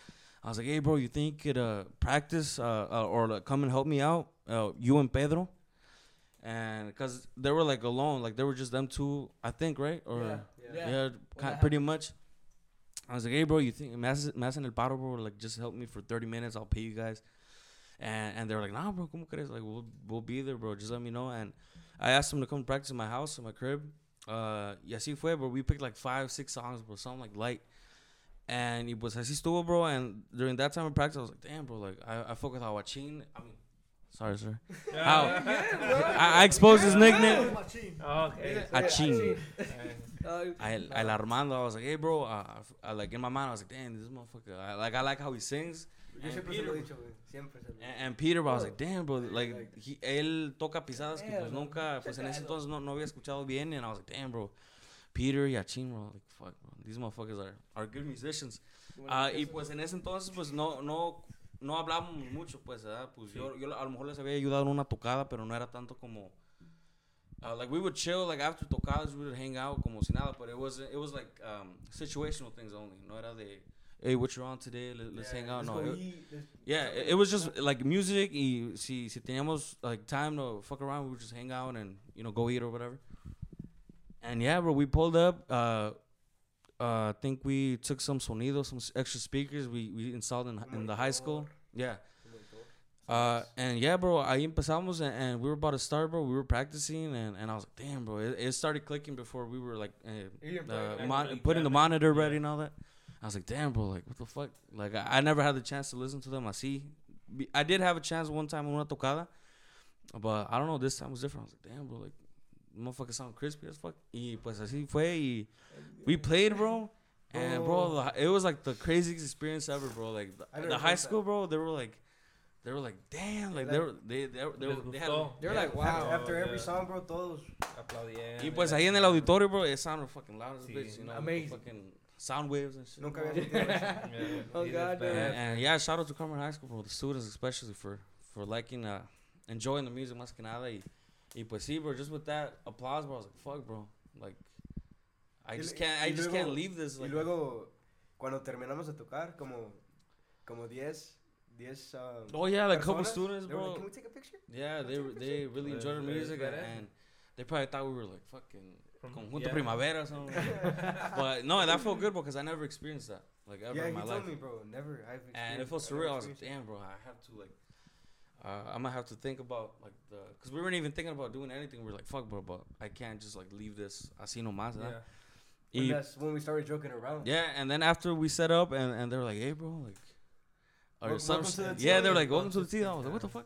I was like, hey, bro, you think you could uh, practice uh, uh, or like, come and help me out? Uh, you and Pedro? And because they were like alone, like they were just them two, I think, right? Or Yeah, yeah, yeah. that pretty much. I was like, hey, bro, you think Mass Mass and El Paro, bro, like just help me for 30 minutes, I'll pay you guys. And and they were like, nah, bro, como crees? Like we'll we'll be there, bro. Just let me know. And I asked them to come practice in my house, in my crib. Uh, y así fue, bro. We picked like five, six songs, bro, something like light. And it was así estuvo, bro. And during that time of practice, I was like, damn, bro, like I, I fuck with Awachin. I mean, sorry, sir. How? I, I exposed his nickname. Okay. Achin. I, El Armando, I was like, hey, bro, uh, I, like in my mind, I was like, damn, this motherfucker. I, like, I like how he sings. Yo siempre se lo he Peter, dicho, güey. Siempre se lo he and, and Peter, bro, I was like, damn, bro, like, like- he, él toca pisadas que pues bro. nunca, pues en ese entonces no, no había escuchado bien, and I was like, damn, bro, Peter y Achin, bro, like, fuck, bro, these motherfuckers are, are good musicians. Ah, y pues en ese entonces, pues no, no, no hablábamos mucho, pues, ¿verdad? Pues yo, yo a lo mejor les había ayudado en una tocada, pero no era tanto como. Uh, like we would chill, like after tocadas, we would hang out como si nada, but it was it was like um, situational things only. No era de, hey, what you're on today? Let, let's hang out. No, it- yeah, it, it was just like music. Y si si teníamos like time to fuck around, we would just hang out and you know go eat or whatever. And yeah, bro, we pulled up. Uh, uh, I think we took some sonidos, some extra speakers we, we installed in, in the high school. Yeah. Uh, and yeah, bro, ahí empezamos and, and we were about to start, bro. We were practicing and, and I was like, damn, bro, it, it started clicking before we were like uh, uh, mon- putting the monitor Yeah. ready and all that. I was like, damn, bro, like what the fuck? Like I, I never had the chance to listen to them. I see, I did have a chance one time in una tocada, but I don't know. This time was different. I was like, damn, bro, like motherfucker sound crispy as fuck. Y pues así fue y we played, bro. And bro, the- it was like the craziest experience ever, bro. Like the, the high felt school, bro, they were like, they were like, damn, like they were, they, they, were- they, Les were, they had. They're yeah. like, wow. after every yeah. song, bro, todos. Aplaudían. Y pues ahí en el auditorio, bro, it sounded fucking loud as a Sí. bitch, you know, Amazing. fucking sound waves and shit. Nunca había sentido eso. Yeah, Oh, God, bad. And, and yeah, shout out to Carmen High School, bro, the students especially for for liking, uh, enjoying the music más que nada. Y, y pues sí, bro, just with that applause, bro, I was like, fuck, bro, like, I Y just can't, I y just luego- can't leave this. Y Like, luego, cuando terminamos de tocar, como, como 10, 10 um, oh yeah, like a couple students, bro. like, Can we take a picture? Yeah, they they really enjoyed the music it's and, and they probably thought we were like fucking From- conjunto yeah. primavera or something. but no, that felt good because I never experienced that like ever yeah, in he my told me, bro, never. I've and it felt surreal. I was like, damn, bro, I have to like, uh, I'm gonna have to think about like the, cause we weren't even thinking about doing anything. We are like, fuck, bro, but I can't just like leave this así nomás. Yeah. ¿verdad? it. And Y- that's when we started joking around. yeah, and then after we set up, and, and they were like, hey, bro, like, or Wel- some welcome the yeah, they were team. like, welcome to the team. I was like, what the fuck?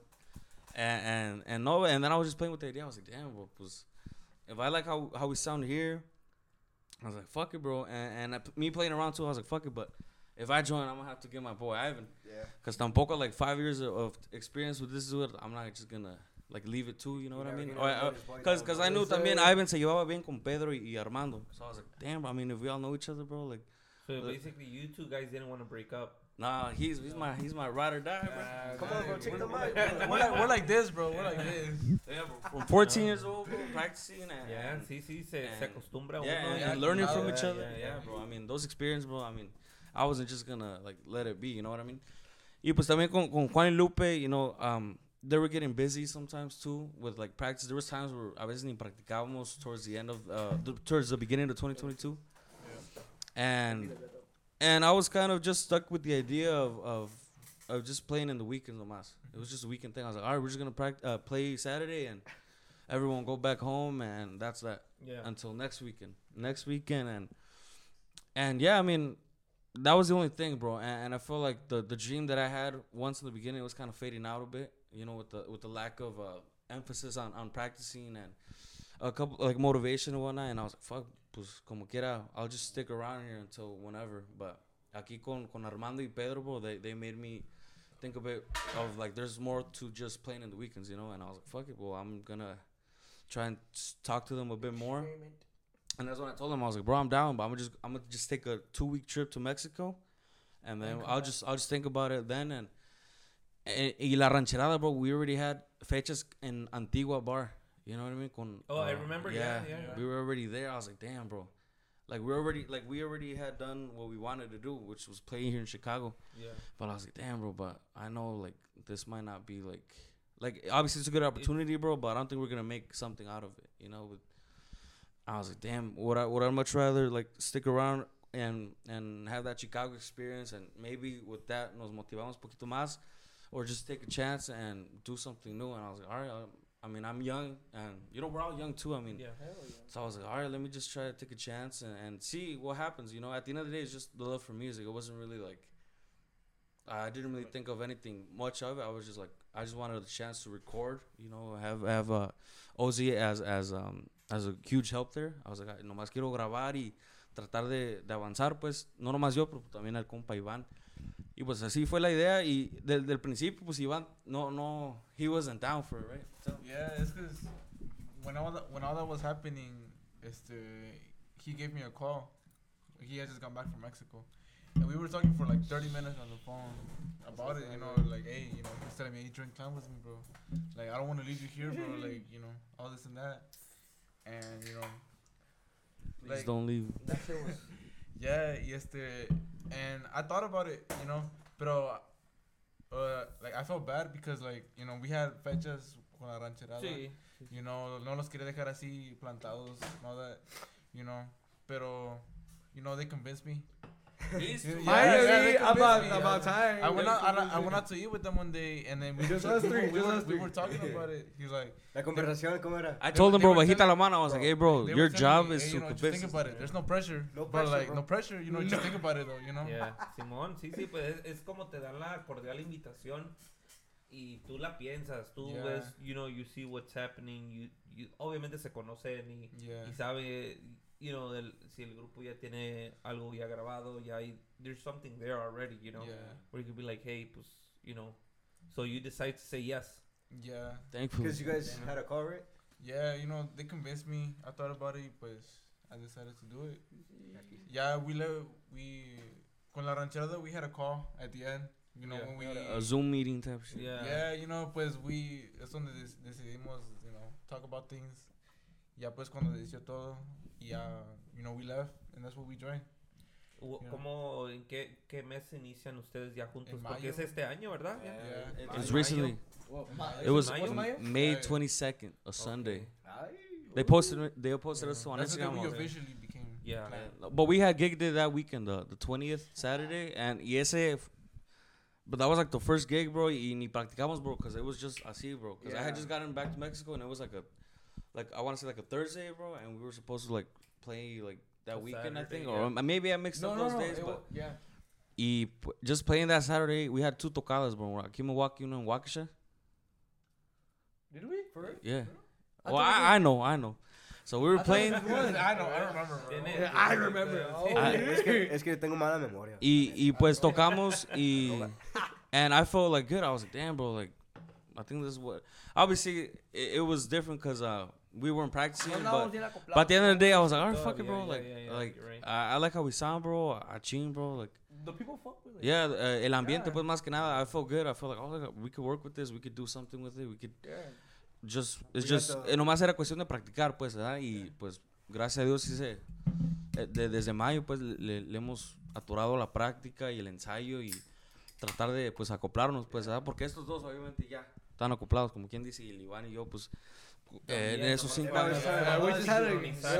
And, and and no, and then I was just playing with the idea. I was like, damn, bro, pues, if I like how how we sound here, I was like, fuck it, bro. And and I, me playing around too, I was like, fuck it, but. If I join, I'm gonna have to get my boy Ivan, Yeah. cause tampoco like five years of, of experience with this dude. I'm not just gonna like leave it too. You know what I mean? Or, he uh, let his boy Cause, down, cause bro. I knew Yes, también sir. Ivan se llevaba bien con Pedro y, y Armando. So I was like, damn, I mean, if we all know each other, bro, like, So basically, you two guys didn't want to break up. Nah, he's he's my he's my ride or die, bro. Come on, bro, take the mic. We're like, we're like this, bro. We're like this. Yeah, bro. From 14 years old, bro, practicing and, Yeah, and sí, sí, se, se acostumbra yeah, uno. and, y- and learning yeah, from each other. yeah, Yeah, yeah. bro. I mean, those experiences, bro. I mean, I wasn't just gonna like let it be. You know what I mean? Y pues también con, con Juan y Lupe, you know, um, they were getting busy sometimes too with like practice. There was times where a veces ni practicábamos towards the end of, uh, the, towards the beginning of 2022. And and I was kind of just stuck with the idea of, of of just playing in the weekends nomás. It was just a weekend thing. I was like, all right, we're just gonna prac- uh, play Saturday and everyone go back home and that's that Yeah. until next weekend. Next weekend and and yeah, I mean that was the only thing, bro. And, and I feel like the the dream that I had once in the beginning was kind of fading out a bit. You know, with the with the lack of uh, emphasis on on practicing and a couple like motivation and whatnot. And I was like, fuck, pues como quiera, I'll just stick around here until whenever. But aquí con con Armando y Pedro, bro, they they made me think a bit of like there's more to just playing in the weekends, you know. And I was like, fuck it, well, I'm gonna try and talk to them a bit more. And that's when I told them I was like, bro, I'm down, but I'm gonna just I'm gonna just take a two week trip to Mexico, and then I'll just I'll just think about it then. And, and y la rancherada, bro, we already had fechas in Antigua bar. You know what I mean? Con, Oh, I uh, remember, yeah, yeah, yeah. We were already there. I was like, damn, bro. Like we already like we already had done what we wanted to do, which was play here in Chicago. Yeah. But I was like, damn, bro. But I know like this might not be like like obviously it's a good opportunity, bro. But I don't think we're gonna make something out of it. You know. With I was like, damn. Would I would I much rather like stick around and and have that Chicago experience and maybe with that nos motivamos poquito más, or just take a chance and do something new. And I was like, all right. um, I mean, I'm young, and you know we're all young too. I mean, Yeah. yeah. so I was like, all right, let me just try to take a chance and, and see what happens. You know, at the end of the day, it's just the love for music. It wasn't really like, I didn't really think of anything much of it. I was just like, I just wanted a chance to record. You know, have have uh, Ozzy as as um as a huge help there. I was like, "Ay, nomás quiero grabar y tratar de, de avanzar, pues no nomás yo, pero también el compa Iván. Y pues así fue la idea y desde el principio, pues Iván, no, no, he wasn't down for it, right? So, Yeah, it's because when all that, when all that was happening, este, he gave me a call. He had just gone back from Mexico, and we were talking for like 30 minutes on the phone about it. You know, like, hey, you know, he was telling me, hey, drink time with me, bro. Like, I don't want to leave you here, bro. Like, you know, all this and that, and you know, please Like- don't leave. That shit was. Yeah, yesterday, and I thought about it, you know, pero, uh, like, I felt bad because, like, you know, we had fechas con la rancherada. Sí. You know, no los quería dejar así plantados, all that, you know. Pero, you know, they convinced me. He's Yeah, too- yeah, yeah, they about me, about time. I went out. I, I went out to eat with them one day, and then we Just were, us three, we just were, us we three. were talking about it. He was like, La conversación, ¿cómo era? I told him, bro, bajita la mano. I was like, hey, bro, they your telling job me, is hey, to you know, just think about it. There's no pressure. No But pressure, like, bro. no pressure. You know, just think about it though. You know. Yeah, Simón, sí, sí, pues es, es como te dan la cordial invitación y tú la piensas, tú Yeah. ves, you know, you see what's happening, you, you, obviamente se conocen y, Yeah. y sabe, you know, del, si el grupo ya tiene algo ya grabado, ya hay, there's something there already, you know, Yeah. where you could be like, hey, pues, you know, so you decide to say yes. Yeah. Thankfully. Because you guys had a call, right? Yeah, you know, they convinced me. I thought about it, pues I decided to do it. Yeah, we le- we con la rancherada we had a call at the end. You know, Yeah. when we A Zoom meeting type shit. Yeah. yeah, you know, pues we es donde decidimos, you know, talk about things. Ya pues cuando decidió todo, ya, uh, you know, we left and that's what we joined. Hu- Yeah. ¿Cómo, en qué, qué mes inician ustedes ya juntos? En Porque es mayo. este año, ¿verdad? Yeah. It was recently. ¿Es It was en mayo? Mayo? May 22nd, a Sunday. Ay, They posted they posted us Yeah. on That's the we Instagram. officially became. Yeah. clan. But we had gigged it that weekend, the, the 20th Saturday, and y ese, but that was like the first gig, bro. Y ni practicamos, bro, because it was just así, bro. Because I had just gotten back to Mexico, and it was like a, like I want to say like a Thursday, bro, and we were supposed to like play like that A weekend, I think, yeah. or maybe I mixed No, up no, those no. days, but wa- yeah. y just playing that Saturday, we had two tocadas, bro. Aquí in Milwaukee, you know, in Waukesha. Did we? For real? Yeah. I well, thought it I, I know, I know. So we were I playing. I don't, I remember. bro. I remember. Oh, I- es, que, es que tengo mala memoria. Y, y pues tocamos y and I felt like good. I was like, damn, bro, like I think this is what. Obviously, it, it was different because uh we weren't practicing, but but at the end of the day, I was like, all right, Oh, fuck it, bro. yeah, like yeah, yeah, like. I, I like how we sound, bro. I chin, bro. Like The people fuck with it. yeah, uh, el ambiente, Yeah. pues más que nada, I felt good. I felt like, oh, like, we could work with this. We could do something with it. We could Yeah. just it's just the- eh, nomás era cuestión de practicar, pues, ¿verdad? Y pues gracias a Dios sí se eh, de- desde mayo pues le, le hemos aturado la práctica y el ensayo y tratar de pues acoplarnos, pues, ¿verdad? Porque estos dos obviamente ya están acoplados, como quien dice, y el Iván y yo pues en También, esos cinco años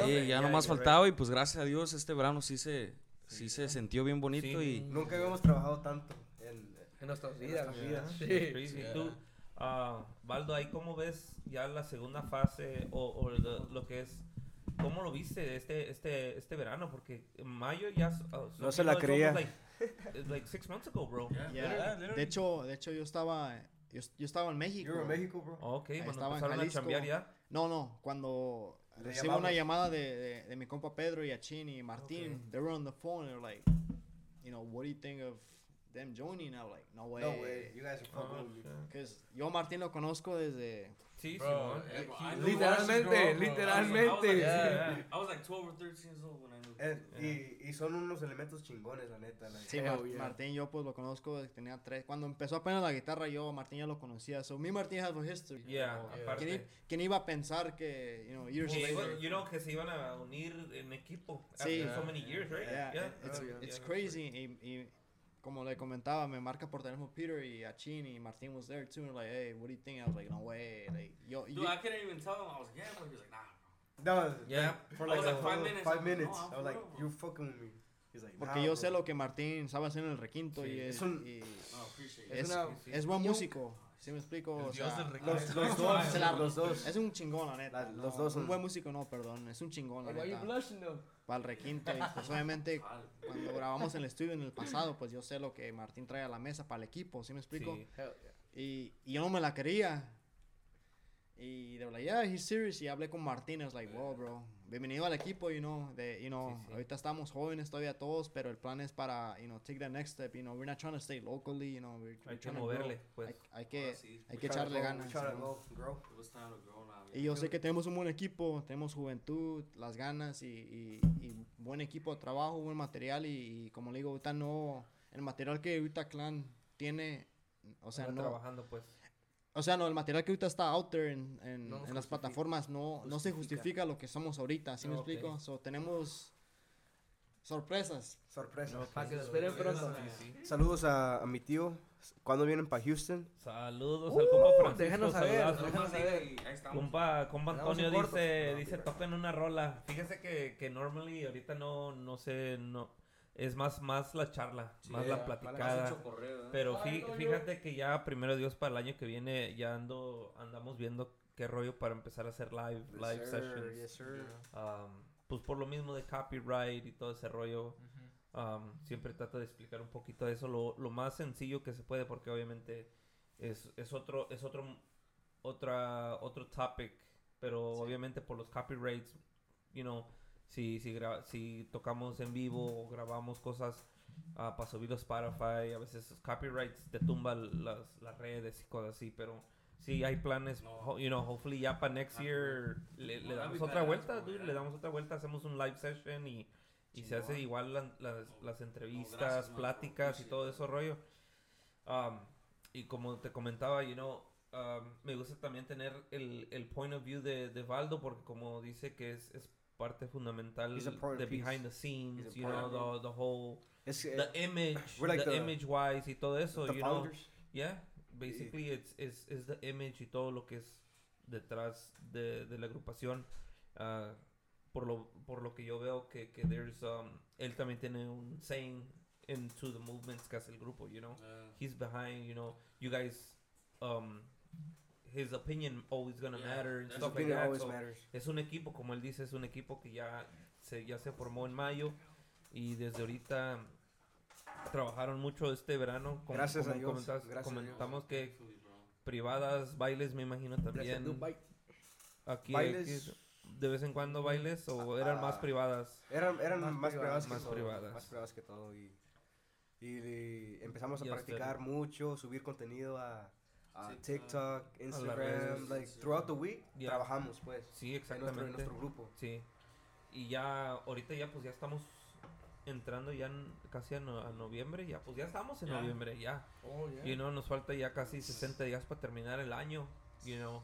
sí, ya nomás faltaba y pues gracias a Dios este verano sí se sí se sintió bien bonito y Nunca habíamos trabajado tanto. En, nuestras vidas. Sí. Tú, ah, Baldo, ahí cómo ves ya la segunda fase o, lo, que es, ¿cómo lo viste este, este, este verano? Porque en mayo ya... ah, No se la creía. Like, six months ago, bro. De hecho, de hecho yo estaba, yo, yo estaba en México. You were in Mexico, bro. Ok, cuando estaba en empezaron a chambear ya. No, no, cuando Le recibo una llamamos. llamada de, de, de mi compa Pedro y Achín y Martín, they were on the phone and they're like, you know, what do you think of them joining? I'm like, no way. No way. You guys are fucking Oh, shit. Because yo a Martín lo conozco desde... Sí, Bro, eh, he- he Literalmente, literalmente. Yeah. I was like 12 or 13 years old when I knew. Eh, y, y son unos elementos chingones, la neta. like. Sí, Hell Mar- yeah. Martín yo pues lo conozco desde que tenía tres. Cuando empezó apenas la guitarra yo, Martín ya lo conocía. So me Martín have a history. Yeah, Yeah. aparte. ¿Quién, iba a pensar que, you know, years Que later... iba- you know, que se iban a unir en equipo Sí. after so many years, right? Yeah, it's, Oh, yeah. it's Yeah, crazy. Y, y como le comentaba, me marca por teléfono Peter y Achin y Martín was there too. And like, hey, what do you think? I was like, no way. Like, yo, Dude, you- I couldn't even tell him. I was like, yeah. He was like, nah. No, Yeah. For like, like, five minutes. Five minutes. no, I was for like, you're fucking with me. He's like, porque nah, yo bro. sé lo que Martín sabe hacer en el requinto Sí, y es, es un- y No, appreciate it. es, una- es buen músico. ¿Sí me explico? El O dios sea, del. Los, los dos, Se la- los dos. es un chingón, la neta. La- no, los dos son- Un buen músico, no, perdón. Es un chingón, la Why you neta. blushing though? Para el requinto. Y pues obviamente, cuando grabamos en el estudio en el pasado, pues yo sé lo que Martín trae a la mesa para el equipo. ¿Sí me explico? Sí. Y, y yo no me la quería. Y de verdad, yeah, he's serious. Y hablé con Martín, I was like, wow, bro, bienvenido al equipo, you know, de, you know, Sí, sí. ahorita estamos jóvenes todavía todos, pero el plan es para, you know, take that next step, you know, we're not trying to stay locally, you know, we're, we're Hay que trying to grow. moverle, pues. Hay, hay que, sí. hay We que echarle ganas. Y yo sé que tenemos un buen equipo, tenemos juventud, las ganas y, y, y buen equipo de trabajo, buen material y, y como le digo, ahorita no, el material que ahorita Clan tiene, o sea, no, trabajando, pues. O sea, no, el material que ahorita está out there en, en, No en las justifica. plataformas no, no se Justifica. justifica lo que somos ahorita, ¿sí me explico? So, tenemos Sorpresas. Sorpresa. Para que lo esperen pronto. Saludos a, a mi tío. ¿Cuándo vienen para Houston? Saludos al compa Francisco. déjanos saber, déjanos saber. Compa, compa Antonio dice, dice toquen una rola. Fíjese que, que normally ahorita no, no sé, no, es más, más la charla, más la platicada. Pero fí- fíjate que ya primero Dios para el año que viene ya ando, andamos viendo qué rollo para empezar a hacer live, live sir, sessions. yes, sir. Um, pues por lo mismo de copyright y todo ese rollo. um, siempre trato de explicar un poquito de eso, lo, lo más sencillo que se puede, porque obviamente es, es otro, es otro, otra, otro topic, pero obviamente por los copyrights, you know, si, si, si tocamos en vivo o grabamos cosas ah, para subirlo a Spotify, a veces copyrights te tumban las, las redes y cosas así, pero sí hay planes, ho- you know, hopefully ya para next year le, le damos otra vuelta, dude, le damos otra vuelta, hacemos un live session y, y se hace igual la- las, las entrevistas, gracias, pláticas y todo eso rollo. Um, y como te comentaba, you know, um, me gusta también tener el, el point of view de, de Valdo porque como dice que es, es parte fundamental He's a part de behind the scenes, you know, the, the whole, que, the image, we're like the, the- image wise y todo eso, the you know. founders. Yeah, basically it's, it's, it's the image y todo lo que es detrás de, de la agrupación. Ah, por, lo, por lo que yo veo que, que there's, um, él también tiene un saying into the movements que hace el grupo, you know. He's behind, you know, you guys, um, his opinion always gonna Yeah, matter and stuff like Opinion that. always so matters. es un equipo, como él dice, es un equipo que ya se, ya se formó en mayo y desde ahorita trabajaron mucho este verano. como- Gracias a como Dios, comentas- gracias a comentamos que privadas, bailes, me imagino también. Aquí, Bailes. aquí de vez en cuando bailes o eran más Ah, privadas. Eran, eran Más más, privadas, privadas, más que todo, privadas. Más privadas que todo. Y, y, y empezamos a Y a practicar hacer- mucho, subir contenido a, a TikTok, Instagram. like, throughout the week, Yeah. trabajamos, pues. Sí, En nuestro, en exactamente. nuestro grupo. Sí. Y ya, ahorita ya pues ya estamos entrando ya en- casi a, no- a noviembre, ya pues ya estamos en Ya. noviembre, ya. Oh, yeah. You know, nos falta ya casi 60 días para terminar el año. You know,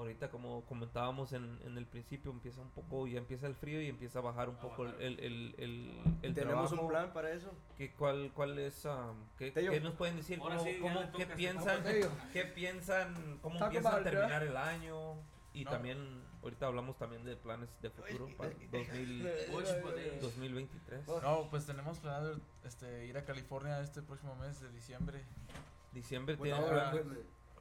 ahorita como comentábamos en, en el principio, empieza un poco, ya empieza el frío y empieza a bajar un poco el, el, el, el, el ¿Tenemos trabajo. un plan para eso? ¿Qué, cuál, ¿Cuál es? um, qué, qué nos pueden decir? Ahora ¿Cómo, sí, cómo- ¿Qué piensan? ¿Qué piensan? ¿Cómo it, terminar el año? Y No. también, ahorita hablamos también de planes de futuro para el 2000 2023. No, pues tenemos planeado este, ir a California este próximo mes de diciembre. Diciembre With tiene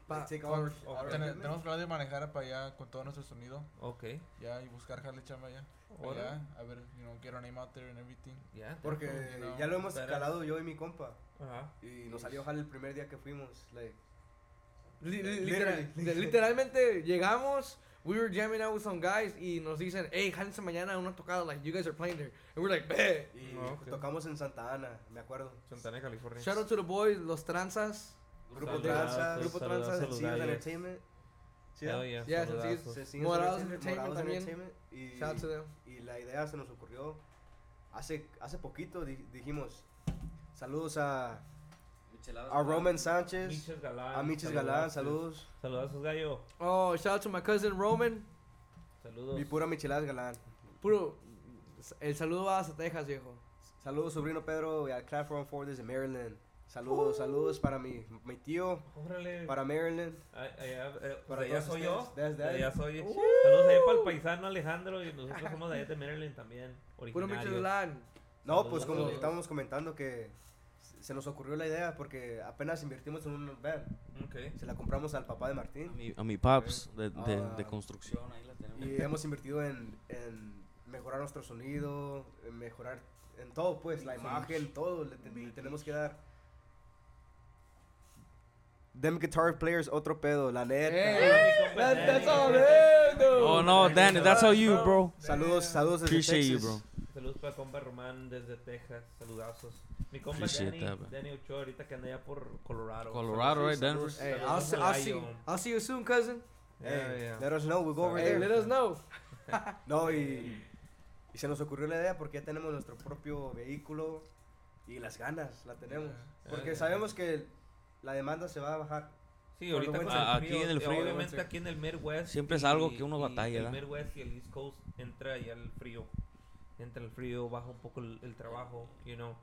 Pa- our- Oh, Ten- tenemos planeado de manejar para allá con todo nuestro sonido. Ok. Ya y buscar jale chamba allá. Allá, a ver, you know, get our name out there and everything. Ya. Porque No, ya lo hemos pero- calado yo y mi compa. Ajá. Y nos salió jale el primer día que fuimos. Like, Li- li- Literally. literal- literalmente llegamos, we were jamming out with some guys y nos dicen, hey, jálense mañana una tocada, like, you guys are playing there. And we're like, bet. y Ah, ok. tocamos en Santa Ana, me acuerdo. Santana, California. Shout out to the boys, los tranzas. Grupo Tranzas, Grupo a los Sencillos. Entertainment. Yeah, Yeah, saludazos. sencillos. Sencillos Morados Entertainment, Morados también. Entertainment, Y, Shout out to them. y la idea se nos ocurrió hace, hace poquito. di- dijimos, saludos a, a Roman Sánchez, Miches Galán. a Miches Galán, saludos. Saludazos, gallo. Oh, shout out to my cousin Roman. Saludos. Mi pura Micheladas Galán. Puro, el saludo va hasta Texas, viejo. Saludos, sobrino Pedro, y al Clan 414 desde Maryland. Saludos, saludos para mi, mi tío, Órale. para Maryland. Allá, eh, Para de allá soy yo. Desde allá soy. Saludos allá para el paisano Alejandro. Y nosotros somos de allá de Maryland también. Puro. Michelin. No, Saludos, pues como saludos. estábamos comentando que se nos ocurrió la idea porque apenas invertimos en un van. Ok. Se la compramos al papá de A Martín mi, a mi paps de, de, Ah. de construcción, ahí la tenemos. y hemos invertido en, en mejorar nuestro sonido, en mejorar en todo, pues, la imagen, todo. Le, le tenemos que dar. Them guitar players, otro pedo, la neta. Hey, that- that's all. Oh no, Danny, that's all you, bro. Saludos, saludos desde Appreciate you, Texas. bro. Saludos para compa Román desde Texas. Saludazos. Mi compa Appreciate Danny, that, bro. Danny Ochoa ahorita que anda allá por Colorado. Colorado, right, Denver. Hey, I'll see, I'll see. I'll see you soon, cousin. Yeah, Hey, yeah. let us know, we'll go over Hey, there. let us know. No, y, y se nos ocurrió la idea porque ya tenemos nuestro propio vehículo y las ganas, la tenemos. Porque sabemos que la demanda se va a bajar. Sí, ahorita el aquí frío, en el frío, Obviamente aquí en el Midwest. Siempre es y- algo que uno y batalla, El. Midwest y el East Coast entra ya el frío. entra el frío, baja un poco el, el trabajo, you know.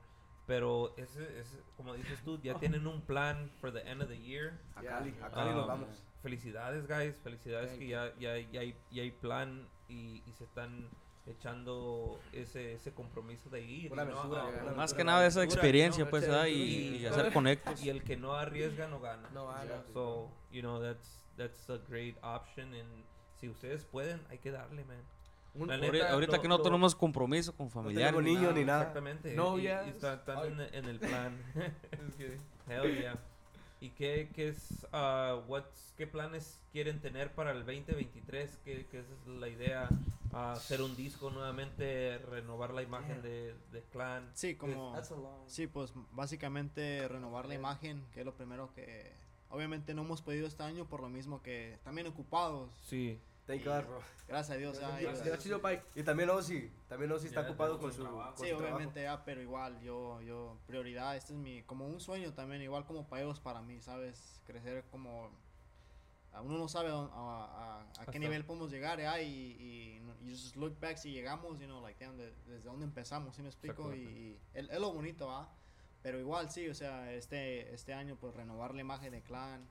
Pero ese, ese, como dices tú, ya tienen un plan for the end of the year. A. Cali, a Cali nos Um, vamos. Felicidades, guys. Felicidades Thank que ya, ya, ya, hay, ya hay plan y, y se están echando ese, ese compromiso de ir. Una no, ah, una Más que nada esa experiencia, ¿no? pues, ¿verdad? Y, hacer conectos. Y el que no arriesga no gana. No gana. So, you know, that's, that's a great option. And si ustedes pueden, hay que darle, man. Un- Ahorita, neta, ahorita lo- que no lo- tenemos compromiso con No familiares. tenemos niños ni nada. Exactamente. y- Novias. Y, está- están en, en el plan. Hell yeah. ¿Y qué, qué es, ah, what's- qué planes quieren tener para el 2023? ¿Qué, qué es la idea? Ah, hacer un disco nuevamente, renovar la imagen de, de Clan. Sí, como... Sí, pues básicamente renovar la imagen, que es lo primero que... Obviamente no hemos podido este año por lo mismo que también ocupados. Sí. Thank God, bro. Gracias a Dios. ya chido, Pike. Y también Ozzy, también Ozzy está Ya, ocupado con su, trabajo. con Sí, su obviamente ya, pero igual yo, yo, prioridad, este es mi, como un sueño también, igual como para ellos, para mí, ¿sabes? Crecer como, uno no sabe a, a, a- a qué nivel podemos llegar, ya, y, y, just look back si llegamos, you know, like, damn, de- desde dónde empezamos, ¿sí me explico? Y, y es, es lo bonito, ¿ah? Pero igual sí, o sea, este, este año, pues, renovar la imagen de Clan,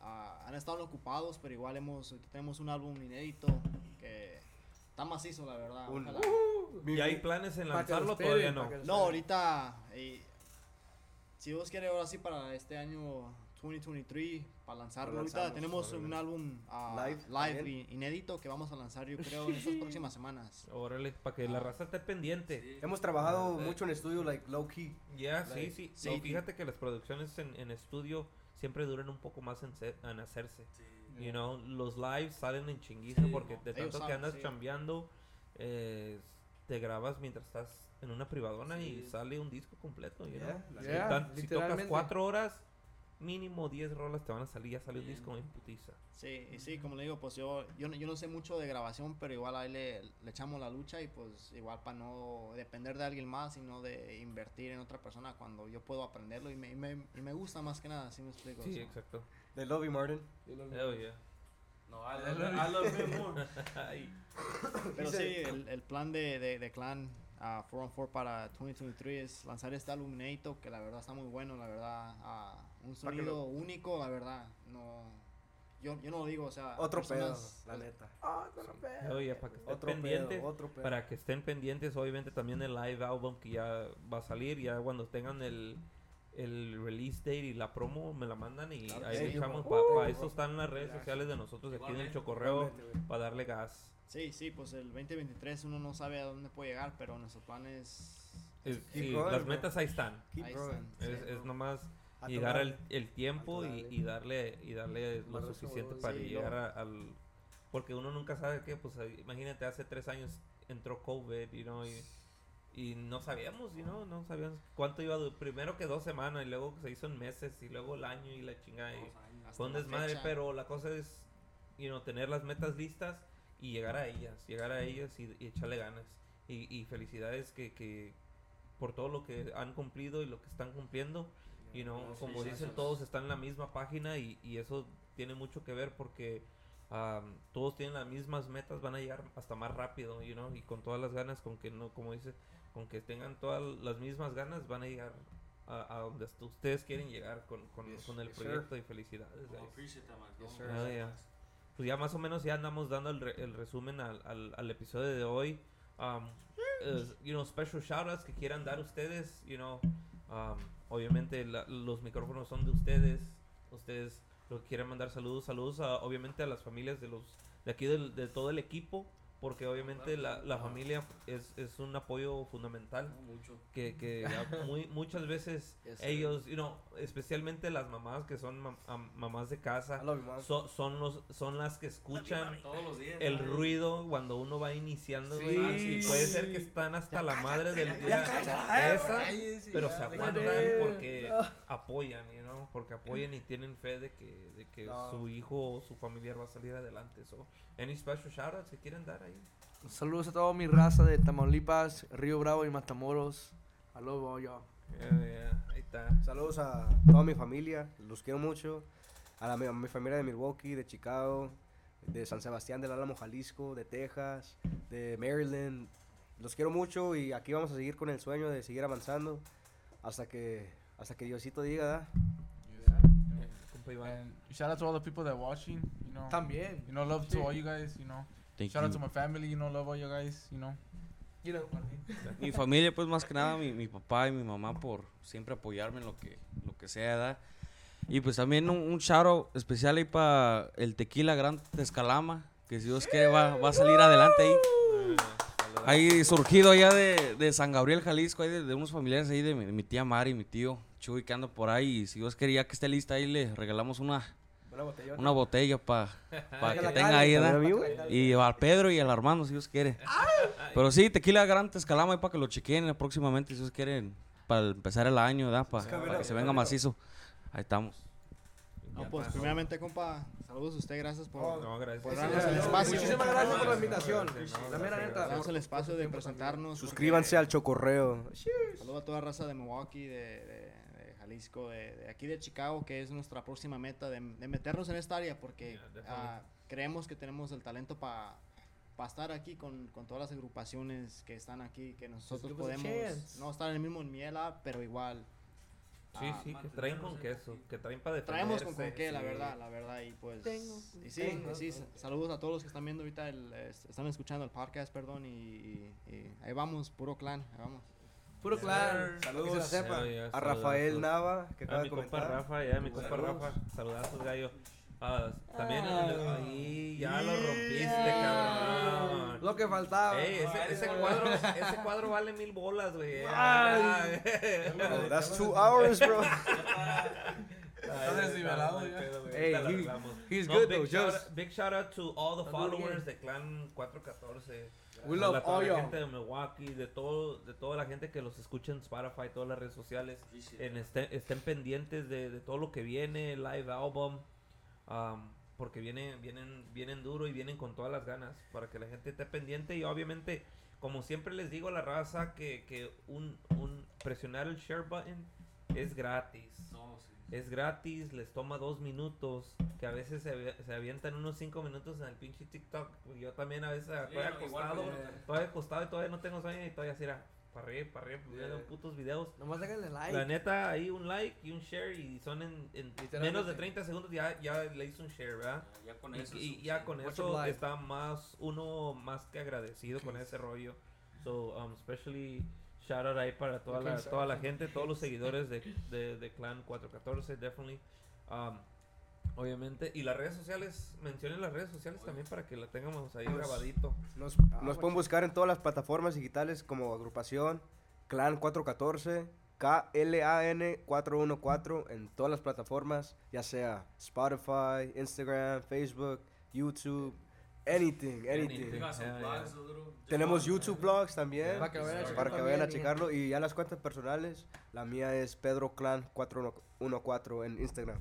ah, han estado ocupados, pero igual hemos, tenemos un álbum inédito que está macizo, la verdad, Un- ojalá. ¿Y hay planes en lanzarlo? Todavía no. No, ahorita, eh, si Dios quiere, ahora sí para este año 2023, para lanzarlo. Lo ahorita tenemos órale. un álbum ah, Live, live, inédito que vamos a lanzar, yo creo, en estas próximas semanas. Órale, para que la raza esté pendiente. Hemos trabajado Ah, mucho en estudio, like low key. Ya, sí, Like, sí. sí, No, sí. fíjate que las producciones en, en estudio siempre duran un poco más en, se- en hacerse. You know, los lives salen en chinguiza porque de tanto que saben, andas sí. chambeando, eh, te grabas mientras estás en una privadona y sale un disco completo. You Yeah, know? la Si Yeah, tan- si tocas literalmente. cuatro horas, mínimo 10 rolas te van a salir, ya sale un disco en putiza. Sí, y sí, como le digo, pues yo, yo, no- yo no sé mucho de grabación, pero igual ahí le, le echamos la lucha y pues igual para no depender de alguien más, sino de invertir en otra persona cuando yo puedo aprenderlo y me, y me, y me gusta más que nada, ¿sí me explico? Sí, So, exacto. De Love You Martin. Hell yeah. No, I love, I love him more. Pero sí, el, el plan de, de, de Clan ah, 4 on 4 para 2023 es lanzar este álbum inédito que la verdad está muy bueno, la verdad. ah, un Pa' sonido único, la verdad. No, yo, yo no lo digo, o sea. Otro pedo, personas- la neta. hell yeah, para que estén Otro pendientes. pedo, otro pedo. para que estén pendientes obviamente también el live album que ya va a salir ya cuando tengan el el release date y la promo me la mandan y Claro ahí sí, bro. para Uh, eso están las redes sociales de nosotros aquí en el Chocorreo para darle gas Sí, sí, pues el 2023 uno no sabe a dónde puede llegar, pero nuestro plan es. Es- Keep sí, going, las bro. metas ahí están Keep ahí están, es, sí. es nomás A llegar al el tiempo y, y darle y darle lo suficiente su- para sí, llegar no. a- al porque uno nunca sabe qué pues imagínate hace tres años entró COVID you know, y, y no sabíamos you know, no sabíamos cuánto iba a durar primero que dos semanas y luego se hizo en meses y luego el año y la chingada y fue un desmadre fecha. pero la cosa es you know, tener las metas listas y llegar a ellas llegar a ellas y, y echarle ganas y, y felicidades que, que por todo lo que han cumplido y lo que están cumpliendo y no como dicen todos están en la misma página y, y eso tiene mucho que ver porque am, todos tienen las mismas metas van a llegar hasta más rápido you know, y con todas las ganas con que no como dice con que tengan todas las mismas ganas van a llegar a, a donde ustedes quieren llegar con, con, Yes, con el yes, sir. proyecto y felicidades. Yes, sir. Ah. Pues ya más o menos ya andamos dando el, re- el resumen al, al, al episodio de hoy. Um, eh, you know, special shoutouts que quieran dar ustedes, you know, um, obviamente la- los micrófonos son de ustedes, ustedes lo que mandar saludos, saludos a, obviamente a las familias de los de aquí del, de todo el equipo, porque obviamente la, la familia es, es un apoyo fundamental que, que a- muy, muchas veces Yes, ellos, you know, especialmente las mamás que son mam- am- mamás de casa, man. so- son, los, son las que escuchan Todos los días. el ruido cuando uno va iniciando, Sí. y puede ser que están hasta la madre del día esa, pero se aguantan porque apoyan, you know, porque apoyan y tienen fe de que, de que No. su hijo o su familiar va a salir adelante. So, any special shoutouts que quieren dar ahí? Saludos a toda mi raza de Tamaulipas, Río Bravo y Matamoros. I love all y'all. Yeah, yeah, ahí está. Saludos a toda mi familia, los quiero mucho. A, la, mi- a mi familia de Milwaukee, de Chicago, de San Sebastián del Álamo, Jalisco, de Texas, de Maryland, los quiero mucho y aquí vamos a seguir con el sueño de seguir avanzando hasta que, hasta que Diosito diga. And shout out to all the people that are watching, you know. También. You know, love Sí. to all you guys, you know. Thank shout out to my family, you know, love all you guys, you know. You know, Mi familia, pues más que nada, mi, mi papá y mi mamá por siempre apoyarme en lo que, lo que sea, ¿verdad? Y pues también un, un shout out especial ahí para el tequila Gran Escalama, que si Dios quiere va, va a salir adelante ahí. Ahí surgido allá de, de San Gabriel, Jalisco, ahí de, de unos familiares ahí de mi, de mi tía Mari mi tío Chuy que anda por ahí. Y si Dios quería que esté lista ahí, le regalamos una, Una botellota. una botella para que la tenga ahí, ¿verdad? Y al Pedro y al Armando, si Dios quiere. Pero sí, tequila Gran Escalama ahí para que lo chequen próximamente, si Dios quiere, para empezar el año, ¿verdad? Para, para que se venga macizo. Ahí estamos. No, pues primeramente, compa, saludos a usted, gracias por No, gracias. por darnos el espacio. Muchísimas gracias por la invitación. No, La mera neta. Darnos el espacio de presentarnos. Suscríbanse al Chocorreo. Saludos a toda raza de Milwaukee, de- de Jalisco, de, de aquí de Chicago, que es nuestra próxima meta de, de meternos en esta área, porque Yeah, ah, creemos que tenemos el talento para estar aquí con, con todas las agrupaciones que están aquí, que nosotros podemos no estar en el mismo nivel, ah, pero igual. Sí, ah, sí, que traen con queso, que traen para Traemos con, con qué, la sí. verdad, la verdad, y pues... Tengo, y sí, tengo. y sí, sa- saludos a todos los que están viendo ahorita, el, están escuchando el podcast, perdón, y, y- y ahí vamos, puro clan, ahí vamos. Puro clan. Saludos. Que se sepa. Ya, A Rafael saludazos. Nava, que A acaba mi de compa comentar. Rafa, ya, mi compa Saludos. Rafa. Saludazos, gallo. Ah, también ahí ya lo rompiste, cabrón. Lo que faltaba. Ey, ese, ese cuadro, ese cuadro vale mil bolas, güey. Ay. Oh, that's two hours, bro. Está desnivelado ya. Hey, he- he's good though, big shout, just- out, big shout out to all the followers de Clan 414. We love la- all la gente de Milwaukee, de todo, de toda la gente que los escucha en Spotify, todas las redes sociales. En este- estén pendientes de, de todo lo que viene, live album. um, porque viene, vienen, vienen duro y vienen con todas las ganas para que la gente esté pendiente y obviamente como siempre les digo a la raza que, que un, un presionar el share button es gratis es gratis les toma dos minutos que a veces se, se avientan unos cinco minutos en el pinche TikTok. Yo también a veces estoy acostado estoy acostado y todavía no tengo sueño y todavía así era para arriba para arriba viendo putos videos Nomás háganle like. la neta, ahí un like y un share y son en, en menos de 30 segundos ya, ya le hice un share, ¿verdad? Ya con Y, y ya con Much eso está más, uno más que agradecido con ese rollo. So, um, especially shout out ahí para toda la, toda la gente, todos los seguidores de, de, de Clan 414, definitely. Um, obviamente. Y las redes sociales, mencionen las redes sociales también para que la tengamos ahí grabadito. Nos, nos pueden buscar en todas las plataformas digitales como agrupación Clan 414, KLAN 414 en todas las plataformas, ya sea Spotify, Instagram, Facebook, YouTube, anything, anything. Anything. Yeah, yeah. Tenemos YouTube blogs también Para que vayan a checar para que vayan a también, checarlo y ya las cuentas personales, la mía es Pedro Clan 414 en Instagram.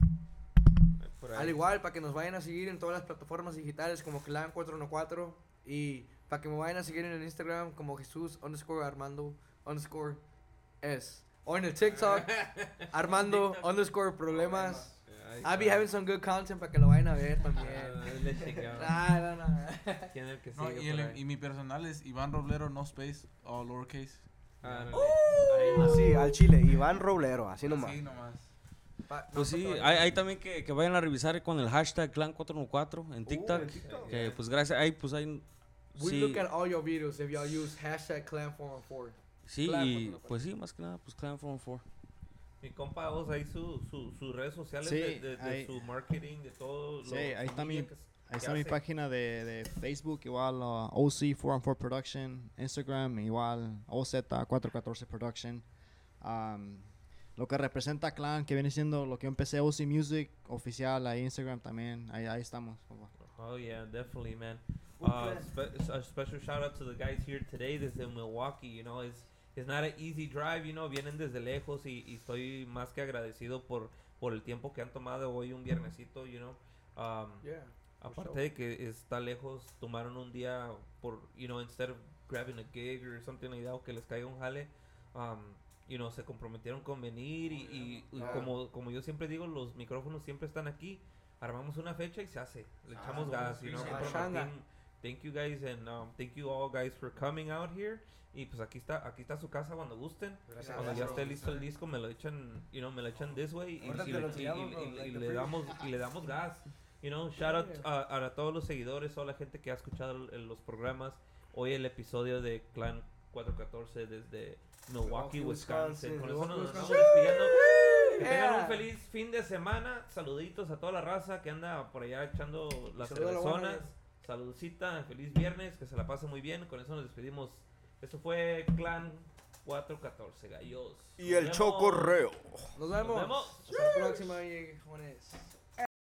Al igual, para que nos vayan a seguir en todas las plataformas digitales como Clan 414 y para que me vayan a seguir en el Instagram como Jesús underscore Armando underscore S. O en el TikTok Armando underscore problemas. I'll be having some good content para que lo vayan a ver Ah, también. chingado. Ah, no, no. ¿Quién es el que No, sigue y, por el- ahí? y mi personal es Iván Roblero, no space, all lowercase. Ah, no, Uh. Así, al chile, Iván Roblero, así nomás. Sí, nomás. Pa- Pues no, sí, hay, hay también que, que vayan a revisar con el hashtag Clan414 en TikTok. en TikTok. Que pues gracias, ahí pues hay... We Sí, look at all your videos if y'all use hashtag Clan414. sí, Clan y 414. pues sí, más que nada, pues Clan414. Mi compa, vos ahí su, su, sus redes sociales Sí, de, de- de ahí- su marketing, de todo. Sí, lo- ahí su está mi- que Ahí que está mi página de, de Facebook, igual uh, OC414 Production, Instagram, igual OZ414 Production. Um, lo que representa Clan, que viene siendo lo que yo empecé, OC Music, oficial, ahí Instagram también, ahí, ahí estamos. Oh, yeah, definitely, man. Uh, spe- a special shout out to the guys here today desde Milwaukee, you know, it's, it's not an easy drive, you know, vienen desde lejos y, y estoy más que agradecido por, por el tiempo que han tomado hoy un viernesito, you know. Um, Yeah. Aparte sure. de que está lejos, tomaron un día por, you know, instead of grabbing a gig or something like that, o que les caiga un jale, um, you know, se comprometieron con venir y, y- y Ah. como, como yo siempre digo, los micrófonos siempre están aquí, armamos una fecha y se hace, le echamos Ah, gas, sí, you thank you guys and um, thank you all guys for coming out here. Y pues aquí está, aquí está su casa cuando gusten. Gracias. Cuando ya esté listo el disco me lo echan, you know, me lo echan this way y, le, y- bro, like y damos y le damos gas. You know, shout out a, a todos los seguidores, toda la gente que ha escuchado los programas. Hoy el episodio de Clan 414 desde Milwaukee, Wisconsin. Wisconsin. Con eso nos estamos despidiendo. Que tengan un feliz fin de semana. Saluditos a toda la raza que anda por allá echando las saludo Saludcita, feliz viernes, que se la pase muy bien. Con eso nos despedimos. Esto fue Clan 414, gallos. Y Nos el vemos. chocorreo. Nos vemos. vemos. Hasta la próxima, viejones.